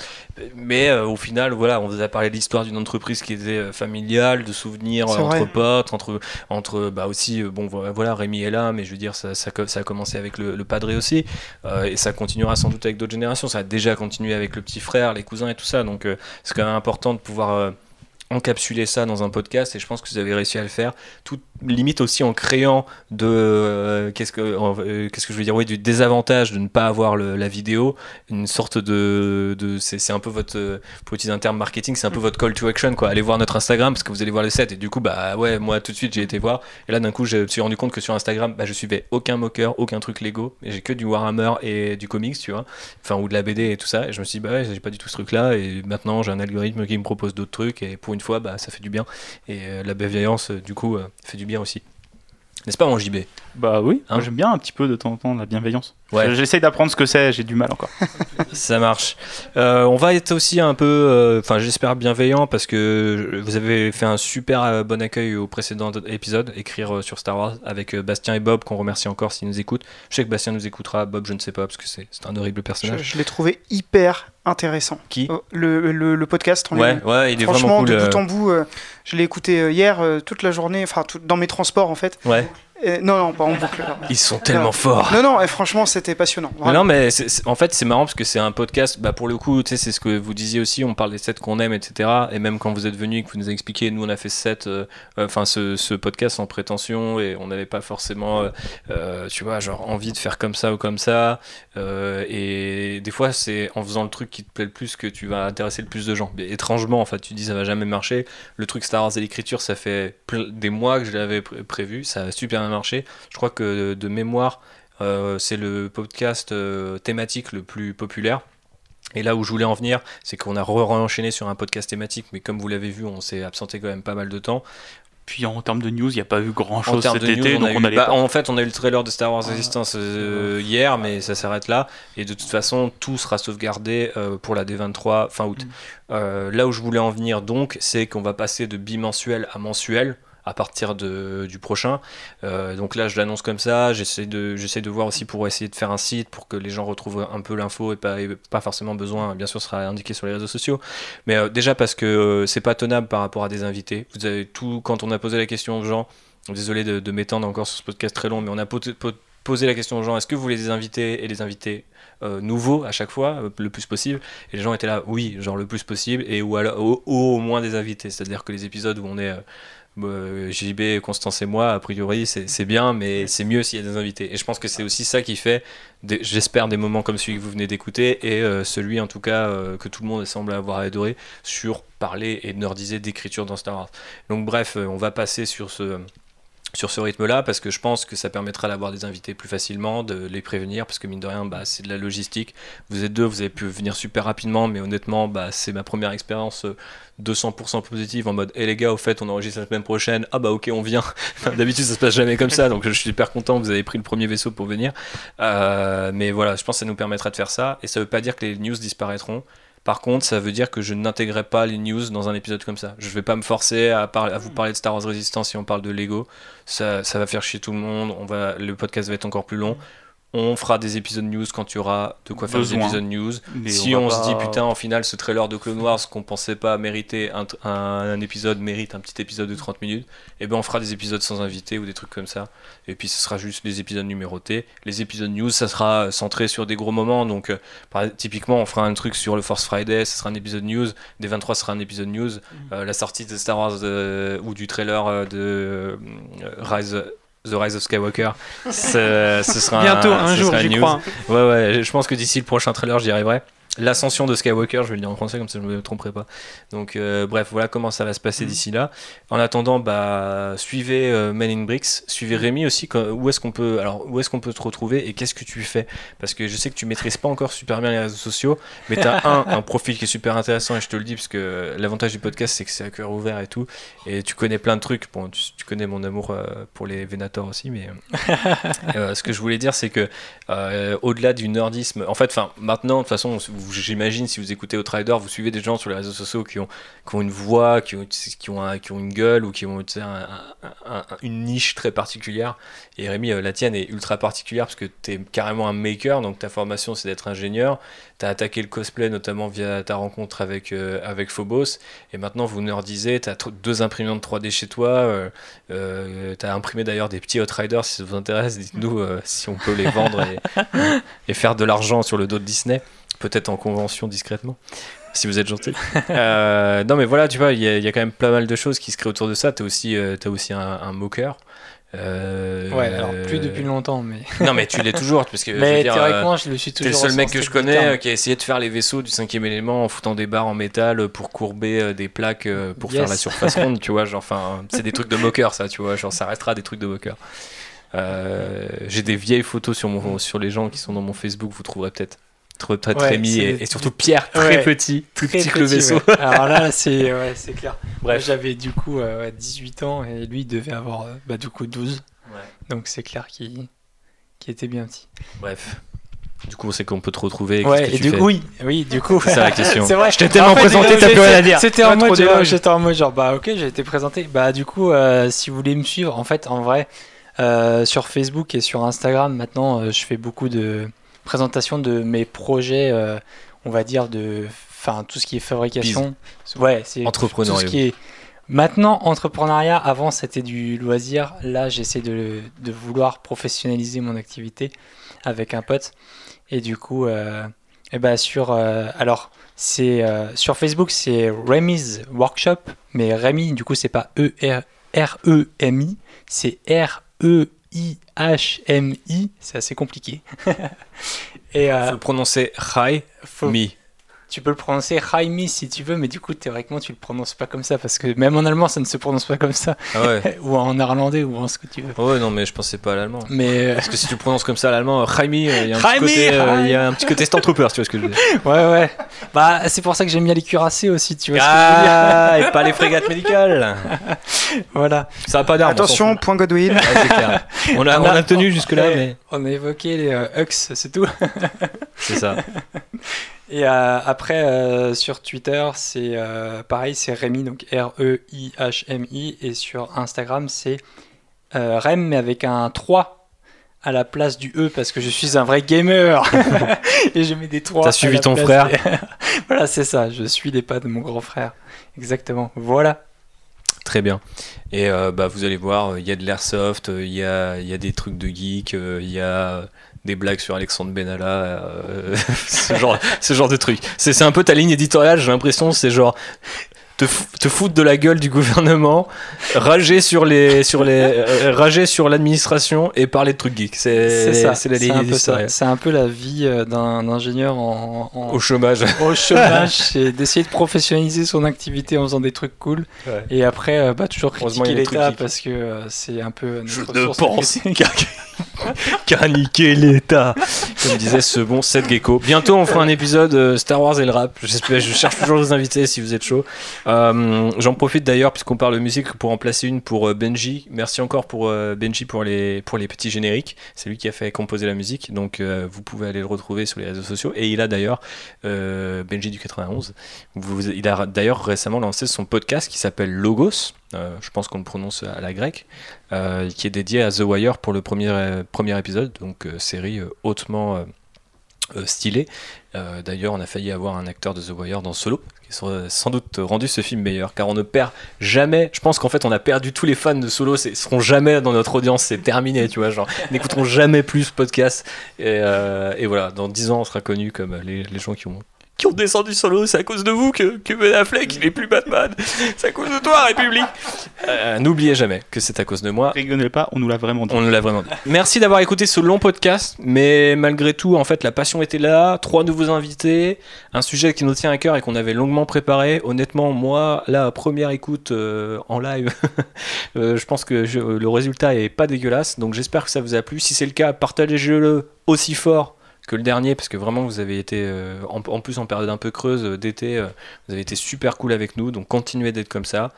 Mais euh, au final, voilà, on vous a parlé de l'histoire d'une entreprise qui était euh, familiale, de souvenirs entre vrai. potes, entre entre bah aussi bon vo- voilà Rémi est là mais je veux dire ça, ça, co- ça a commencé avec le, le padré aussi euh, et ça continuera sans doute avec d'autres générations ça a déjà continué avec le petit frère les cousins et tout ça donc euh, c'est quand même important de pouvoir encapsuler ça dans un podcast et je pense que vous avez réussi à le faire tout limite aussi en créant de euh, qu'est-ce que euh, qu'est-ce que je veux dire? Oui du désavantage de ne pas avoir la vidéo. Une sorte de, de c'est un peu votre euh, pour utiliser un terme marketing c'est un peu votre call to action quoi. Allez voir notre Instagram parce que vous allez voir le set. Et du coup bah ouais moi tout de suite j'ai été voir. Et là d'un coup je me suis rendu compte que sur Instagram bah, je suivais aucun moqueur aucun truc Lego. J'ai que du Warhammer et du comics tu vois. Enfin ou de la BD et tout ça. Et je me suis dit bah ouais j'ai pas du tout ce truc là et maintenant j'ai un algorithme qui me propose d'autres trucs. Et pour une fois bah ça fait du bien. Et la bienveillance du coup fait du bien aussi. N'est-ce pas mon JB Bah oui, Hein? j'aime bien un petit peu de temps en temps la bienveillance. Ouais. J'essaye d'apprendre ce que c'est, j'ai du mal encore. *laughs* Ça marche. Euh, on va être aussi un peu, euh, enfin j'espère bienveillant parce que vous avez fait un super euh, bon accueil au précédent épisode, écrire euh, sur Star Wars avec euh, Bastien et Bob qu'on remercie encore s'ils nous écoutent. Je sais que Bastien nous écoutera, Bob je ne sais pas parce que c'est un horrible personnage. je l'ai trouvé hyper intéressant. Qui? Oh, le, le, le podcast en Ouais, ouais, il est Franchement, vraiment cool. de bout en bout, euh, je l'ai écouté hier euh, toute la journée, enfin dans mes transports en fait. Ouais, Et- non, non, pas en boucle. ils sont tellement forts. Non, non, et franchement, c'était passionnant. Mais non, mais en fait, c'est marrant parce que c'est un podcast. Bah, pour le coup, tu sais, c'est ce que vous disiez aussi. On parle des sets qu'on aime, etc. Et même quand vous êtes venu et que vous nous avez expliqué, nous, on a fait ce set, euh, enfin, ce, ce podcast sans prétention et on n'avait pas forcément, euh, euh, tu vois, genre envie de faire comme ça ou comme ça. Euh, et des fois, c'est en faisant le truc qui te plaît le plus que tu vas intéresser le plus de gens. Mais étrangement, en fait, tu dis ça va jamais marcher. Le truc Star Wars et l'écriture, ça fait des mois que je l'avais pré- prévu. Ça a super bien marché. Je crois que de mémoire, euh, c'est le podcast euh, thématique le plus populaire. Et là où je voulais en venir, c'est qu'on a re-enchaîné sur un podcast thématique, mais comme vous l'avez vu, on s'est absenté quand même pas mal de temps. Puis en termes de news, il n'y a pas eu grand En chose cet de news, été, on a on eu- bah, en fait, on a eu le trailer de Star Wars Resistance euh, hier, mais ça s'arrête là. Et de toute façon, tout sera sauvegardé euh, pour la D23 fin août. Mm. Euh, là où je voulais en venir donc, c'est qu'on va passer de bimensuel à mensuel à partir de, du prochain. Euh, donc là, je l'annonce comme ça. J'essaie de, j'essaie de voir aussi pour essayer de faire un site pour que les gens retrouvent un peu l'info et pas, pas forcément besoin. Bien sûr, ce sera indiqué sur les réseaux sociaux. Mais euh, déjà parce que euh, c'est pas tenable par rapport à des invités. Vous avez tout, quand on a posé la question aux gens, désolé de, m'étendre encore sur ce podcast très long, mais on a po- po- posé la question aux gens est-ce que vous voulez des invités et des invités nouveaux à chaque fois, le plus possible? Et les gens étaient là, oui, genre le plus possible, et ou, alors, ou- au moins des invités. C'est-à-dire que les épisodes où on est. euh, JB, Constance et moi, a priori, c'est bien, mais c'est mieux s'il y a des invités. Et je pense que c'est aussi ça qui fait, j'espère, des moments comme celui que vous venez d'écouter, et euh, celui en tout cas euh, que tout le monde semble avoir adoré, sur parler et nerdiser d'écriture dans Star Wars. Donc bref, euh, on va passer sur ce sur ce rythme-là parce que je pense que ça permettra d'avoir des invités plus facilement, de les prévenir parce que mine de rien, bah, c'est de la logistique. Vous êtes deux, vous avez pu venir super rapidement, mais honnêtement, bah, c'est ma première expérience euh, 200% positive en mode, hé les gars, au fait, on enregistre la semaine prochaine. Ah bah ok, on vient. *laughs* D'habitude, ça se passe jamais comme ça, donc je suis super content que vous avez pris le premier vaisseau pour venir. Euh, mais voilà, je pense que ça nous permettra de faire ça et ça veut pas dire que les news disparaîtront. Par contre, ça veut dire que je n'intégrerai pas les news dans un épisode comme ça. Je vais pas me forcer à, vous parler de Star Wars Resistance si on parle de Lego. Ça, ça va faire chier tout le monde. On va, le podcast va être encore plus long. On fera des épisodes news quand il y aura de quoi faire Besoin. des épisodes news. Mais si on, se pas- dit putain, en final, ce trailer de Clone Wars qu'on pensait pas mériter un, un- un épisode mérite un petit épisode de 30 minutes, et ben on fera des épisodes sans invité ou des trucs comme ça. Et puis ce sera juste les épisodes numérotés. Les épisodes news, ça sera centré sur des gros moments. Donc euh, par- typiquement, on fera un truc sur le Force Friday, ce sera un épisode news. Des 23 ce sera un épisode news. Euh, la sortie de Star Wars euh, ou du trailer euh, de euh, Rise. The Rise of Skywalker, ce, ce sera Bientôt, un, un jour, news. crois. Ouais, ouais, je pense que d'ici le prochain trailer, j'y arriverai. L'ascension de Skywalker, je vais le dire en français, comme ça je ne me tromperai pas. Donc, euh, bref, voilà comment ça va se passer Mhm. d'ici là. En attendant, bah, suivez euh, Men in Bricks, suivez Rémi aussi. quand- où est-ce qu'on peut, alors, où est-ce qu'on peut te retrouver et qu'est-ce que tu fais? Parce que je sais que tu maîtrises pas encore super bien les réseaux sociaux, mais tu as un, *laughs* un profil qui est super intéressant et je te le dis parce que l'avantage du podcast, c'est que c'est à cœur ouvert et tout. Et tu connais plein de trucs. Bon, tu, tu connais mon amour euh, pour les Venator aussi, mais *laughs* euh, ce que je voulais dire, c'est que au-delà du nerdisme, en fait, enfin, maintenant, de toute façon, vous- j'imagine si vous écoutez Outrider, vous suivez des gens sur les réseaux sociaux qui ont, qui ont une voix, qui ont, qui ont, un- qui ont une gueule ou qui ont un- un- une niche très particulière. Et Rémi, euh, la tienne est ultra particulière parce que tu es carrément un maker, donc ta formation c'est d'être ingénieur. Tu as attaqué le cosplay notamment via ta rencontre avec, euh, avec Phobos. Et maintenant, vous nerdisez, tu as deux imprimantes 3D chez toi. Euh, tu as imprimé d'ailleurs des petits Outriders si ça vous intéresse. Dites-nous euh, si on peut les vendre et, *laughs* et faire de l'argent sur le dos de Disney. Peut-être en convention discrètement. Si vous êtes gentil. Euh, non, mais voilà, tu vois, il y, a- il y a quand même pas mal de choses qui se créent autour de ça. Tu as aussi, euh, t'as aussi un, un moqueur. Euh, Ouais, alors plus depuis longtemps, mais. *laughs* Non, mais tu l'es toujours. Parce que, je veux mais dire, euh, théoriquement, je le suis T'es toujours. le seul mec que je connais euh, qui a essayé de faire les vaisseaux du cinquième élément en foutant des barres en métal euh, pour courber euh, des plaques euh, pour Yes. faire la surface ronde, *laughs* tu vois. Genre, enfin, c'est des trucs de moqueur, ça, tu vois. Genre, ça restera des trucs de moqueur. Euh, J'ai des vieilles photos sur, mon, sur les gens qui sont dans mon Facebook, vous trouverez peut-être. Trouverez peut-être Ouais, c'est et, surtout Pierre, très Ouais. petit, plus Très petit que le vaisseau. ouais. Alors là, c'est ouais, c'est clair. *laughs* Bref. J'avais du coup euh, ouais, 18 ans et lui il devait avoir euh, bah, du coup 12. Donc c'est clair qu'il qu'il était bien petit. Bref. Du coup, on sait qu'on peut te retrouver. Ouais, et du coup, oui, oui, du coup. C'est ça la *laughs* question. c'est vrai. Je t'ai tellement En fait, présenté, euh, t'as plus rien à dire. C'était en mode, j'étais en mode genre bah ok, j'ai été présenté. Bah du coup, euh, si vous voulez me suivre, en fait, en vrai, euh, sur Facebook et sur Instagram, maintenant, euh, je fais beaucoup de présentations de mes projets, euh, on va dire de, enfin tout ce qui est fabrication. Ouais, c'est tout Entrepreneuriat. ce qui est Maintenant, entrepreneuriat, avant c'était du loisir. Là, j'essaie de, de vouloir professionnaliser mon activité avec un pote. Et du coup, euh, eh ben sur, euh, alors, c'est euh, sur Facebook, c'est Remy's Workshop. Mais Rémi, du coup, c'est pas E R R E M I, c'est R E I H M I. C'est assez compliqué. *laughs* Et euh, Faut prononcer faut- Mi. Tu peux le prononcer Jaime si tu veux, mais du coup, théoriquement, tu le prononces pas comme ça parce que même en allemand, ça ne se prononce pas comme ça, Ah ouais. *laughs* ou en néerlandais, ou en ce que tu veux. Ouais, non, mais je pensais pas à l'allemand. Mais euh, Parce que si tu le prononces comme ça à l'allemand, euh, Jaime, euh, il y a un petit côté, euh, Jaime. il y a un petit côté Stormtrooper, tu vois ce que je veux dire. *laughs* ouais, ouais. Bah, c'est pour ça que j'aime bien les cuirassés aussi, tu vois ce que je veux dire. Ah, et pas les *laughs* frégates médicales. Voilà. Ça a pas d'armes. Attention, point Godwin. Ouais, c'est clair. On a, on a tenu jusque là, Ouais. mais On a évoqué les euh, Hux, c'est tout. c'est ça. Et euh, après, euh, sur Twitter, c'est euh, pareil, c'est Rémi, donc R-E-I-H-M-I. Et sur Instagram, c'est Rem, mais avec un 3 à la place du E, parce que je suis un vrai gamer. *laughs* et je mets des 3. T'as suivi ton frère. des- *laughs* voilà, c'est ça. Je suis les pas de mon grand frère. Exactement. Voilà. Très bien. Et bah, vous allez voir, il y a de l'airsoft, il y, a, y a des trucs de geek, il y a des blagues sur Alexandre Benalla, euh, *laughs* ce, genre, ce genre de. C'est c'est un peu ta ligne éditoriale, j'ai l'impression, c'est genre te, te foutre de la gueule du gouvernement, rager sur les sur les euh, rager sur l'administration et parler de trucs geeks. C'est C'est ça. c'est la C'est ligne un, peu ça. éditoriale. C'est un peu la vie euh, d'un ingénieur en, en- Au chômage. au chômage, *laughs* c'est d'essayer de professionnaliser son activité en faisant des trucs cool. Ouais. Et après, euh, bah, toujours critiquer l'État parce que euh, c'est un peu Je ne pense *laughs* qu'à niquer l'État. Comme disait ce bon Seth Gecko. Bientôt, on fera un épisode Star Wars et le rap. J'espère, je cherche toujours des invités si vous êtes chaud. Euh, J'en profite d'ailleurs, puisqu'on parle de musique, pour en placer une pour euh, Benji. Merci encore pour euh, Benji pour les, pour les petits génériques. C'est lui qui a fait composer la musique. Donc, vous pouvez aller le retrouver sur les réseaux sociaux. Et il a d'ailleurs, Benji du 91, vous- il a d'ailleurs récemment lancé son podcast qui s'appelle Logos. je pense qu'on le prononce à la grecque, qui est dédié à The Wire pour le premier, premier épisode, donc série hautement euh, stylée. Euh, D'ailleurs, on a failli avoir un acteur de The Wire dans Solo, qui aurait sans doute rendu ce film meilleur, car on ne perd jamais. Je pense qu'en fait, on a perdu tous les fans de Solo, ils seront jamais dans notre audience, c'est terminé, tu vois. Genre, n'écouteront jamais plus ce podcast. Et, euh, voilà, dans 10 ans, on sera connu comme les, les gens qui ont qui ont descendu solo, c'est à cause de vous que, que Ben Affleck il est plus Batman, c'est à cause de toi République. Euh, N'oubliez jamais que c'est à cause de moi. Rigolez pas, on nous l'a vraiment dit. On nous l'a vraiment dit. Merci d'avoir écouté ce long podcast, mais malgré tout, en fait, la passion était là. Trois nouveaux invités, un sujet qui nous tient à cœur et qu'on avait longuement préparé. Honnêtement, moi, la première écoute euh, en live, *laughs* euh, je pense que je- le résultat est pas dégueulasse. Donc j'espère que ça vous a plu. Si c'est le cas, partagez-le aussi fort que le dernier parce que vraiment vous avez été euh, en, plus en période un peu creuse euh, d'été euh, vous avez été super cool avec nous donc continuez d'être comme ça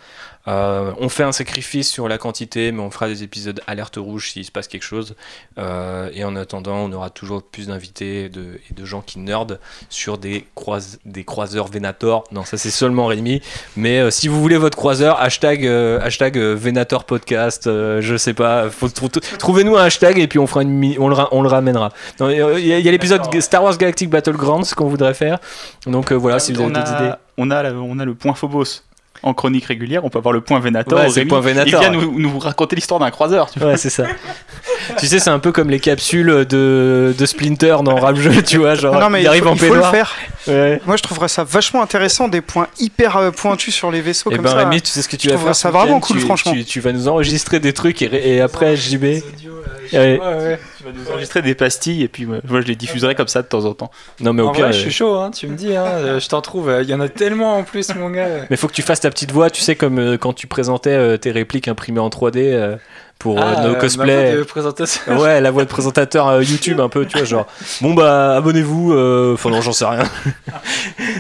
Euh, on fait un sacrifice sur la quantité mais on fera des épisodes alerte rouge s'il se passe quelque chose. Euh, et en attendant on aura toujours plus d'invités et de, et de gens qui nerdent sur des, croise, des croiseurs Venator. Non ça c'est seulement Rémi. Mais euh, si vous voulez votre croiseur hashtag, hashtag Venator podcast je sais pas faut trouvez-nous un hashtag et puis on, fera une on, le, ra- on le ramènera. Il y a, l'épisode Star Wars Galactic Battlegrounds qu'on voudrait faire. Donc voilà si vous avez d'autres idées. on, a, on a le point Phobos en chronique régulière, on peut avoir le point Venator. Ouais, c'est point Venator. Il vient nous, nous raconter l'histoire d'un croiseur. Tu vois. Ouais, c'est ça. tu sais, c'est un peu comme les capsules de, de Splinter dans Rap Jeu, tu vois. Genre, non, mais il arrive faut, en il faut le faire. Ouais. Moi, je trouverais ça vachement intéressant, des points hyper euh, pointus sur les vaisseaux Et comme ben ça. Rémi, tu sais ce que tu je vas trouverais faire ça vraiment cool, tu, franchement. Tu, tu vas nous enregistrer des trucs et, et après JB. *laughs* Ouais. Tu vas nous enregistrer des pastilles et puis ouais, moi je les diffuserai comme ça de temps en temps. Non, mais au En pire. vrai, je euh, suis chaud, hein, tu me dis, hein, euh, je t'en trouve. euh, Il y en a tellement en plus, mon gars. *laughs* Mais faut que tu fasses ta petite voix, tu sais, comme euh, quand tu présentais euh, tes répliques imprimées en 3D euh, pour euh, Ah, nos euh, cosplays. voix de. *laughs* Ouais, la voix de présentateur euh, YouTube un peu, tu vois, genre, bon bah abonnez-vous, euh, enfin non, j'en sais rien.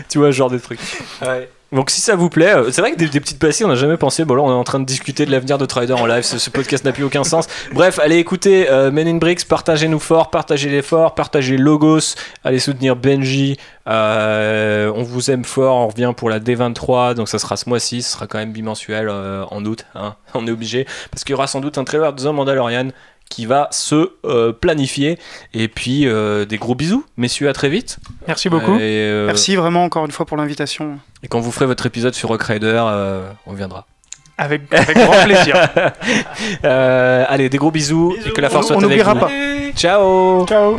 tu vois, ce genre de trucs. Ouais. Donc si ça vous plaît, euh, c'est vrai que des, petites pastilles, on n'a jamais pensé. Bon là, on est en train de discuter de l'avenir de Trader en live. Ce, podcast n'a plus aucun sens. Bref, allez écouter euh, Men in Bricks, partagez-nous fort, partagez l'effort, partagez Logos, allez soutenir Benji. Euh, on vous aime fort. On revient pour la D23, donc ça sera ce mois-ci. Ce sera quand même bimensuel en août. hein. *laughs* On est obligé parce qu'il y aura sans doute un trailer de The Mandalorian qui va se euh, planifier. Et puis euh, des gros bisous, messieurs, à très vite. Merci beaucoup. Et, euh, Merci vraiment encore une fois pour l'invitation. et quand vous ferez votre épisode sur Rock Rider, euh, on viendra. Avec, avec grand *laughs* plaisir. Euh, allez, des gros bisous, et que la force On- soit on avec n'oubliera vous. pas. Ciao Ciao.